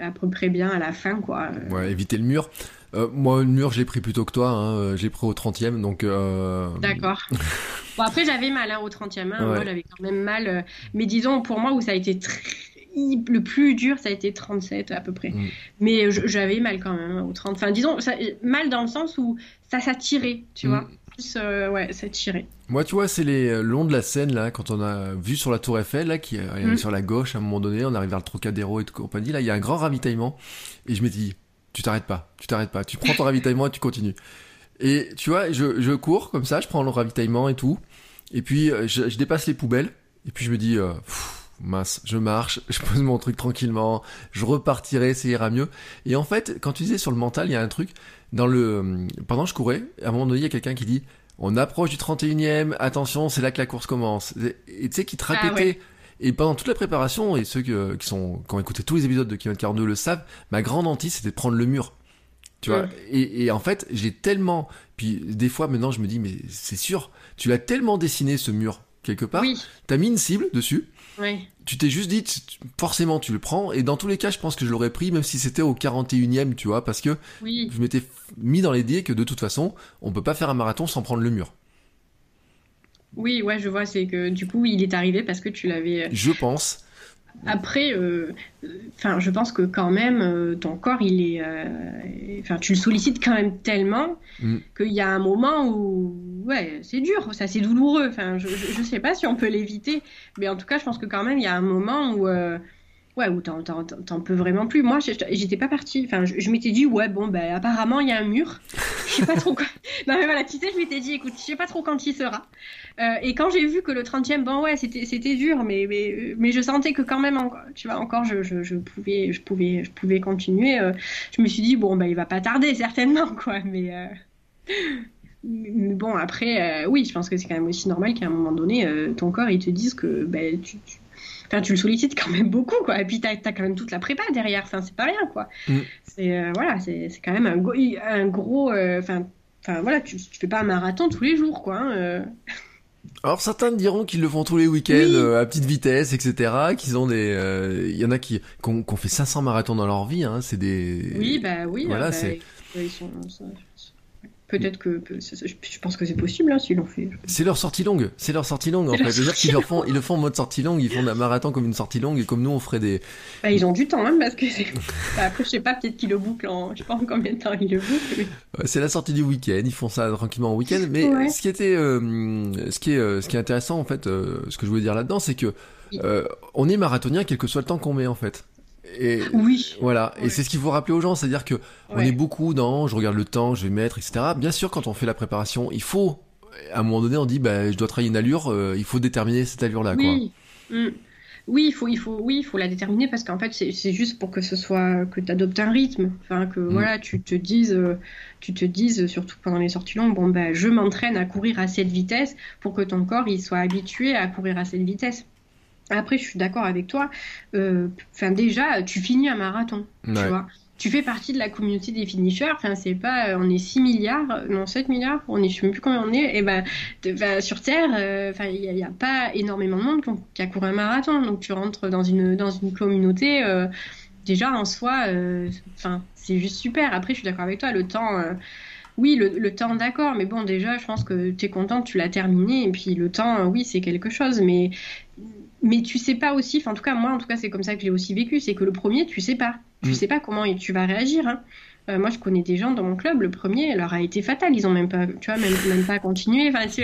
à peu près bien à la fin, quoi. Euh, Ouais, éviter le mur. Euh, moi, le mur, je l'ai pris plutôt que toi. Hein. euh, Je l'ai pris au 30e, donc. Euh... D'accord. bon, après, j'avais mal hein, au 30e. Hein, Ouais. Moi, j'avais quand même mal. euh, Mais disons, pour moi, où ça a été très... le plus dur, ça a été 37 à peu près. Mm. Mais j'avais mal quand même hein, au 30. Enfin, disons, ça- mal dans le sens où ça s'attirait, tu Mm. vois. Plus, ouais, ça tirait. Moi, tu vois, c'est les le long de la Seine là, quand on a vu sur la Tour Eiffel là, qui est Mm. sur la gauche à un moment donné, on arrive vers le Trocadéro et compagnie. Là, il y a un grand ravitaillement, et je me dis, tu t'arrêtes pas, tu t'arrêtes pas, tu prends ton ravitaillement et tu continues. Et tu vois, je, je cours comme ça, je prends le ravitaillement et tout, et puis euh, je, je dépasse les poubelles, et puis je me dis, euh, pff, mince, je marche, je pose mon truc tranquillement, je repartirai, ça ira mieux. Et en fait, quand tu disais sur le mental, il y a un truc dans le pendant que je courais, à un moment donné, il y a quelqu'un qui dit on approche du 31e, attention, c'est là que la course commence. Et tu sais, qui te Ah répétait. ouais. Et pendant toute la préparation, et ceux que- qui sont, qui ont écouté tous les épisodes de Kilomètre 42 le savent, ma grande hantise, c'était de prendre le mur. Tu vois. Ouais. Et, et en fait, j'ai tellement, puis des fois maintenant, je me dis, mais c'est sûr, tu l'as tellement dessiné ce mur quelque part. Oui, T'as mis une cible dessus. ouais. Tu t'es juste dit, tu- forcément, tu le prends. Et dans tous les cas, je pense que je l'aurais pris, même si c'était au 41e, tu vois, parce que Oui. je m'étais mis dans l'idée que de toute façon, on peut pas faire un marathon sans prendre le mur. Oui, ouais, je vois. C'est que du coup, il est arrivé parce que tu l'avais. euh, Je pense. Après, euh, euh, enfin, je pense que quand même, euh, ton corps, il est, euh, enfin, tu le sollicites quand même tellement Mm. qu'il y a un moment où, ouais, c'est dur, ça, c'est douloureux. Enfin, je, je, je sais pas si on peut l'éviter, mais en tout cas, je pense que quand même, il y a un moment où, ouais, où t'en, peux vraiment plus. Moi, je- j'étais pas partie. Enfin, je, je m'étais dit, ouais, bon, ben, apparemment, il y a un mur. Je sais pas trop quoi. Non, mais voilà, tu sais, je m'étais dit, écoute, je sais pas trop quand il sera. Euh, et quand j'ai vu que le 30e, bon ouais, c'était dur, mais, mais, mais je sentais que quand même, encore, tu vois, encore, je, je, je pouvais, je, pouvais, je pouvais continuer. euh, je me suis dit, bon, bah, il va pas tarder, certainement, quoi. Mais, euh, mais bon, après, euh, oui, je pense que c'est quand même aussi normal qu'à un moment donné, euh, ton corps, il te dise que bah, tu, tu, enfin, tu le sollicites quand même beaucoup, quoi. Et puis, t'as as quand même toute la prépa derrière, enfin, c'est pas rien, quoi. Mm. C'est euh, voilà, c'est quand même un, go- un gros. euh, Enfin, enfin voilà, tu, tu fais pas un marathon tous les jours, quoi. hein, euh. Alors certains diront qu'ils le font tous les week-ends euh, à petite vitesse, etc. Qu'ils ont des, il y en a qui ont, fait 500 marathons dans leur vie. Hein, c'est des. Oui, bah oui. Voilà, bah, c'est. Ils sont, Peut-être que je pense que c'est possible hein, s'ils l'ont fait. C'est leur sortie longue, c'est leur sortie longue en fait. C'est-à-dire qu'ils le font, ils le font en mode sortie longue, ils font un marathon comme une sortie longue et comme nous on ferait des. Bah, ils ont du temps même parce que bah, après je sais pas peut-être qu'ils le bouclent en, je sais pas en combien de temps ils le bouclent. c'est la sortie du week-end, ils font ça tranquillement en week-end. Mais ce qui était, euh, ce qui est, euh, ce qui est intéressant en fait, euh, ce que je voulais dire là-dedans, c'est que on est marathonien quel que soit le temps qu'on met en fait. Et oui. Voilà. Et c'est ce qu'il faut rappeler aux gens, c'est-à-dire que on est beaucoup dans, je regarde le temps, je vais mettre, etc. Bien sûr, quand on fait la préparation, il faut, à un moment donné, on dit, bah, je dois travailler une allure, euh, il faut déterminer cette allure-là, oui. quoi. Mm. Oui, il faut, il faut, oui, il faut la déterminer parce qu'en fait, c'est juste pour que ce soit, que tu adoptes un rythme, enfin que mm. voilà, tu te dises, euh, tu te dises surtout pendant les sorties longues, bon ben, je m'entraîne à courir à cette vitesse pour que ton corps il soit habitué à courir à cette vitesse. Après, je suis d'accord avec toi. Euh, enfin, déjà, tu finis un marathon, tu vois. Tu fais partie de la communauté des finishers. Enfin, c'est pas, on est 6 milliards, non 7 milliards. On est, je sais même plus combien on est. Et ben, sur Terre, euh, enfin, il n'y a, pas énormément de monde qui a couru un marathon. Donc, tu rentres dans une dans une communauté. Euh, déjà en soi, enfin, c'est juste super. Après, je suis d'accord avec toi. Le temps oui, le, temps, d'accord, mais bon, déjà, je pense que tu es content, tu l'as terminé, et puis le temps, oui, c'est quelque chose, mais mais tu sais pas aussi, en tout cas moi en tout cas c'est comme ça que j'ai aussi vécu, c'est que le premier tu sais pas, tu mm. sais pas comment tu vas réagir. Hein. Euh, moi, je connais des gens dans mon club, le premier leur a été fatal. Ils ont même pas, tu vois, même, même pas continué. Enfin, tu...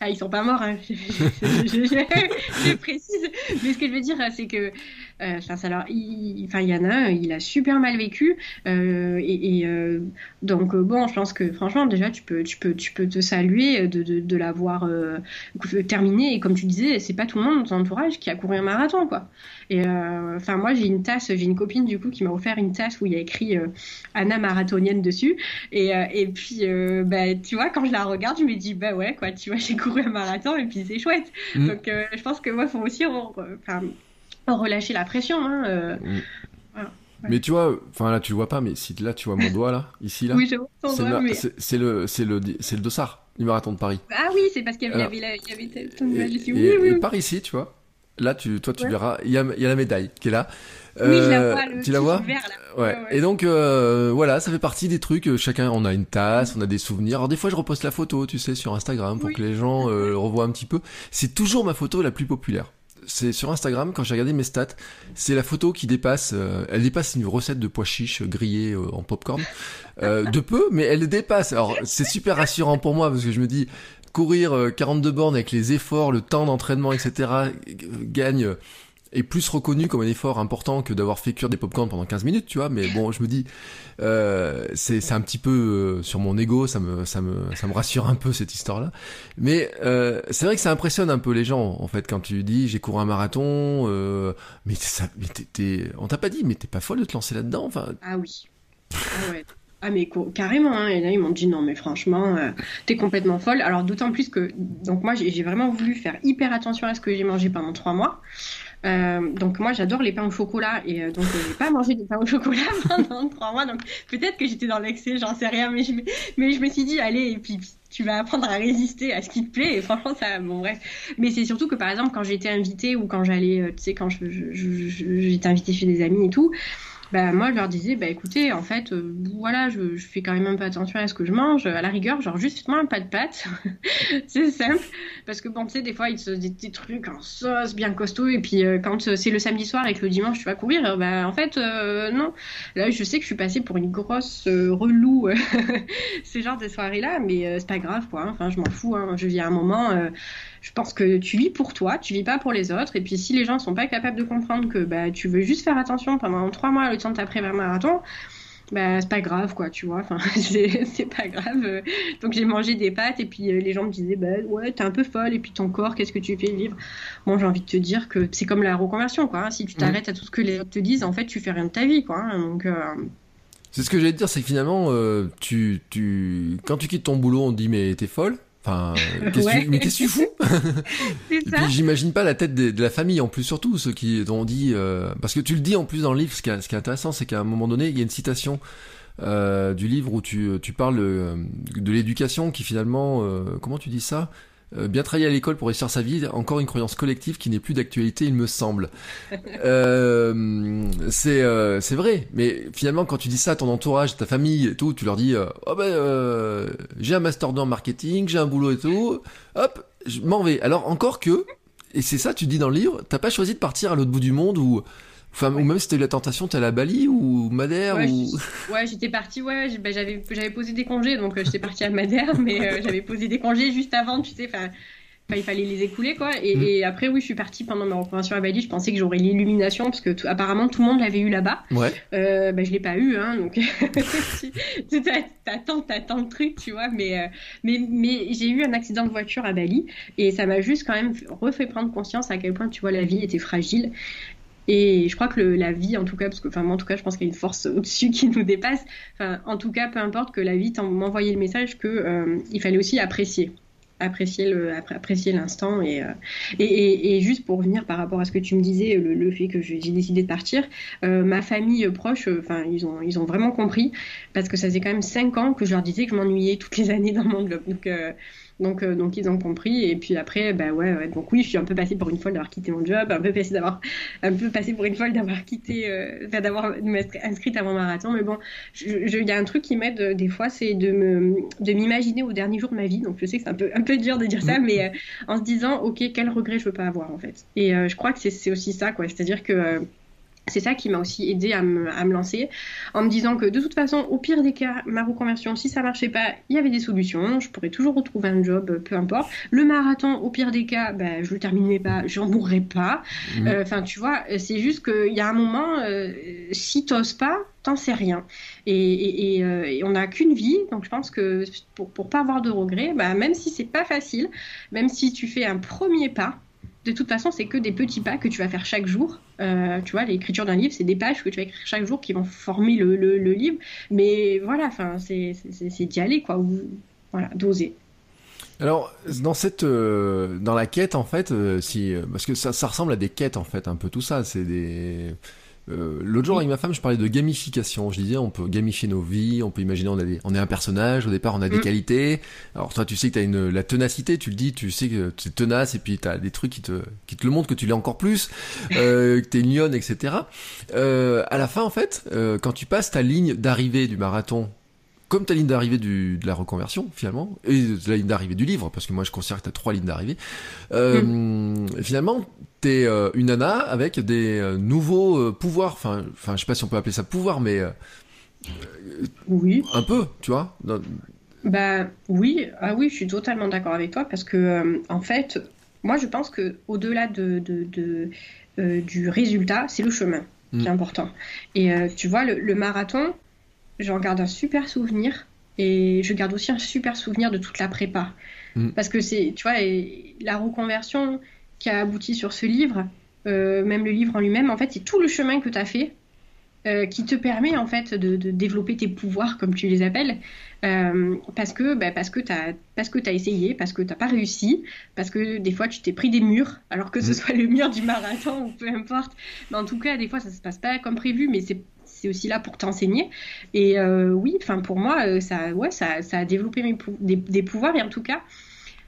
ah, ils sont pas morts. Hein. je, précise. Mais ce que je veux dire, c'est que, euh, alors, il, enfin, il y en a, il a super mal vécu. Euh, et, euh, donc, bon, je pense que franchement, déjà, tu peux, tu peux, tu peux te saluer de, de, de l'avoir terminé. Et comme tu disais, c'est pas tout le monde dans ton entourage qui a couru un marathon, quoi. Et enfin, moi, j'ai une tasse, j'ai une copine du coup qui m'a offert une tasse où il y a écrit Anna marathonienne dessus. Et, euh, et puis, euh, bah, tu vois, quand je la regarde, je me dis, bah ouais, quoi, tu vois, j'ai couru un marathon et puis c'est chouette. Mm. Donc, euh, je pense que moi, faut aussi relâcher la pression. Hein, mm. Mais tu vois, enfin là tu le vois pas, mais si là tu vois mon doigt là, ici là, oui, je vois ton doigt, mais... c'est le c'est le c'est le dossard du marathon de Paris. Ah oui, c'est parce qu'il y avait, il y avait ton image ici. Oui, oui, par ici, tu vois. Là, tu, toi, tu verras, il y a, il y a la médaille qui est là. Oui, je la euh, vois, le tu la vois Ouais. Et donc euh, voilà, ça fait partie des trucs. Euh, chacun, on a une tasse, on a des souvenirs. Alors des fois, je reposte la photo, tu sais, sur Instagram pour que les gens euh, revoient un petit peu. C'est toujours ma photo la plus populaire. C'est sur Instagram quand j'ai regardé mes stats, c'est la photo qui dépasse. elle dépasse une recette de pois chiches grillés en popcorn de peu, mais elle dépasse. Alors c'est super rassurant pour moi parce que je me dis courir 42 bornes avec les efforts, le temps d'entraînement, etc. gagne est plus reconnu comme un effort important que d'avoir fait cuire des popcorns pendant 15 minutes, tu vois. Mais bon, je me dis, euh, c'est un petit peu euh, sur mon ego, ça me ça me ça me rassure un peu cette histoire-là. Mais euh, c'est vrai que ça impressionne un peu les gens en fait quand tu dis j'ai couru un marathon, mais ça, mais t'es, on t'a pas dit, mais t'es pas folle de te lancer là-dedans, enfin. Ah oui. Ah ouais. Ah mais carrément, hein. et là ils m'ont dit non mais franchement, euh, t'es complètement folle. Alors d'autant plus que, donc moi j'ai vraiment voulu faire hyper attention à ce que j'ai mangé pendant trois mois. Euh, donc moi j'adore les pains au chocolat et euh, donc j'ai pas mangé de pain au chocolat pendant trois mois. Donc peut-être que j'étais dans l'excès j'en sais rien mais je, mais je me suis dit allez et puis tu vas apprendre à résister à ce qui te plaît. Et franchement ça bon bref. Mais c'est surtout que par exemple quand j'étais invitée ou quand j'allais euh, tu sais quand j'étais invitée chez des amis et tout bah, moi je leur disais bah écoutez en fait euh, voilà je, fais quand même un peu attention à ce que je mange. À la rigueur genre juste un pas de pâtes c'est simple. Parce que bon tu sais des fois ils se des, des trucs en sauce bien costaud. Et puis euh, quand euh, c'est le samedi soir et que le dimanche tu vas courir bah en fait non. Là je sais que je suis passée pour une grosse relou ces genres de soirées là mais c'est pas grave quoi hein. enfin je m'en fous hein. je vis à un moment je pense que tu vis pour toi, tu vis pas pour les autres. Et puis si les gens sont pas capables de comprendre que bah, tu veux juste faire attention pendant trois mois le temps de ta pré-marathon, bah c'est pas grave quoi, tu vois. Enfin, c'est pas grave. Donc j'ai mangé des pâtes et puis euh, les gens me disaient bah ouais t'es un peu folle et puis ton corps qu'est-ce que tu fais vivre? Bon j'ai envie de te dire que c'est comme la reconversion quoi. Hein. Si tu t'arrêtes à tout ce que les autres te disent, en fait tu fais rien de ta vie quoi. Hein. Donc euh, c'est ce que j'allais te dire, c'est que finalement, euh, tu, tu, quand tu quittes ton boulot, on te dit mais t'es folle. Enfin, mais qu'est-ce que tu fous Et puis j'imagine pas la tête de, la famille en plus, surtout ceux qui ont dit, euh, parce que tu le dis en plus dans le livre. Ce qui est, ce qui est intéressant, c'est qu'à un moment donné, il y a une citation euh, du livre où tu, tu parles euh, de l'éducation qui finalement, comment tu dis ça? Bien travailler à l'école pour réussir sa vie, encore une croyance collective qui n'est plus d'actualité, il me semble. euh, c'est euh, c'est vrai, mais finalement quand tu dis ça à ton entourage, ta famille et tout, tu leur dis oh ben j'ai un master 2 en marketing, j'ai un boulot et tout, hop, je m'en vais. Alors encore que, et c'est ça tu dis dans le livre, t'as pas choisi de partir à l'autre bout du monde ou Enfin, ou même eu la tentation, t'es à la Bali ou Madère ouais, ou... ouais j'étais partie, ouais, bah, j'avais, j'avais posé des congés, donc euh, j'étais partie à Madère, mais euh, j'avais posé des congés juste avant, tu sais, enfin, il fallait les écouler, quoi. Et, mm. et, après, oui, je suis partie pendant ma reconversion à Bali, je pensais que j'aurais l'illumination, parce que apparemment tout le monde l'avait eu là-bas. Ouais. Euh, bah, je l'ai pas eu, hein, donc t'attends, t'attends le truc, tu vois, mais, euh, mais, mais j'ai eu un accident de voiture à Bali, et ça m'a juste quand même refait prendre conscience à quel point, tu vois, la vie était fragile. Et je crois que la vie, en tout cas, parce que, enfin, moi, en tout cas, je pense qu'il y a une force au-dessus qui nous dépasse. Enfin, en tout cas, peu importe que la vie m'envoyait le message que euh, il fallait aussi apprécier, apprécier l'instant et, euh, et, juste pour revenir par rapport à ce que tu me disais, le, fait que j'ai décidé de partir, euh, ma famille proche, enfin, ils ont, ils ont vraiment compris parce que ça faisait quand même cinq ans que je leur disais que je m'ennuyais toutes les années dans mon job. Donc donc, euh, donc ils ont compris. Et puis après, bah ouais, ouais, donc oui, je suis un peu passée pour une folle d'avoir quitté mon job, un peu passée d'avoir, un peu passée pour une folle d'avoir quitté, euh, d'avoir m'être inscrite à mon marathon. Mais bon, il y a un truc qui m'aide euh, des fois, c'est de me, de m'imaginer au dernier jour de ma vie. Donc je sais que c'est un peu, un peu dur de dire ça, mais en se disant, ok, quel regret je veux pas avoir en fait. Et je crois que c'est aussi ça, quoi. C'est-à-dire que c'est ça qui m'a aussi aidé à me, à me, lancer, en me disant que de toute façon, au pire des cas, ma reconversion, si ça marchait pas, il y avait des solutions, je pourrais toujours retrouver un job, peu importe. Le marathon, au pire des cas, ben, je le terminerai pas, j'en mourrai pas. Mmh. Euh, enfin, tu vois, c'est juste qu'il y a un moment, euh, si t'oses pas, t'en sais rien. Et, et, et, euh, et on n'a qu'une vie, donc je pense que pour, pour pas avoir de regrets, bah, même si c'est pas facile, même si tu fais un premier pas, de toute façon, c'est que des petits pas que tu vas faire chaque jour. Euh, tu vois, l'écriture d'un livre, c'est des pages que tu vas écrire chaque jour qui vont former le, livre. Mais voilà, enfin, c'est d'y aller, quoi. Voilà, d'oser. Alors, dans cette, euh, dans la quête, en fait, euh, si, parce que ça ressemble à des quêtes, en fait, un peu tout ça. C'est des euh, L'autre jour avec ma femme, je parlais de gamification. Je disais, on peut gamifier nos vies, on peut imaginer, on, a des, on est un personnage, au départ on a des mm. qualités. Alors toi, tu sais que tu as une, la ténacité, tu le dis, tu sais que tu es tenace et puis tu as des trucs qui te, qui te le montrent que tu l'es encore plus, euh, que tu es une lionne, etc. Euh, à la fin, en fait, euh, quand tu passes ta ligne d'arrivée du marathon, comme ta ligne d'arrivée de la reconversion finalement et la ligne d'arrivée du livre parce que moi je considère que tu as trois lignes d'arrivée euh, mm. finalement euh, une nana avec des euh, nouveaux euh, pouvoirs. Enfin enfin je sais pas si on peut appeler ça pouvoir mais oui. un peu tu vois Dans... bah oui. Ah oui je suis totalement d'accord avec toi parce que en fait moi je pense que au delà de, de, de du résultat c'est le chemin qui est important. Et tu vois le, le marathon j'en garde un super souvenir et je garde aussi un super souvenir de toute la prépa. Mm. Parce que c'est, tu vois, la reconversion qui a abouti sur ce livre, euh, même le livre en lui-même, en fait, c'est tout le chemin que tu as fait euh, qui te permet en fait de, de, développer tes pouvoirs, comme tu les appelles, euh, parce que bah, parce que t'as parce que t'as essayé, parce que t'as pas réussi, parce que des fois tu t'es pris des murs, alors que ce mm. soit le mur du marathon ou peu importe. Mais en tout cas, des fois ça se passe pas comme prévu, mais c'est c'est aussi là pour t'enseigner. Et euh, oui, enfin pour moi, ça, ouais, ça, ça a développé mes des, des, pouvoirs et en tout cas,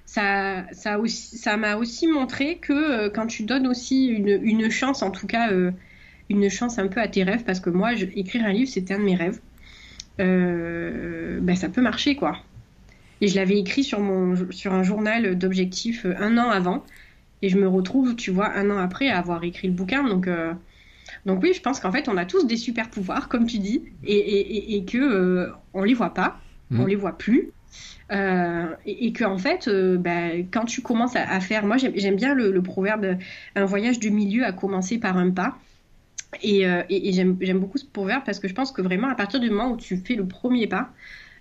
ça, ça aussi, ça m'a aussi montré que euh, quand tu donnes aussi une, une chance, en tout cas, euh, une chance un peu à tes rêves, parce que moi, je, écrire un livre, c'était un de mes rêves. Ben, ça peut marcher, quoi. Et je l'avais écrit sur mon, sur un journal d'objectifs un an avant. Et je me retrouve, tu vois, un an après à avoir écrit le bouquin. Donc, euh, donc oui, je pense qu'en fait, on a tous des super pouvoirs, comme tu dis, et, et, et que euh, on les voit pas, mmh. on les voit plus. Euh, et, et que en fait, euh, bah, quand tu commences à, à faire, moi j'aime bien le, proverbe un voyage du milieu a commencé par un pas. Et, euh, j'aime beaucoup ce proverbe parce que je pense que vraiment à partir du moment où tu fais le premier pas,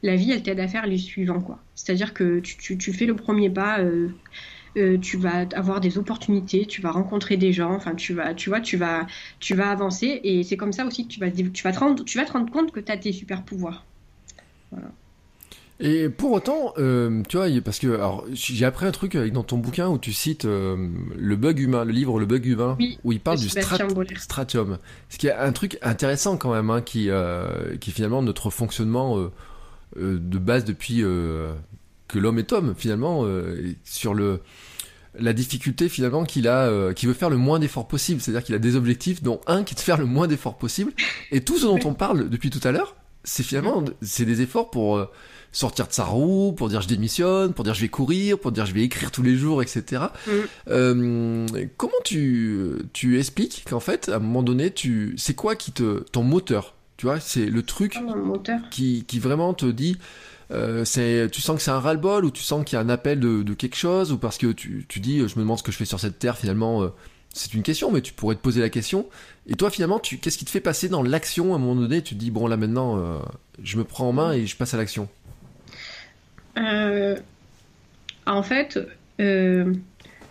la vie elle t'aide à faire les suivants quoi. C'est-à-dire que tu, fais le premier pas. Euh, euh, tu vas avoir des opportunités, tu vas rencontrer des gens, enfin tu vas, tu vois, tu vas, tu vas avancer et c'est comme ça aussi que tu vas, tu vas te rendre, tu vas te rendre compte que tu as tes super pouvoirs. Voilà. Et pour autant, euh, tu vois, parce que alors j'ai appris un truc dans ton bouquin où tu cites euh, le bug humain, le livre Le bug humain, oui, où il parle du strat stratium, ce qui est un truc intéressant quand même, hein, qui, euh, qui finalement notre fonctionnement de base depuis que l'homme est homme finalement sur le la difficulté finalement qu'il a, euh, qui veut faire le moins d'efforts possible. C'est-à-dire qu'il a des objectifs, dont un qui est de faire le moins d'efforts possible. Et tout ce dont on parle depuis tout à l'heure, c'est finalement c'est des efforts pour euh, sortir de sa roue, pour dire je démissionne, pour dire je vais courir, pour dire je vais écrire tous les jours, etc. Mm. Euh, comment tu tu expliques qu'en fait à un moment donné tu c'est quoi qui te ton moteur, tu vois, c'est le truc qui qui vraiment te dit euh, c'est, tu sens que c'est un ras-le-bol ou tu sens qu'il y a un appel de, quelque chose ou parce que tu, tu, dis je me demande ce que je fais sur cette terre finalement euh, c'est une question mais tu pourrais te poser la question. Et toi finalement tu qu'est-ce qui te fait passer dans l'action à un moment donné? Tu te dis bon là maintenant euh, je me prends en main et je passe à l'action en fait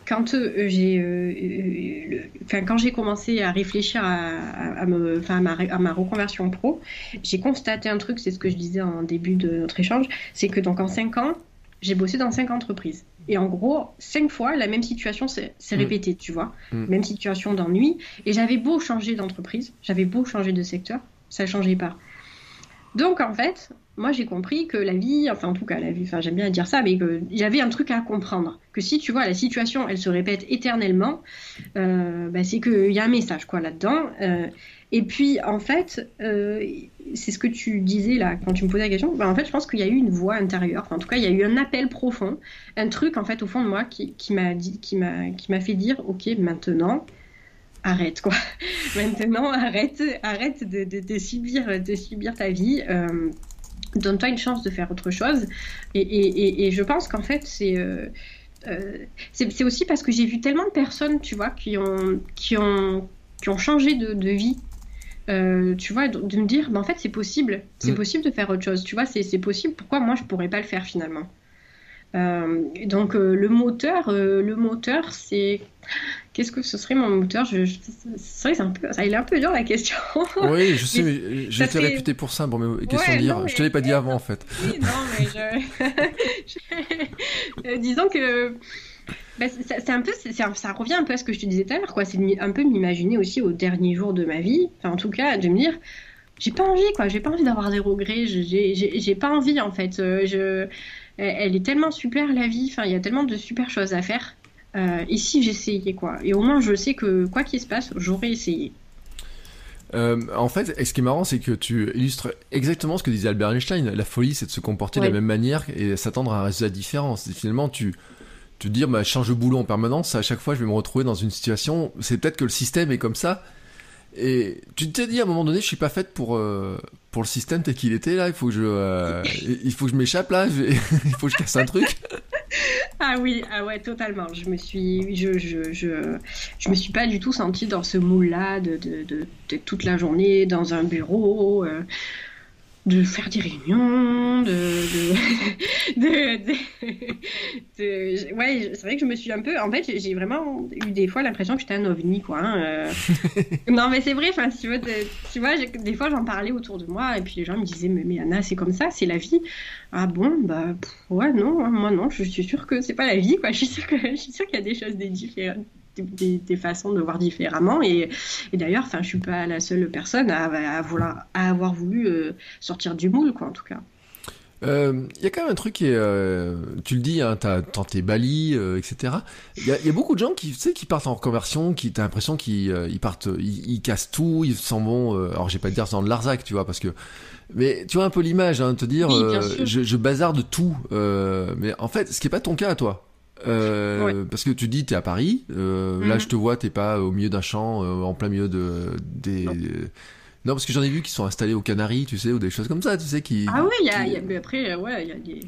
quand euh, j'ai euh, euh, enfin quand j'ai commencé à réfléchir à, me, à, ma, à ma reconversion pro, j'ai constaté un truc, c'est ce que je disais en début de notre échange, c'est que donc en 5 ans, j'ai bossé dans 5 entreprises. Et en gros, 5 fois, la même situation s'est mm. répétée, tu vois. Mm. Même situation d'ennui. Et j'avais beau changer d'entreprise, j'avais beau changer de secteur, ça ne changeait pas. Donc en fait, moi j'ai compris que la vie, enfin en tout cas la vie, enfin j'aime bien dire ça, mais qu'il y avait un truc à comprendre. Que si tu vois la situation, elle se répète éternellement, euh, bah, c'est qu'il y a un message quoi là-dedans. Euh, et puis en fait, euh, c'est ce que tu disais là quand tu me posais la question. Bah, en fait, je pense qu'il y a eu une voix intérieure. en tout cas, il y a eu un appel profond, un truc en fait au fond de moi qui, qui m'a dit, qui m'a, qui m'a fait dire, ok, maintenant arrête quoi. Maintenant, arrête, arrête de, de, subir, de subir ta vie. Euh, donne-toi une chance de faire autre chose. Et, je pense qu'en fait, euh, euh, c'est c'est aussi parce que j'ai vu tellement de personnes, tu vois, qui ont, qui ont, qui ont changé de, vie. tu vois, de, me dire, mais en fait, c'est possible. C'est mm. possible de faire autre chose. Tu vois, c'est possible. Pourquoi moi, je pourrais pas le faire finalement? Donc, le moteur, le moteur, c'est Qu'est-ce que ce serait mon moteur? Je, C'est un peu, ça, il est un peu dur la question. Oui, je sais, mais j'étais réputé pour ça. Bon, mais question de dire, je te l'ai pas dit avant en fait. Oui, non, mais je... Euh, disons que bah, c'est un peu, ça revient un peu à ce que je te disais tout à l'heure, quoi. C'est un peu m'imaginer aussi au dernier jour de ma vie, enfin en tout cas de me dire, j'ai pas envie, quoi. J'ai pas envie d'avoir des regrets. J'ai pas envie en fait. Euh, je, elle est tellement super la vie. Enfin, il y a tellement de super choses à faire euh, et si j'essayais quoi Et au moins je sais que quoi qu'il se passe, j'aurais essayé. Euh, en fait, ce qui est marrant, c'est que tu illustres exactement ce que disait Albert Einstein. La folie, c'est de se comporter de la même manière et s'attendre à un résultat différent. C'est finalement, tu te dire, bah, change de boulot en permanence. À chaque fois, je vais me retrouver dans une situation. C'est peut-être que le système est comme ça. Et tu t'es dit à un moment donné, je suis pas faite pour euh, pour le système tel qu'il était là. Il faut que je il faut que je m'échappe là. il faut que je casse un truc. Ah oui, ah ouais, totalement. Je me suis, je, je, je, je me suis pas du tout sentie dans ce moule-là de, de, de, toute la journée dans un bureau. Euh, de faire des réunions, de, de, de, ouais, c'est vrai que je me suis un peu, en fait, j'ai vraiment eu des fois l'impression que j'étais un ovni, quoi. Hein, euh. non, mais c'est vrai, enfin, tu vois, tu vois, des fois j'en parlais autour de moi et puis les gens me disaient, mais, Anna, c'est comme ça, c'est la vie. Ah bon, bah ouais, non, hein, moi non, je suis sûre que c'est pas la vie, quoi. Je suis sûre qu'il y a des choses différentes des, façons de voir différemment. Et, d'ailleurs, je suis pas la seule personne à, à, avoir voulu euh, sortir du moule, quoi, en tout cas. Il euh, y a quand même un truc qui est, euh, tu le dis, hein, t'as tenté Bali, etc. Il y, a beaucoup de gens qui, tu sais, qui partent en reconversion, qui t'as l'impression qu'ils partent, ils, cassent tout, ils s'en vont. alors j'ai pas de dire dans le Larzac, tu vois, parce que, mais tu vois un peu l'image, hein, te dire, je, je bazarde tout. mais en fait, ce qui est pas ton cas à toi. Euh, parce que tu dis t'es à Paris, euh, là mhm. je te vois t'es pas au milieu d'un champ, euh, en plein milieu de des. Non. parce que j'en ai vu qui sont installés aux Canaries, tu sais, ou des choses comme ça, tu sais qui. Ah oui, il y a, mais après ouais il y a des.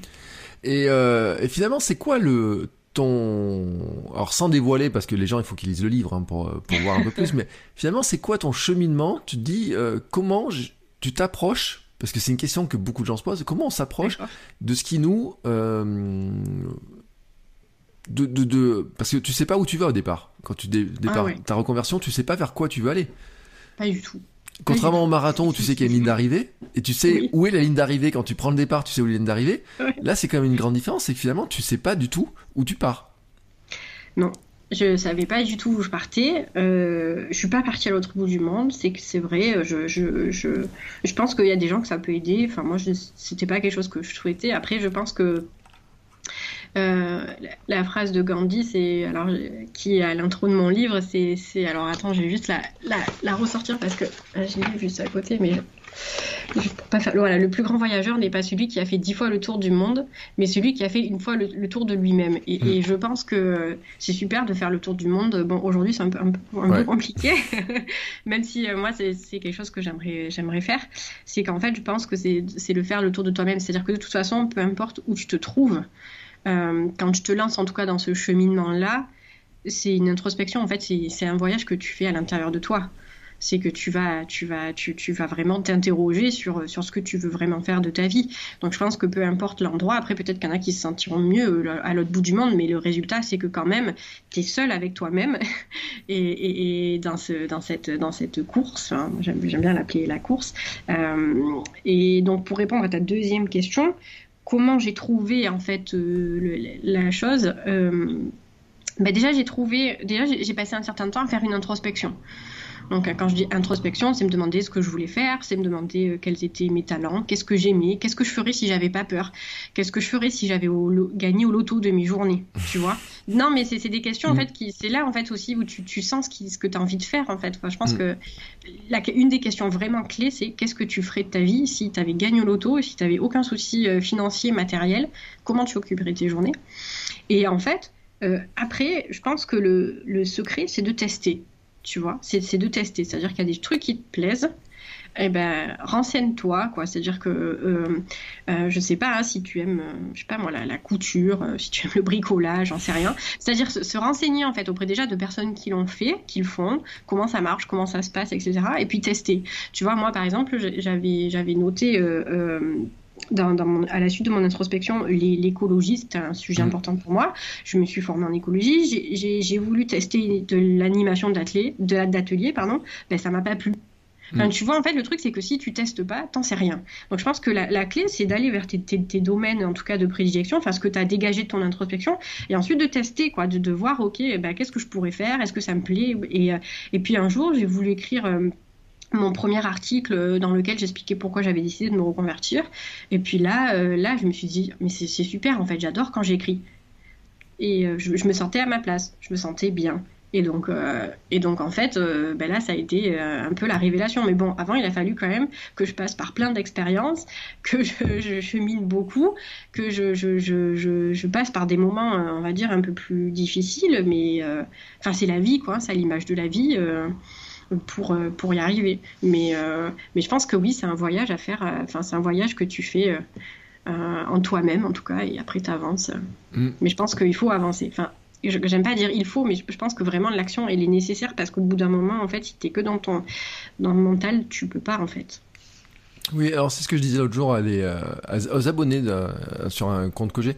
Et, et finalement c'est quoi le ton alors sans dévoiler parce que les gens il faut qu'ils lisent le livre hein, pour pour voir un peu plus, mais finalement c'est quoi ton cheminement? Tu te dis comment tu t'approches parce que c'est une question que beaucoup de gens se posent. Comment on s'approche de ce qui nous de, de, parce que tu sais pas où tu vas au départ. Quand tu départ ah ta reconversion, tu sais pas vers quoi tu veux aller. Pas du tout. Contrairement au marathon où tu sais qu'il y a une ligne d'arrivée et tu sais où est la ligne d'arrivée quand tu prends le départ, tu sais où est la ligne d'arrivée. Là, c'est quand même une grande différence, c'est que finalement, tu sais pas du tout où tu pars. Non, je savais pas du tout où je partais. Euh, je suis pas partie à l'autre bout du monde. C'est que c'est vrai. Je, je, je, je pense qu'il y a des gens que ça peut aider. Enfin, moi, c'était pas quelque chose que je souhaitais. Après, je pense que la, phrase de Gandhi, c'est alors qui est à l'intro de mon livre, c'est alors attends, je vais juste la, la, ressortir parce que je l'ai juste à côté, mais pas faire... voilà, le plus grand voyageur n'est pas celui qui a fait dix fois le tour du monde, mais celui qui a fait une fois le, tour de lui-même. Et, je pense que c'est super de faire le tour du monde. Bon, aujourd'hui, c'est un peu, un peu, compliqué, même si euh, moi, c'est quelque chose que j'aimerais faire. C'est qu'en fait, je pense que c'est de faire le tour de toi-même. C'est-à-dire que de toute façon, peu importe où tu te trouves, euh, quand tu te lances en tout cas dans ce cheminement-là, c'est une introspection. En fait, c'est un voyage que tu fais à l'intérieur de toi c'est que tu vas, tu vas, tu, vas vraiment t'interroger sur, sur ce que tu veux vraiment faire de ta vie. Donc je pense que peu importe l'endroit, après peut-être qu'il y en a qui se sentiront mieux euh, à l'autre bout du monde, mais le résultat c'est que quand même, tu es seul avec toi-même et, et, dans, ce, dans, cette, dans cette course, hein, j'aime bien l'appeler la course. Euh, et donc pour répondre à ta deuxième question, comment j'ai trouvé en fait euh, la chose bah déjà j'ai trouvé déjà j'ai passé un certain temps à faire une introspection donc quand je dis introspection, c'est me demander ce que je voulais faire, c'est me demander euh, quels étaient mes talents, qu'est-ce que j'aimais, qu'est-ce que je ferais si j'avais pas peur, qu'est-ce que je ferais si j'avais gagné au loto de mes journées, tu vois. Non, mais c'est des questions en mm. fait qui c'est là en fait aussi où tu, tu sens ce, ce que tu as envie de faire en fait. Enfin, je pense mm. que la, une des questions vraiment clés, c'est qu'est-ce que tu ferais de ta vie si tu avais gagné au loto, si tu avais aucun souci euh, financier, matériel, comment tu occuperais tes journées? Et en fait, euh, après, je pense que le, le secret, c'est de tester tu vois. C'est de tester. C'est-à-dire qu'il y a des trucs qui te plaisent. Eh ben, renseigne-toi, quoi. C'est-à-dire que, euh, euh, je sais pas, hein, si tu aimes, euh, je sais pas moi, la, couture, si tu aimes le bricolage, j'en sais rien. C'est-à-dire se, renseigner, en fait, auprès déjà de personnes qui l'ont fait, qui le font, comment ça marche, comment ça se passe, etc. Et puis tester. Tu vois, moi, par exemple, j'avais, noté à la suite de mon introspection, l'écologie, c'était un sujet mmh. important pour moi. Je me suis formée en écologie. J'ai voulu tester de l'animation d'atelier, pardon. Ben, ça m'a pas plu. Mmh. tu vois, en fait, le truc, c'est que si tu testes pas, t'en sais rien. Donc, je pense que la, clé, c'est d'aller vers tes, domaines, en tout cas, de prédilection, enfin, ce que tu as dégagé de ton introspection, et ensuite de tester, quoi, de, de voir, OK, ben, qu'est-ce que je pourrais faire? Est-ce que ça me plaît? Et, et puis, un jour, j'ai voulu écrire. Euh, mon premier article dans lequel j'expliquais pourquoi j'avais décidé de me reconvertir. Et puis là, euh, là, je me suis dit, mais c'est super, en fait, j'adore quand j'écris. Et euh, je, me sentais à ma place, je me sentais bien. Et donc, euh, et donc en fait, ben là, ça a été un peu la révélation. Mais bon, avant, il a fallu quand même que je passe par plein d'expériences, que je, chemine beaucoup, que je, je, passe par des moments, on va dire, un peu plus difficiles. Mais enfin, c'est la vie, quoi. C'est l'image de la vie pour, euh, pour y arriver. Mais, euh, mais je pense que oui, c'est un voyage à faire. Euh, enfin, c'est un voyage que tu fais en toi-même, en tout cas, et après tu avances. Mm. Mais je pense qu'il faut avancer. Enfin, j'aime pas dire il faut, mais je pense que vraiment l'action elle est nécessaire parce qu'au bout d'un moment, en fait, si t'es que dans ton dans le mental, tu peux pas en fait. Oui, alors c'est ce que je disais l'autre jour à aux abonnés sur un compte que j'ai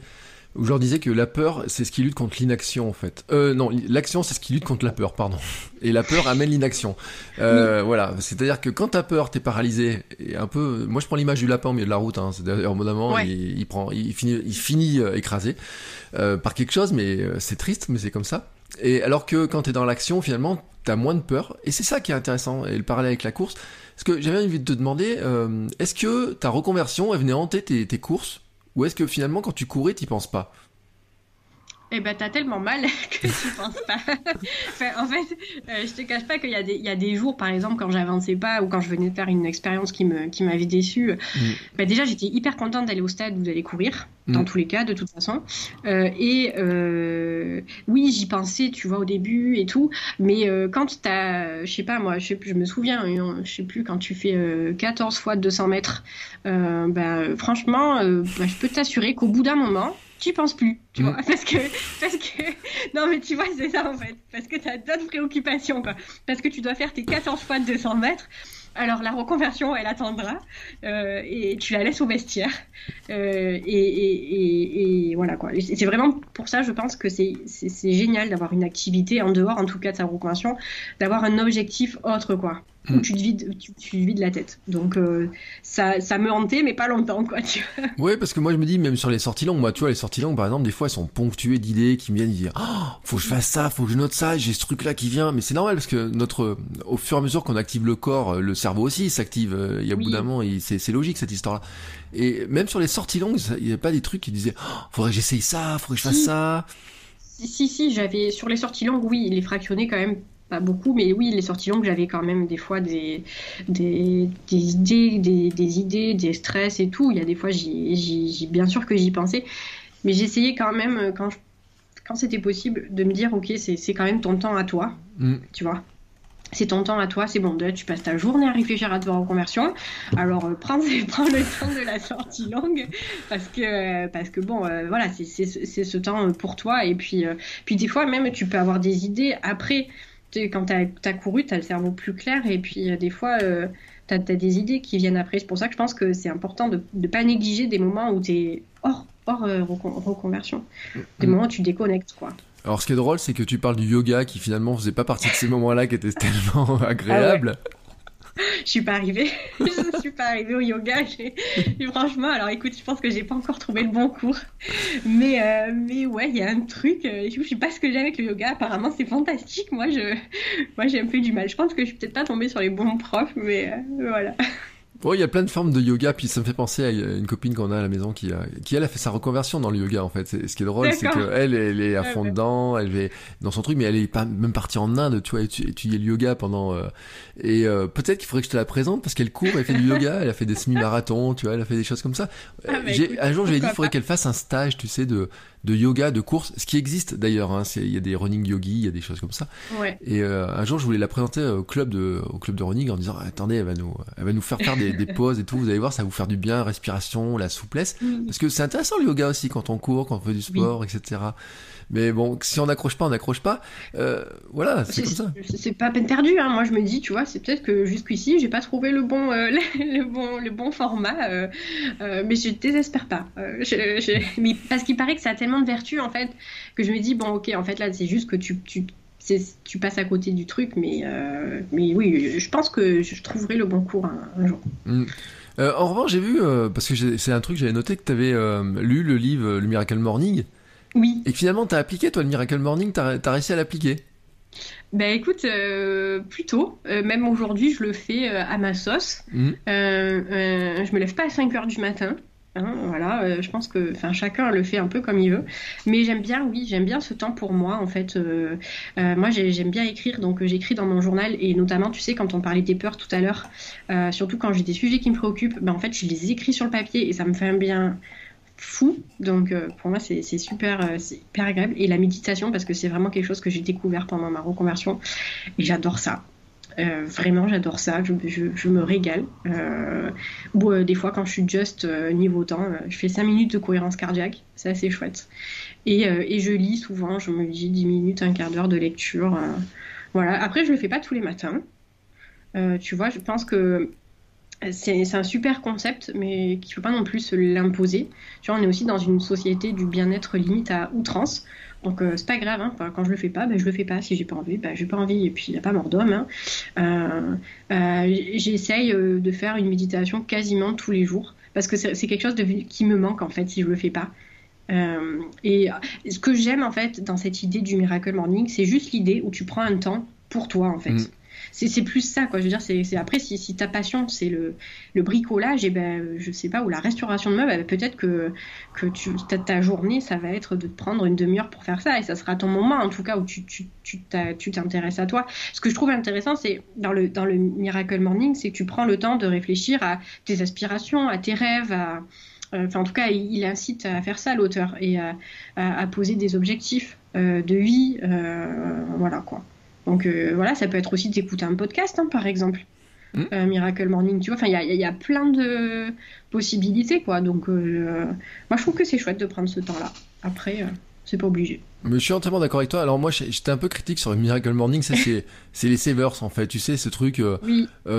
où je leur disais que la peur, c'est ce qui lutte contre l'inaction, en fait. Euh, non, l'action, c'est ce qui lutte contre la peur, pardon. Et la peur amène l'inaction. Euh, Voilà, c'est-à-dire que quand t'as peur, t'es paralysé. Et un peu, moi je prends l'image du lapin au milieu de la route. Hein. C'est d'ailleurs, au il, il, prend, il finit, il finit euh, écrasé euh, par quelque chose, mais euh, c'est triste, mais c'est comme ça. Et alors que quand t'es dans l'action, finalement, t'as moins de peur. Et c'est ça qui est intéressant. Et le parallèle avec la course. Parce que j'avais envie de te demander, est-ce que ta reconversion, elle venait hanter tes, tes courses? Ou est-ce que finalement, quand tu courais, t'y penses pas? Eh ben, t'as tellement mal que tu penses pas. en fait, euh, je te cache pas qu'il y, a des, y a des jours, par exemple, quand j'avançais pas ou quand je venais de faire une expérience qui m'avait déçu. Mm. Ben, déjà, j'étais hyper contente d'aller au stade ou d'aller courir, dans mm. tous les cas, de toute façon. Euh, et euh, oui, j'y pensais, tu vois, au début et tout. Mais quand t'as, je sais pas, moi, je, je me souviens, je sais plus, quand tu fais 14 fois 200 mètres, ben, franchement, ben, je peux t'assurer qu'au bout d'un moment, tu penses plus, tu vois, parce que, parce que, non mais tu vois, c'est ça en fait, parce que tu as d'autres préoccupations, quoi, parce que tu dois faire tes 14 fois de 200 mètres, alors la reconversion, elle attendra, euh, et tu la laisses au vestiaire, euh, et, et, voilà quoi. C'est vraiment pour ça, je pense que c'est génial d'avoir une activité en dehors, en tout cas de sa reconversion, d'avoir un objectif autre, quoi. Où mm. tu te vides, tu, tu vides la tête. Donc euh, ça, ça me hantait, mais pas longtemps, quoi. Tu vois. Ouais, parce que moi je me dis même sur les sorties longues, moi tu vois les sorties longues par exemple, des fois elles sont ponctuées d'idées qui me viennent dire, oh, faut que je fasse ça, faut que je note ça, j'ai ce truc là qui vient. Mais c'est normal parce que notre, au fur et à mesure qu'on active le corps, le cerveau aussi s'active. Il y a oui. bout d'un moment, c'est logique cette histoire-là. Et même sur les sorties longues, il n'y a pas des trucs qui disaient, oh, faudrait que j'essaye ça, faudrait que je fasse ça. Si, si, j'avais sur les sorties longues, oui, il est fractionné quand même pas beaucoup, mais oui, les sorties longues, j'avais quand même des fois des, des, des idées, des, des, idées, des stress et tout. Il y a des fois, bien sûr que j'y pensais, mais j'essayais quand même, quand, quand c'était possible, de me dire, ok, c'est quand même ton temps à toi, mm. tu vois c'est ton temps à toi, c'est bon, tu passes ta journée à réfléchir à ta reconversion. Alors euh, prends, prends, le temps de la sortie longue parce que parce que bon euh, voilà, c'est ce temps pour toi et puis euh, puis des fois même tu peux avoir des idées après quand tu as, couru, tu as le cerveau plus clair et puis des fois tu as, des idées qui viennent après. C'est pour ça que je pense que c'est important de ne pas négliger des moments où tu es hors, hors reconversion, des mm. moments où tu déconnectes quoi. Alors, ce qui est drôle, c'est que tu parles du yoga qui finalement faisait pas partie de ces moments-là qui étaient tellement agréables. Ah je suis pas arrivée. je suis pas arrivée au yoga. Franchement, alors écoute, je pense que j'ai pas encore trouvé le bon cours. Mais, euh, mais ouais, il y a un truc. Euh, je sais pas ce que j'ai avec le yoga. Apparemment, c'est fantastique. Moi, je, moi, j'ai un peu du mal. Je pense que je suis peut-être pas tombée sur les bons profs, mais euh, voilà. Bon, il y a plein de formes de yoga, puis ça me fait penser à une copine qu'on a à la maison qui a, qui elle a fait sa reconversion dans le yoga en fait. Ce qui est drôle, c'est qu'elle, elle est à fond dedans, elle est dans son truc, mais elle est pas même partie en Inde, tu vois, étudier le yoga pendant. Euh, et euh, peut-être qu'il faudrait que je te la présente parce qu'elle court, elle fait du yoga, elle a fait des semi-marathons, tu vois, elle a fait des choses comme ça. Ah, bah, un jour, j'ai dit, il faudrait qu'elle fasse un stage, tu sais, de de yoga, de course, ce qui existe d'ailleurs. Hein, il y a des running yogi, il y a des choses comme ça. Ouais. Et euh, un jour, je voulais la présenter au club de, au club de running en disant attendez, elle va nous, elle va nous faire faire des, des, pauses et tout. Vous allez voir, ça va vous faire du bien, respiration, la souplesse, parce que c'est intéressant le yoga aussi quand on court, quand on fait du sport, etc. Mais bon, si on n'accroche pas, on n'accroche pas. Euh, voilà, c'est comme ça. C'est pas peine perdue. Hein. Moi, je me dis, tu vois, c'est peut-être que jusqu'ici, j'ai pas trouvé le bon, euh, le bon, le bon format. Euh, mais je désespère pas. Je, je... Mais parce qu'il paraît que ça a tellement de vertus, en fait, que je me dis, bon, ok, en fait, là, c'est juste que tu, tu tu passes à côté du truc, mais, euh, mais oui, je pense que je trouverai le bon cours un, un jour. Mm. Euh, en revanche, j'ai vu, euh, parce que c'est un truc, j'avais noté que tu avais lu le livre Le Miracle Morning. Oui. Et finalement, tu as appliqué, toi, le Miracle Morning, tu as, réussi à l'appliquer? Ben écoute, plutôt. même aujourd'hui, je le fais à ma sauce. Mm. je me lève pas à 5 heures du matin. Hein, voilà, euh, je pense que chacun le fait un peu comme il veut. Mais j'aime bien, oui, j'aime bien ce temps pour moi. En fait, euh, euh, moi, j'aime bien écrire, donc j'écris dans mon journal. Et notamment, tu sais, quand on parlait des peurs tout à l'heure, surtout quand j'ai des sujets qui me préoccupent, ben, en fait, je les écris sur le papier et ça me fait un bien fou. Donc pour moi, c'est super, super agréable. Et la méditation, parce que c'est vraiment quelque chose que j'ai découvert pendant ma reconversion. Et j'adore ça. Euh, vraiment, j'adore ça. Je, me régale. Euh, ou euh, des fois, quand je suis juste niveau temps, je fais 5 minutes de cohérence cardiaque. C'est assez chouette. Et, et, je lis souvent. Je me dis 10 minutes, un quart d'heure de lecture. voilà. Après, je le fais pas tous les matins. tu vois, je pense que c'est un super concept, mais qu'il ne faut pas non plus se l'imposer. Tu vois, on est aussi dans une société du bien-être limite à outrance. Donc euh, c'est pas grave, hein. quand je le fais pas, ben, je le fais pas. Si j'ai pas envie, ben, j'ai pas envie. Et puis il n'y a pas mort d'homme. Hein. Euh, euh, J'essaye euh, de faire une méditation quasiment tous les jours parce que c'est quelque chose de, qui me manque en fait si je le fais pas. Euh, et ce que j'aime en fait dans cette idée du miracle morning, c'est juste l'idée où tu prends un temps pour toi en fait. Mm c'est plus ça, quoi. Je veux dire, c'est après, si, ta passion, c'est le, bricolage, et ben, je sais pas, ou la restauration de meubles, ben, peut-être que, ta, journée, ça va être de te prendre une demi-heure pour faire ça, et ça sera ton moment, en tout cas, où tu t'intéresses à toi. Ce que je trouve intéressant, c'est dans le, Miracle Morning, c'est que tu prends le temps de réfléchir à tes aspirations, à tes rêves, à. Euh, enfin, en tout cas, il, incite à faire ça, l'auteur, et à, à, poser des objectifs euh, de vie. Euh, voilà, quoi. Donc euh, voilà, ça peut être aussi d'écouter un podcast, hein, par exemple. Hmm. Euh, Miracle Morning, tu vois. Enfin, il y, a, plein de possibilités, quoi. Donc, euh, moi, je trouve que c'est chouette de prendre ce temps-là. Après, c'est pas obligé. Mais je suis entièrement d'accord avec toi. Alors moi, j'étais un peu critique sur Miracle Morning. Ça, c'est les savers en fait. Tu sais, ce truc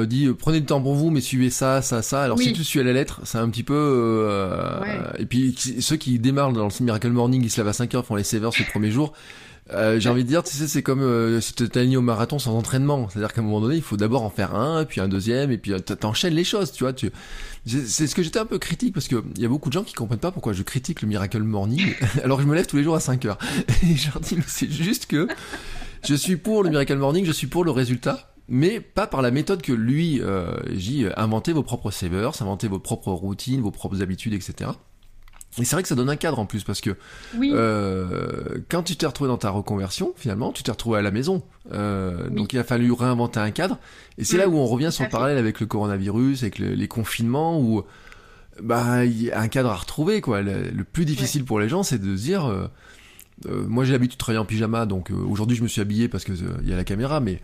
dit prenez le temps pour vous, mais suivez ça, ça, ça. Alors si tu suis à la lettre, c'est un petit peu. Et puis ceux qui démarrent dans le Miracle Morning, ils se lèvent à 5 heures, font les savers le premier jour. Euh, j'ai envie de dire, tu sais, c'est comme euh, si tu t'alignes au marathon sans entraînement. C'est-à-dire qu'à un moment donné, il faut d'abord en faire un, puis un deuxième, et puis euh, t'enchaînes les choses, tu vois. C'est ce que j'étais un peu critique, parce qu'il y a beaucoup de gens qui comprennent pas pourquoi je critique le Miracle Morning, alors que je me lève tous les jours à 5 heures. Et je leur dis, c'est juste que je suis pour le Miracle Morning, je suis pour le résultat, mais pas par la méthode que lui, euh, j'ai inventé vos propres savers, inventer vos propres routines, vos propres habitudes, etc. Et c'est vrai que ça donne un cadre en plus parce que euh, quand tu t'es retrouvé dans ta reconversion, finalement, tu t'es retrouvé à la maison. Euh, Donc il a fallu réinventer un cadre. Et c'est là où on revient sur le parallèle avec le coronavirus, avec les confinements, où bah il y a un cadre à retrouver. Quoi. Le, plus difficile pour les gens, c'est de se dire. Euh, euh moi j'ai l'habitude de travailler en pyjama, donc euh, aujourd'hui je me suis habillé parce que il y a la caméra, mais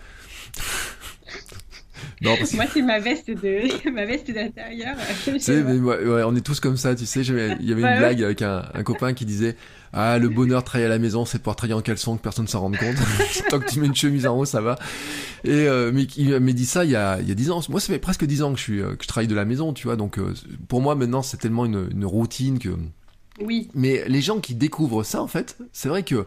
moi, c'est ma veste de ma veste d'intérieur. ouais, on est tous comme ça, tu sais. Il y avait une blague avec un, copain qui disait Ah, le bonheur de travailler à la maison, c'est de pouvoir travailler en caleçon, que personne ne s'en rende compte. Tant que tu mets une chemise en haut, ça va. Et euh, mais il m'a dit ça il y a il y a dix ans. Moi, ça fait presque dix ans que je suis euh, que je travaille de la maison, tu vois. Donc euh, pour moi maintenant, c'est tellement une, une routine que. Oui. Mais les gens qui découvrent ça, en fait, c'est vrai que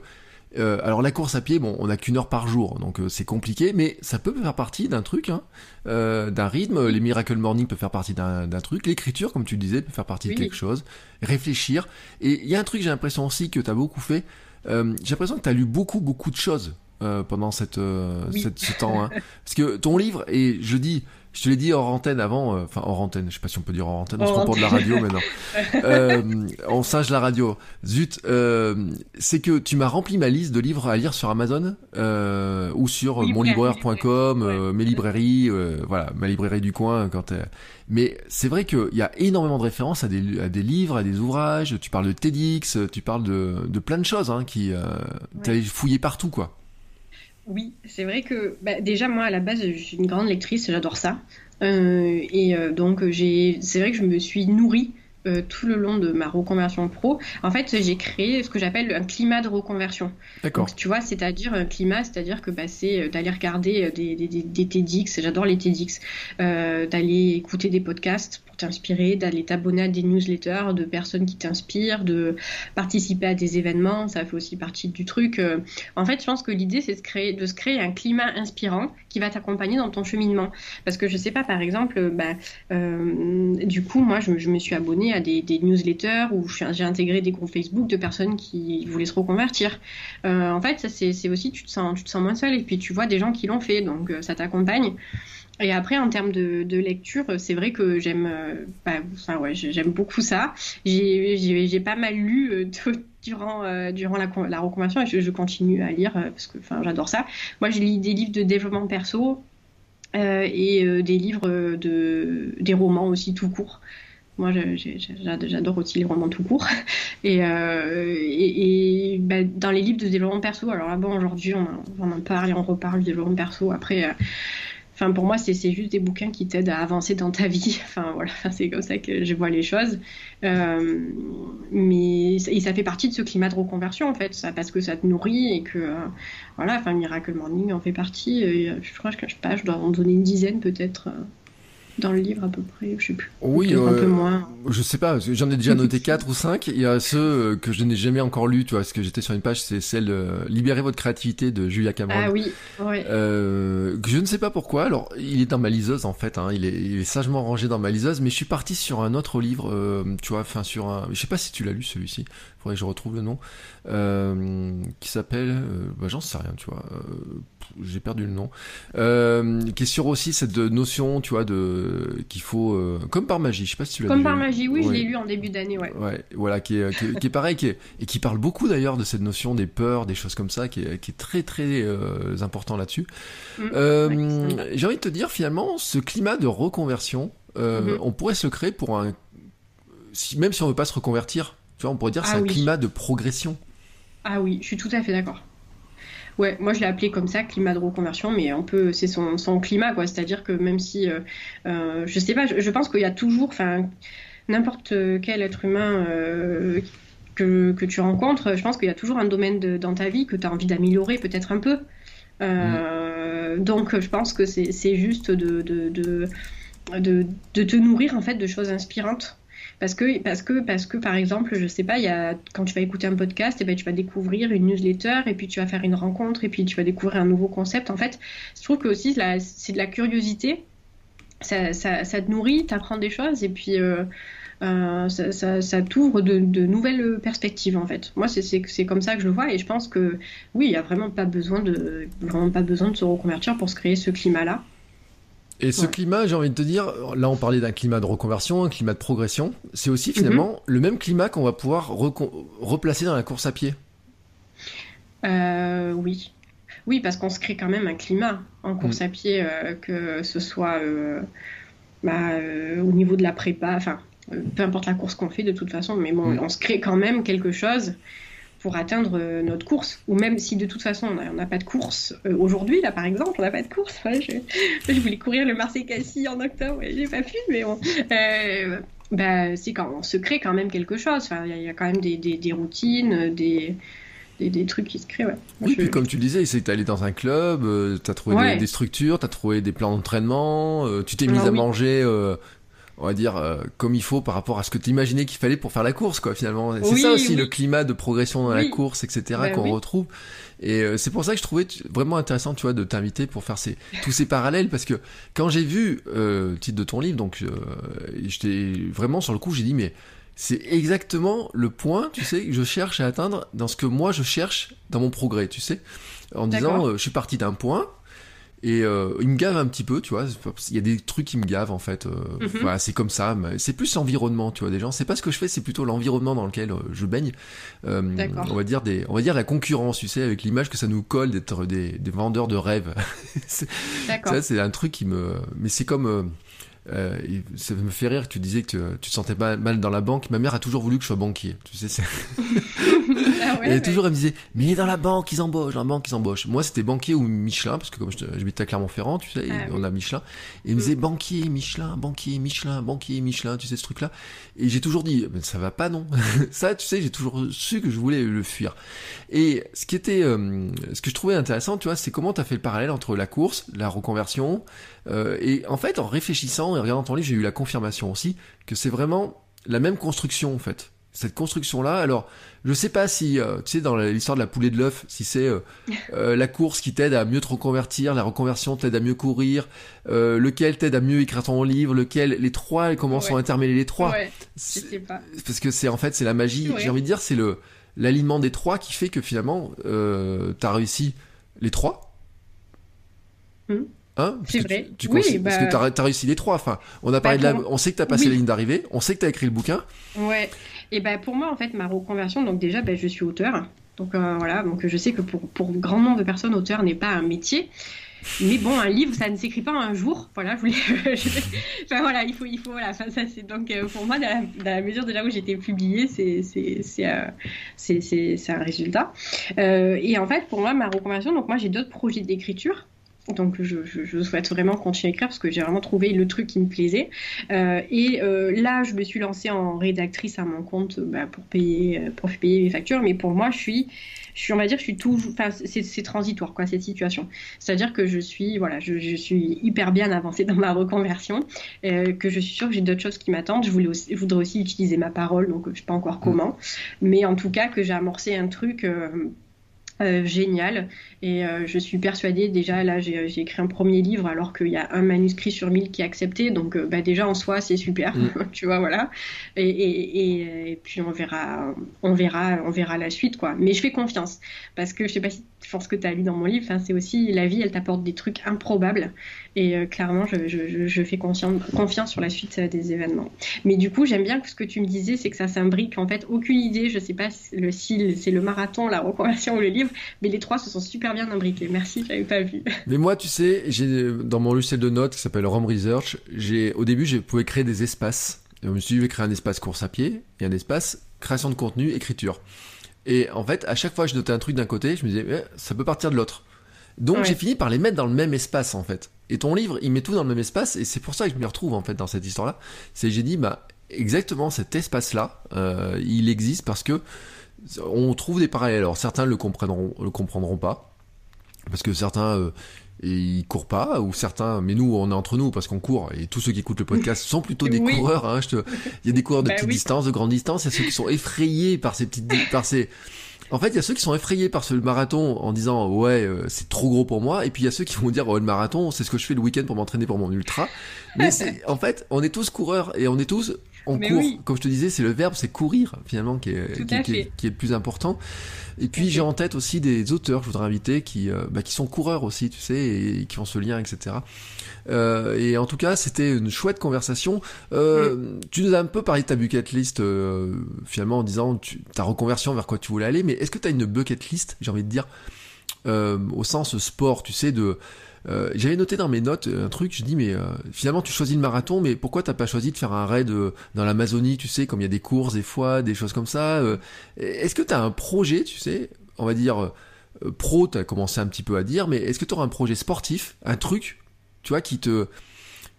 euh, alors la course à pied, bon, on a qu'une heure par jour, donc euh, c'est compliqué, mais ça peut faire partie d'un truc, hein, euh, d'un rythme. Les Miracle Morning peuvent faire partie d'un truc. L'écriture, comme tu disais, peut faire partie de quelque chose. Réfléchir. Et il y a un truc, j'ai l'impression aussi que tu as beaucoup fait. j'ai l'impression que tu as lu beaucoup, beaucoup de choses pendant cette, ce temps. Hein. Parce que ton livre, et je dis, je te l'ai dit hors antenne avant, euh, enfin hors antenne, je sais pas si on peut dire hors antenne, on se prend pour de la radio maintenant. euh, on singe la radio. Zut, euh, c'est que tu m'as rempli ma liste de livres à lire sur Amazon euh, ou sur monlibraire.com, euh, mes librairies, voilà, ma librairie du coin. Quand mais c'est vrai qu'il y a énormément de références à des, à des livres, à des ouvrages. Tu parles de TEDx, tu parles de, de plein de choses hein, qui euh, t'as fouillé partout quoi. Oui, c'est vrai que bah, déjà moi à la base je suis une grande lectrice, j'adore ça. Euh, et euh, donc j'ai, c'est vrai que je me suis nourrie euh, tout le long de ma reconversion pro, en fait, j'ai créé ce que j'appelle un climat de reconversion. D'accord. Tu vois, c'est-à-dire un climat, c'est-à-dire que bah, c'est d'aller regarder des, des, des, TEDx, j'adore les TEDx, d'aller écouter des podcasts t'inspirer, d'aller t'abonner à des newsletters de personnes qui t'inspirent, de participer à des événements, ça fait aussi partie du truc. Euh. En fait, je pense que l'idée, c'est de, créer, de se créer un climat inspirant qui va t'accompagner dans ton cheminement. Parce que je sais pas, par exemple, bah, euh, du coup, moi, je, me suis abonnée à des, newsletters où j'ai intégré des groupes Facebook de personnes qui voulaient se reconvertir. Euh, en fait, ça, c'est aussi, tu te, sens, tu te sens moins seul et puis tu vois des gens qui l'ont fait, donc ça t'accompagne. Et après, en termes de, lecture, c'est vrai que j'aime, euh, bah, enfin ouais, beaucoup ça. J'ai pas mal lu euh, durant euh, durant la, reconversion et je, continue à lire parce que j'adore ça. Moi, je lis des livres de développement perso et des livres de des romans aussi tout court. Moi, j'adore aussi les romans tout court. Et bah, dans les livres de développement perso, alors là, bon, aujourd'hui, on, on, en parle et on reparle du développement perso. Après, Enfin, pour moi, c'est juste des bouquins qui t'aident à avancer dans ta vie. Enfin, voilà, c'est comme ça que je vois les choses. Euh, mais et ça fait partie de ce climat de reconversion, en fait, ça, parce que ça te nourrit et que, euh, voilà, enfin, Miracle Morning en fait partie. je crois que je, pas, je dois en donner une dizaine peut-être. Euh, dans le livre à peu près, je sais plus. Oui, un peu moins. Je sais pas, j'en ai déjà noté 4 ou 5. Il y a ceux euh, que je n'ai jamais encore lus, tu vois, parce que j'étais sur une page, c'est celle euh, Libérez votre créativité de Julia Cameron. Ah oui, Euh, je ne sais pas pourquoi, alors il est dans ma liseuse en fait, hein, il, est, il, est, sagement rangé dans ma liseuse, mais je suis parti sur un autre livre, euh, tu vois, enfin sur un... Je sais pas si tu l'as lu celui-ci, faudrait que je retrouve le nom, euh, qui s'appelle... bah j'en sais rien, tu vois j'ai perdu le nom, euh, qui est sur aussi cette notion, tu vois, de qu'il faut, euh, comme par magie, je sais pas si tu l'as Comme par magie, oui, je l'ai lu en début d'année, ouais. Ouais, voilà, qui est, qui est, pareil, qui est, et qui parle beaucoup d'ailleurs de cette notion des peurs, des choses comme ça, qui est, qui est très très euh, important là-dessus. Mm. Euh, j'ai envie de te dire finalement, ce climat de reconversion, mm-hmm. on pourrait se créer pour un, si, même si on veut pas se reconvertir, tu vois, on pourrait dire ah c'est un climat de progression. Ah oui, je suis tout à fait d'accord. Ouais, moi je l'ai appelé comme ça, climat de reconversion, mais un peu c'est son, son, climat, quoi. C'est-à-dire que même si, euh, euh, je sais pas, je, pense qu'il y a toujours, enfin, n'importe quel être humain euh, que, que, tu rencontres, je pense qu'il y a toujours un domaine de, dans ta vie que tu as envie d'améliorer peut-être un peu. Mm. Donc je pense que c'est juste de de, de, de, de, te nourrir en fait de choses inspirantes Parce que, parce que, parce que, par exemple, je sais pas, y a, quand tu vas écouter un podcast, et eh ben, tu vas découvrir une newsletter, et puis tu vas faire une rencontre, et puis tu vas découvrir un nouveau concept. En fait, je trouve que aussi, c'est de la curiosité. Ça, ça, te nourrit, t'apprends des choses, et puis euh, euh, ça, ça, t'ouvre de, de, nouvelles perspectives, en fait. Moi, c'est comme ça que je le vois, et je pense que, oui, il n'y a vraiment pas besoin de, vraiment pas besoin de se reconvertir pour se créer ce climat-là. Et ce climat, j'ai envie de te dire, là on parlait d'un climat de reconversion, un climat de progression, c'est aussi finalement mhm. le même climat qu'on va pouvoir replacer dans la course à pied. Euh, oui. Oui, parce qu'on se crée quand même un climat en course mm. à pied, euh, que ce soit euh, bah, au niveau de la prépa, enfin, peu importe la course qu'on fait de toute façon, mais bon, mm. on se crée quand même quelque chose pour atteindre euh, notre course. Ou même si de toute façon on n'a pas de course euh, aujourd'hui, là par exemple, on n'a pas de course. je, je, voulais courir le Marseille-Cassis en octobre et j'ai pas pu, mais bon. Euh, bah, c'est quand on se crée quand même quelque chose. Enfin, il y, a quand même des, des, routines, des, des, trucs qui se créent. Ouais. oui, puis comme tu disais, c'est que allé dans un club, tu as trouvé des, structures, tu as trouvé des plans d'entraînement, tu t'es mis ah à manger on va dire euh, comme il faut par rapport à ce que tu imaginais qu'il fallait pour faire la course quoi finalement. C'est ça aussi le climat de progression dans la course etc ben qu'on retrouve. Et euh, c'est pour ça que je trouvais vraiment intéressant tu vois de t'inviter pour faire ces tous ces parallèles parce que quand j'ai vu euh, le titre de ton livre donc euh, j'étais vraiment sur le coup j'ai dit mais c'est exactement le point, tu sais, que je cherche à atteindre dans ce que moi je cherche dans mon progrès, tu sais. En disant, je suis parti d'un point, et euh, il me gave un petit peu, tu vois. Il y a des trucs qui me gavent en fait. Euh, mhm. c'est comme ça. C'est plus l'environnement, tu vois. Des gens, c'est pas ce que je fais, c'est plutôt l'environnement dans lequel euh, je baigne. on va dire des, on va dire la concurrence, tu sais, avec l'image que ça nous colle d'être des, des, vendeurs de rêves. ça, c'est un truc qui me. Mais c'est comme euh, ça me fait rire que tu disais que tu, te sentais mal dans la banque. Ma mère a toujours voulu que je sois banquier. Tu sais, ah ouais, toujours, elle me disait, mais dans la banque, ils embauchent, dans la banque, ils embauchent. Moi, c'était banquier ou Michelin, parce que comme j'habite à Clermont-Ferrand, tu sais, ah on a Michelin. Et il me disait, banquier, Michelin, banquier, Michelin, banquier, Michelin, tu sais, ce truc-là. Et j'ai toujours dit, mais ça va pas, non. ça, tu sais, j'ai toujours su que je voulais le fuir. Et ce qui était, euh, ce que je trouvais intéressant, tu vois, c'est comment tu as fait le parallèle entre la course, la reconversion, euh, et en fait, en réfléchissant et en regardant ton livre, j'ai eu la confirmation aussi que c'est vraiment la même construction en fait. Cette construction-là, alors je sais pas si, euh, tu sais, dans l'histoire de la poulée de l'œuf, si c'est euh, la course qui t'aide à mieux te reconvertir, la reconversion t'aide à mieux courir, lequel t'aide à mieux écrire ton livre, lequel les trois, comment sont intermêlés les trois. Ouais, pas. Parce que c'est en fait c'est la magie. J'ai envie de dire c'est le l'alignement des trois qui fait que finalement t'as réussi les trois. Hum. Hein c'est vrai. Tu, oui, Parce que bah- tu as, réussi les trois. Enfin, on a parlé bah, de la... On sait que tu as passé la ligne d'arrivée, on sait que tu as écrit le bouquin. Ouais. Et ben pour moi, en fait, ma reconversion, donc déjà, ben, je suis auteur. Donc euh, voilà, donc je sais que pour, pour grand nombre de personnes, auteur n'est pas un métier. Mais bon, un livre, ça ne s'écrit pas un jour. Voilà, je voulais. enfin voilà, il faut, il faut. Voilà, ça, c'est donc euh, pour moi, dans la, mesure de là où été publiée, c'est c'est euh, un résultat. et en fait, pour moi, ma reconversion, donc moi, j'ai d'autres projets d'écriture. Donc je, souhaite vraiment continuer à écrire parce que j'ai vraiment trouvé le truc qui me plaisait. Euh, et euh, là, je me suis lancée en rédactrice à mon compte bah, pour payer pour payer mes factures. Mais pour moi, je suis, je suis on va dire, je suis toujours, enfin, c'est transitoire quoi cette situation. C'est-à-dire que je suis, voilà, je, suis hyper bien avancée dans ma reconversion, euh, que je suis sûre que j'ai d'autres choses qui m'attendent. Je voulais aussi, je voudrais aussi utiliser ma parole, donc je sais pas encore mmh. comment, mais en tout cas que j'ai amorcé un truc euh, génial. Et euh, je suis persuadée, déjà, là, j'ai écrit un premier livre alors qu'il y a un manuscrit sur mille qui est accepté. Donc, euh, bah, déjà, en soi, c'est super. Mm. tu vois, voilà. Et, et, et, puis, on verra, on, verra, on verra la suite, quoi. Mais je fais confiance. Parce que je sais pas si je pense que tu as lu dans mon livre, c'est aussi la vie, elle t'apporte des trucs improbables. Et clairement, je, je, je fais confiance, sur la suite des événements. Mais du coup, j'aime bien que ce que tu me disais, c'est que ça s'imbrique. En fait, aucune idée, je sais pas le, si c'est le marathon, la reconversion ou le livre mais les trois se sont super bien imbriqués. Merci, j'avais pas vu. Mais moi, tu sais, j'ai dans mon logiciel de notes qui s'appelle Rome Research, j'ai au début, je pouvais créer des espaces. Je me suis dit, je vais créer un espace course à pied et un espace création de contenu, écriture. Et en fait, à chaque fois que je notais un truc d'un côté, je me disais, eh, ça peut partir de l'autre. Donc j'ai fini par les mettre dans le même espace en fait. Et ton livre, il met tout dans le même espace, et c'est pour ça que je m'y retrouve en fait dans cette histoire-là. C'est j'ai dit, bah exactement cet espace-là, euh, il existe parce que on trouve des parallèles. Alors certains le comprendront, le comprendront pas. parce que certains et ils courent pas, ou certains, mais nous, on est entre nous parce qu'on court, et tous ceux qui écoutent le podcast sont plutôt des coureurs. Hein, je te... Il y a des coureurs de bah petite distance, de grande distance, il y a ceux qui sont effrayés par ces petites, par ces. En fait, il y a ceux qui sont effrayés par ce marathon en disant ouais euh, c'est trop gros pour moi, et puis il y a ceux qui vont dire oh, le marathon c'est ce que je fais le week-end pour m'entraîner pour mon ultra. Mais en fait on est tous coureurs et on est tous on court. Comme je te disais, c'est le verbe, c'est courir finalement qui est, qui, est, qui, est, le plus important. Et puis j'ai en tête aussi des auteurs, je voudrais inviter, qui, euh, bah, qui sont coureurs aussi, tu sais, et, qui ont ce lien, etc. Euh, et en tout cas, c'était une chouette conversation. Euh, mm. Tu nous as un peu parlé de ta bucket list, euh, finalement, en disant tu, ta reconversion vers quoi tu voulais aller, mais est-ce que tu as une bucket list, j'ai envie de dire, euh, au sens sport, tu sais, de euh, j'avais noté dans mes notes un truc, je dis mais euh, finalement tu choisis le marathon, mais pourquoi t'as pas choisi de faire un raid euh, dans l'Amazonie, tu sais, comme il y a des courses des fois, des choses comme ça. est-ce que t'as un projet, tu sais, on va dire pro, t'as commencé un petit peu à dire, mais est-ce que tu auras un projet sportif, un truc, tu vois, qui te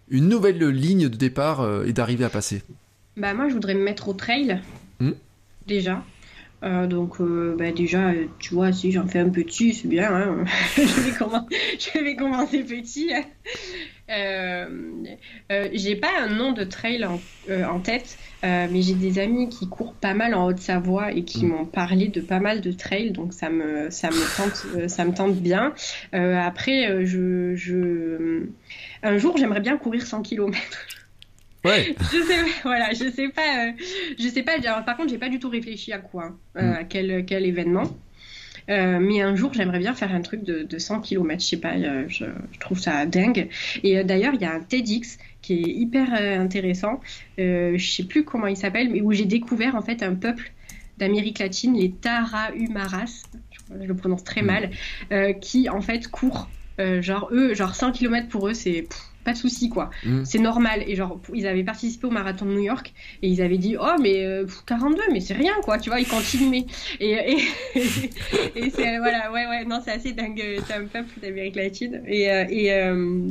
une nouvelle ligne de départ et d'arriver à passer? Bah moi je voudrais me mettre au trail hmm? Déjà. Euh, donc euh, bah, déjà, tu vois, si j'en fais un petit, c'est bien. Hein. je, vais commencer, petit. Euh, j'ai pas un nom de trail en, tête, mais j'ai des amis qui courent pas mal en Haute-Savoie et qui mm. m'ont parlé de pas mal de trails, donc ça me, ça me, tente, ça me tente bien. après, je, je... un jour, j'aimerais bien courir 100 km. Ouais. je sais, voilà, je sais pas, euh, je sais pas. par contre, j'ai pas du tout réfléchi à quoi, euh, mm. à quel, quel événement. Euh, mais un jour, j'aimerais bien faire un truc de, de 100 km, je sais pas, je, trouve ça dingue. Et d'ailleurs, il y a un TEDx qui est hyper intéressant, je sais plus comment il s'appelle, mais où j'ai découvert en fait un peuple d'Amérique latine, les Tarahumaras, je, le prononce très mm. mal, qui en fait courent, genre eux, genre 100 km pour eux, c'est pas de souci quoi. Mm. C'est normal. Et genre, ils avaient participé au marathon de New York et ils avaient dit oh mais 42 euh, mais c'est rien quoi, tu vois, ils continuaient. Et, et, et, c'est voilà ouais ouais non c'est assez dingue. C'est un peuple d'Amérique latine et euh, et euh,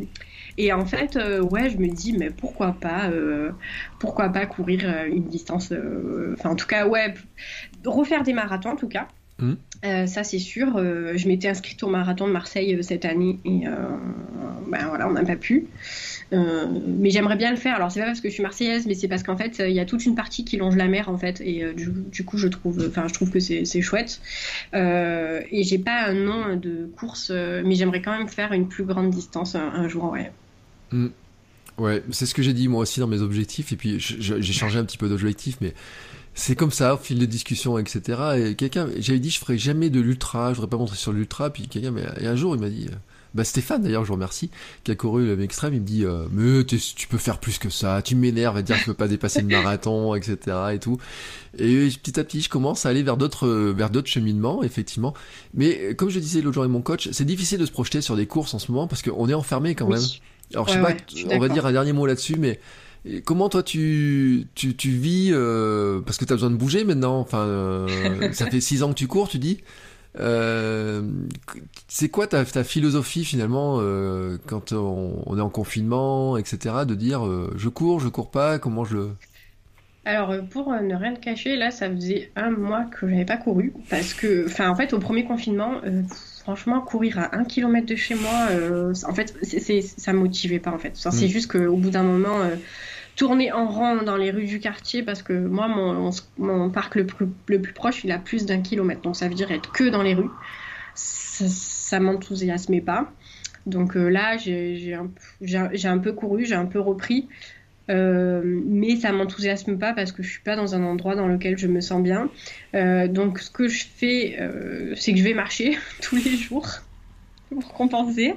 et en fait, ouais, je me dis, mais pourquoi pas, pourquoi pas courir une distance, enfin en tout cas, ouais, refaire des marathons en tout cas. Mm. ça c'est sûr. je m'étais inscrite au marathon de Marseille cette année et ben voilà, on n'a pas pu. Euh, mais j'aimerais bien le faire. Alors c'est pas parce que je suis marseillaise, mais c'est parce qu'en fait il y a toute une partie qui longe la mer en fait, et euh, du, coup je trouve, enfin je trouve que c'est chouette. Euh, et j'ai pas un nom de course, mais j'aimerais quand même faire une plus grande distance un, jour, ouais. Mm. Ouais, c'est ce que j'ai dit moi aussi dans mes objectifs, et puis j'ai changé un petit peu d'objectif, mais c'est comme ça, au fil de discussion, etc. Et quelqu'un, j'avais dit, je ferai jamais de l'ultra, je voudrais pas montrer sur l'ultra, puis quelqu'un, mais un jour, il m'a dit, bah Stéphane d'ailleurs je vous remercie qui a couru le extrême il me dit euh, mais tu peux faire plus que ça tu m'énerves à dire que je peux pas dépasser le marathon etc et tout. Et petit à petit je commence à aller vers d'autres vers d'autres cheminements effectivement. Mais comme je disais l'autre jour avec mon coach c'est difficile de se projeter sur des courses en ce moment parce qu'on est enfermé quand même. Alors je sais pas on va dire un dernier mot là-dessus mais Comment toi tu, tu, vis euh, parce que tu as besoin de bouger maintenant enfin euh, ça fait six ans que tu cours tu dis euh, c'est quoi ta, philosophie finalement quand on, est en confinement, etc. De dire je cours, je cours pas, comment je. Alors pour ne rien te cacher, là ça faisait un mois que j'avais pas couru parce que, enfin en fait au premier confinement, franchement courir à un kilomètre de chez moi, en fait c'est, ça me motivait pas en fait. C'est mm. juste qu'au bout d'un moment tourner en rang dans les rues du quartier parce que moi, mon, parc le plus, le plus, proche, il a plus d'un kilomètre. Donc ça veut dire être que dans les rues. Ça, ça m'enthousiasmait pas. Donc euh, là, j'ai un, un, peu couru, j'ai un peu repris. Euh, mais ça m'enthousiasme pas parce que je suis pas dans un endroit dans lequel je me sens bien. Euh, donc ce que je fais, c'est que je vais marcher tous les jours pour compenser.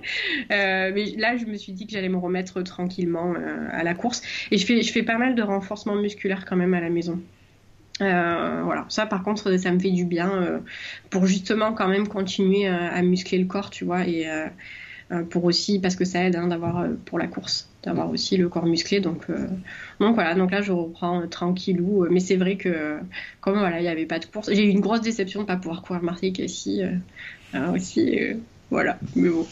Euh, mais là, je me suis dit que j'allais me remettre tranquillement euh, à la course. Et je fais, je fais pas mal de renforcement musculaire quand même à la maison. Euh, voilà, ça par contre, ça me fait du bien pour justement quand même continuer à muscler le corps, tu vois, et pour aussi parce que ça aide hein, d'avoir pour la course, d'avoir aussi le corps musclé. Donc, donc voilà, donc là je reprends tranquillou. Mais c'est vrai que comme voilà, il n'y avait pas de course, j'ai eu une grosse déception de pas pouvoir courir Marseille ici aussi Voilà, mais bon,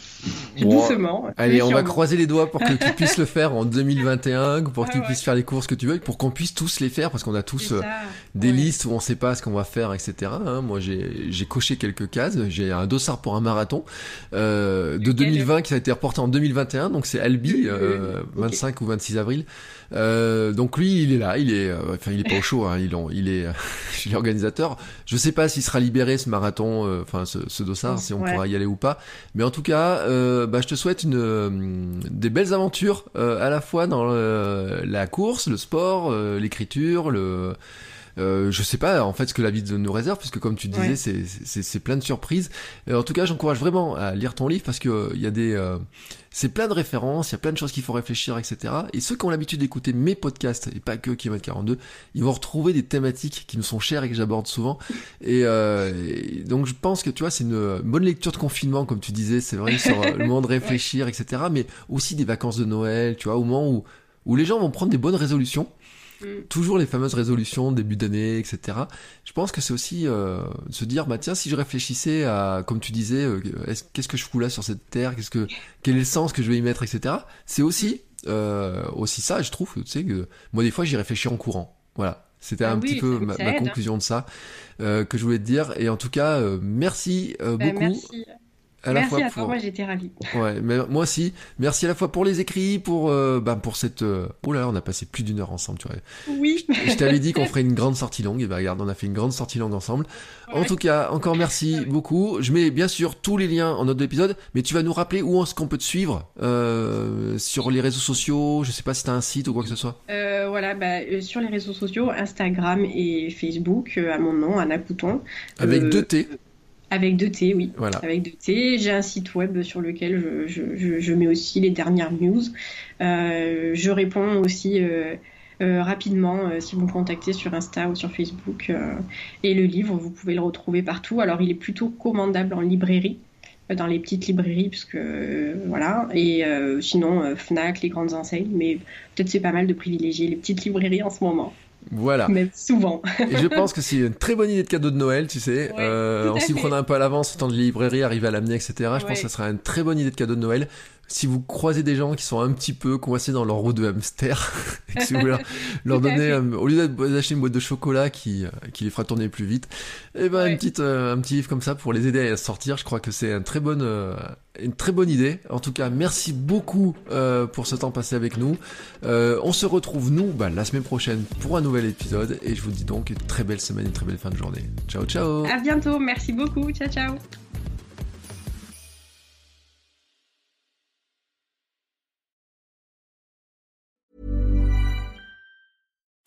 doucement. Allez, on va croiser les doigts pour que tu puisses le faire en 2021, pour que tu puisses faire les courses que tu veux, pour qu'on puisse tous les faire, parce qu'on a tous euh, des listes où on sait pas ce qu'on va faire, etc. Hein. Moi, j'ai coché quelques cases. J'ai un dossard pour un marathon euh, de 2020 qui a été reporté en 2021, donc c'est Albi, euh, 25 ou 26 avril. Euh, donc lui, il est là, il est, euh, enfin, il est pas au chaud, hein, il, il est, il est organisateur. Je sais pas s'il sera libéré ce marathon, euh, enfin ce, ce, dossard, si on pourra y aller ou pas. Mais en tout cas, bah, je te souhaite une, des belles aventures à la fois dans la course, le sport, l'écriture, le euh, je sais pas en fait ce que la vie nous réserve puisque comme tu disais c'est plein de surprises. en tout cas, j'encourage vraiment à lire ton livre parce que euh, il y a des euh, c'est plein de références, il y a plein de choses qu'il faut réfléchir, etc. Et ceux qui ont l'habitude d'écouter mes podcasts et pas que Kilomètre 42, ils vont retrouver des thématiques qui nous sont chères et que j'aborde souvent. Et, donc je pense que tu vois c'est une bonne lecture de confinement comme tu disais, c'est vrai sur le moment de réfléchir, etc. Mais aussi des vacances de Noël, tu vois, au moment où où les gens vont prendre des bonnes résolutions Mm. Toujours les fameuses résolutions, début d'année, etc. Je pense que c'est aussi euh, se dire, bah tiens, si je réfléchissais à, comme tu disais, euh, qu'est-ce que je fous là sur cette terre, qu'est-ce que, quel est le sens que je vais y mettre, etc. C'est aussi, euh, aussi ça, je trouve, tu sais, que moi des fois j'y réfléchis en courant. Voilà. C'était ah un petit peu ma, conclusion de ça que je voulais te dire. Et en tout cas, merci bah, beaucoup. Merci. Merci à toi, moi j'étais ravie. Ouais, mais moi aussi. Merci à la fois pour les écrits, pour euh, bah, pour cette. Euh, oh là là, on a passé plus d'une heure ensemble, tu vois. Oui. Je, t'avais dit qu'on ferait une grande sortie longue, et bah regarde, on a fait une grande sortie longue ensemble. En tout cas, encore merci beaucoup. Je mets bien sûr tous les liens en note d'épisode, mais tu vas nous rappeler où est-ce qu'on peut te suivre euh, sur les réseaux sociaux. Je sais pas si t'as un site ou quoi que ce soit. Euh, voilà, bah, euh, sur les réseaux sociaux, Instagram et Facebook, à mon nom, Anna Couton. Avec deux T. Avec deux T, oui. Voilà. Avec deux T. J'ai un site web sur lequel je, je, je, mets aussi les dernières news. Euh, je réponds aussi euh, euh, rapidement si vous me contactez sur Insta ou sur Facebook. Et le livre, vous pouvez le retrouver partout. Alors, il est plutôt commandable en librairie dans les petites librairies, puisque voilà, et sinon Fnac, les grandes enseignes, mais peut-être c'est pas mal de privilégier les petites librairies en ce moment. Voilà. Mais souvent. et je pense que c'est une très bonne idée de cadeau de Noël, tu sais. euh, en s'y prenant un peu à l'avance, temps de librairie, arriver à l'amener, etc. Je pense que ça sera une très bonne idée de cadeau de Noël si vous croisez des gens qui sont un petit peu coincés dans leur roue de hamster, si vous voulez leur, donner, au lieu d'acheter une boîte de chocolat qui, euh, qui les fera tourner plus vite, et eh ben une petite, euh, un petit livre comme ça pour les aider à sortir, je crois que c'est une très bonne, euh, une très bonne idée. En tout cas, merci beaucoup pour ce temps passé avec nous. on se retrouve nous bah, la semaine prochaine pour un nouvel épisode et je vous dis donc une très belle semaine, une très belle fin de journée. Ciao ciao. À bientôt, merci beaucoup, ciao ciao.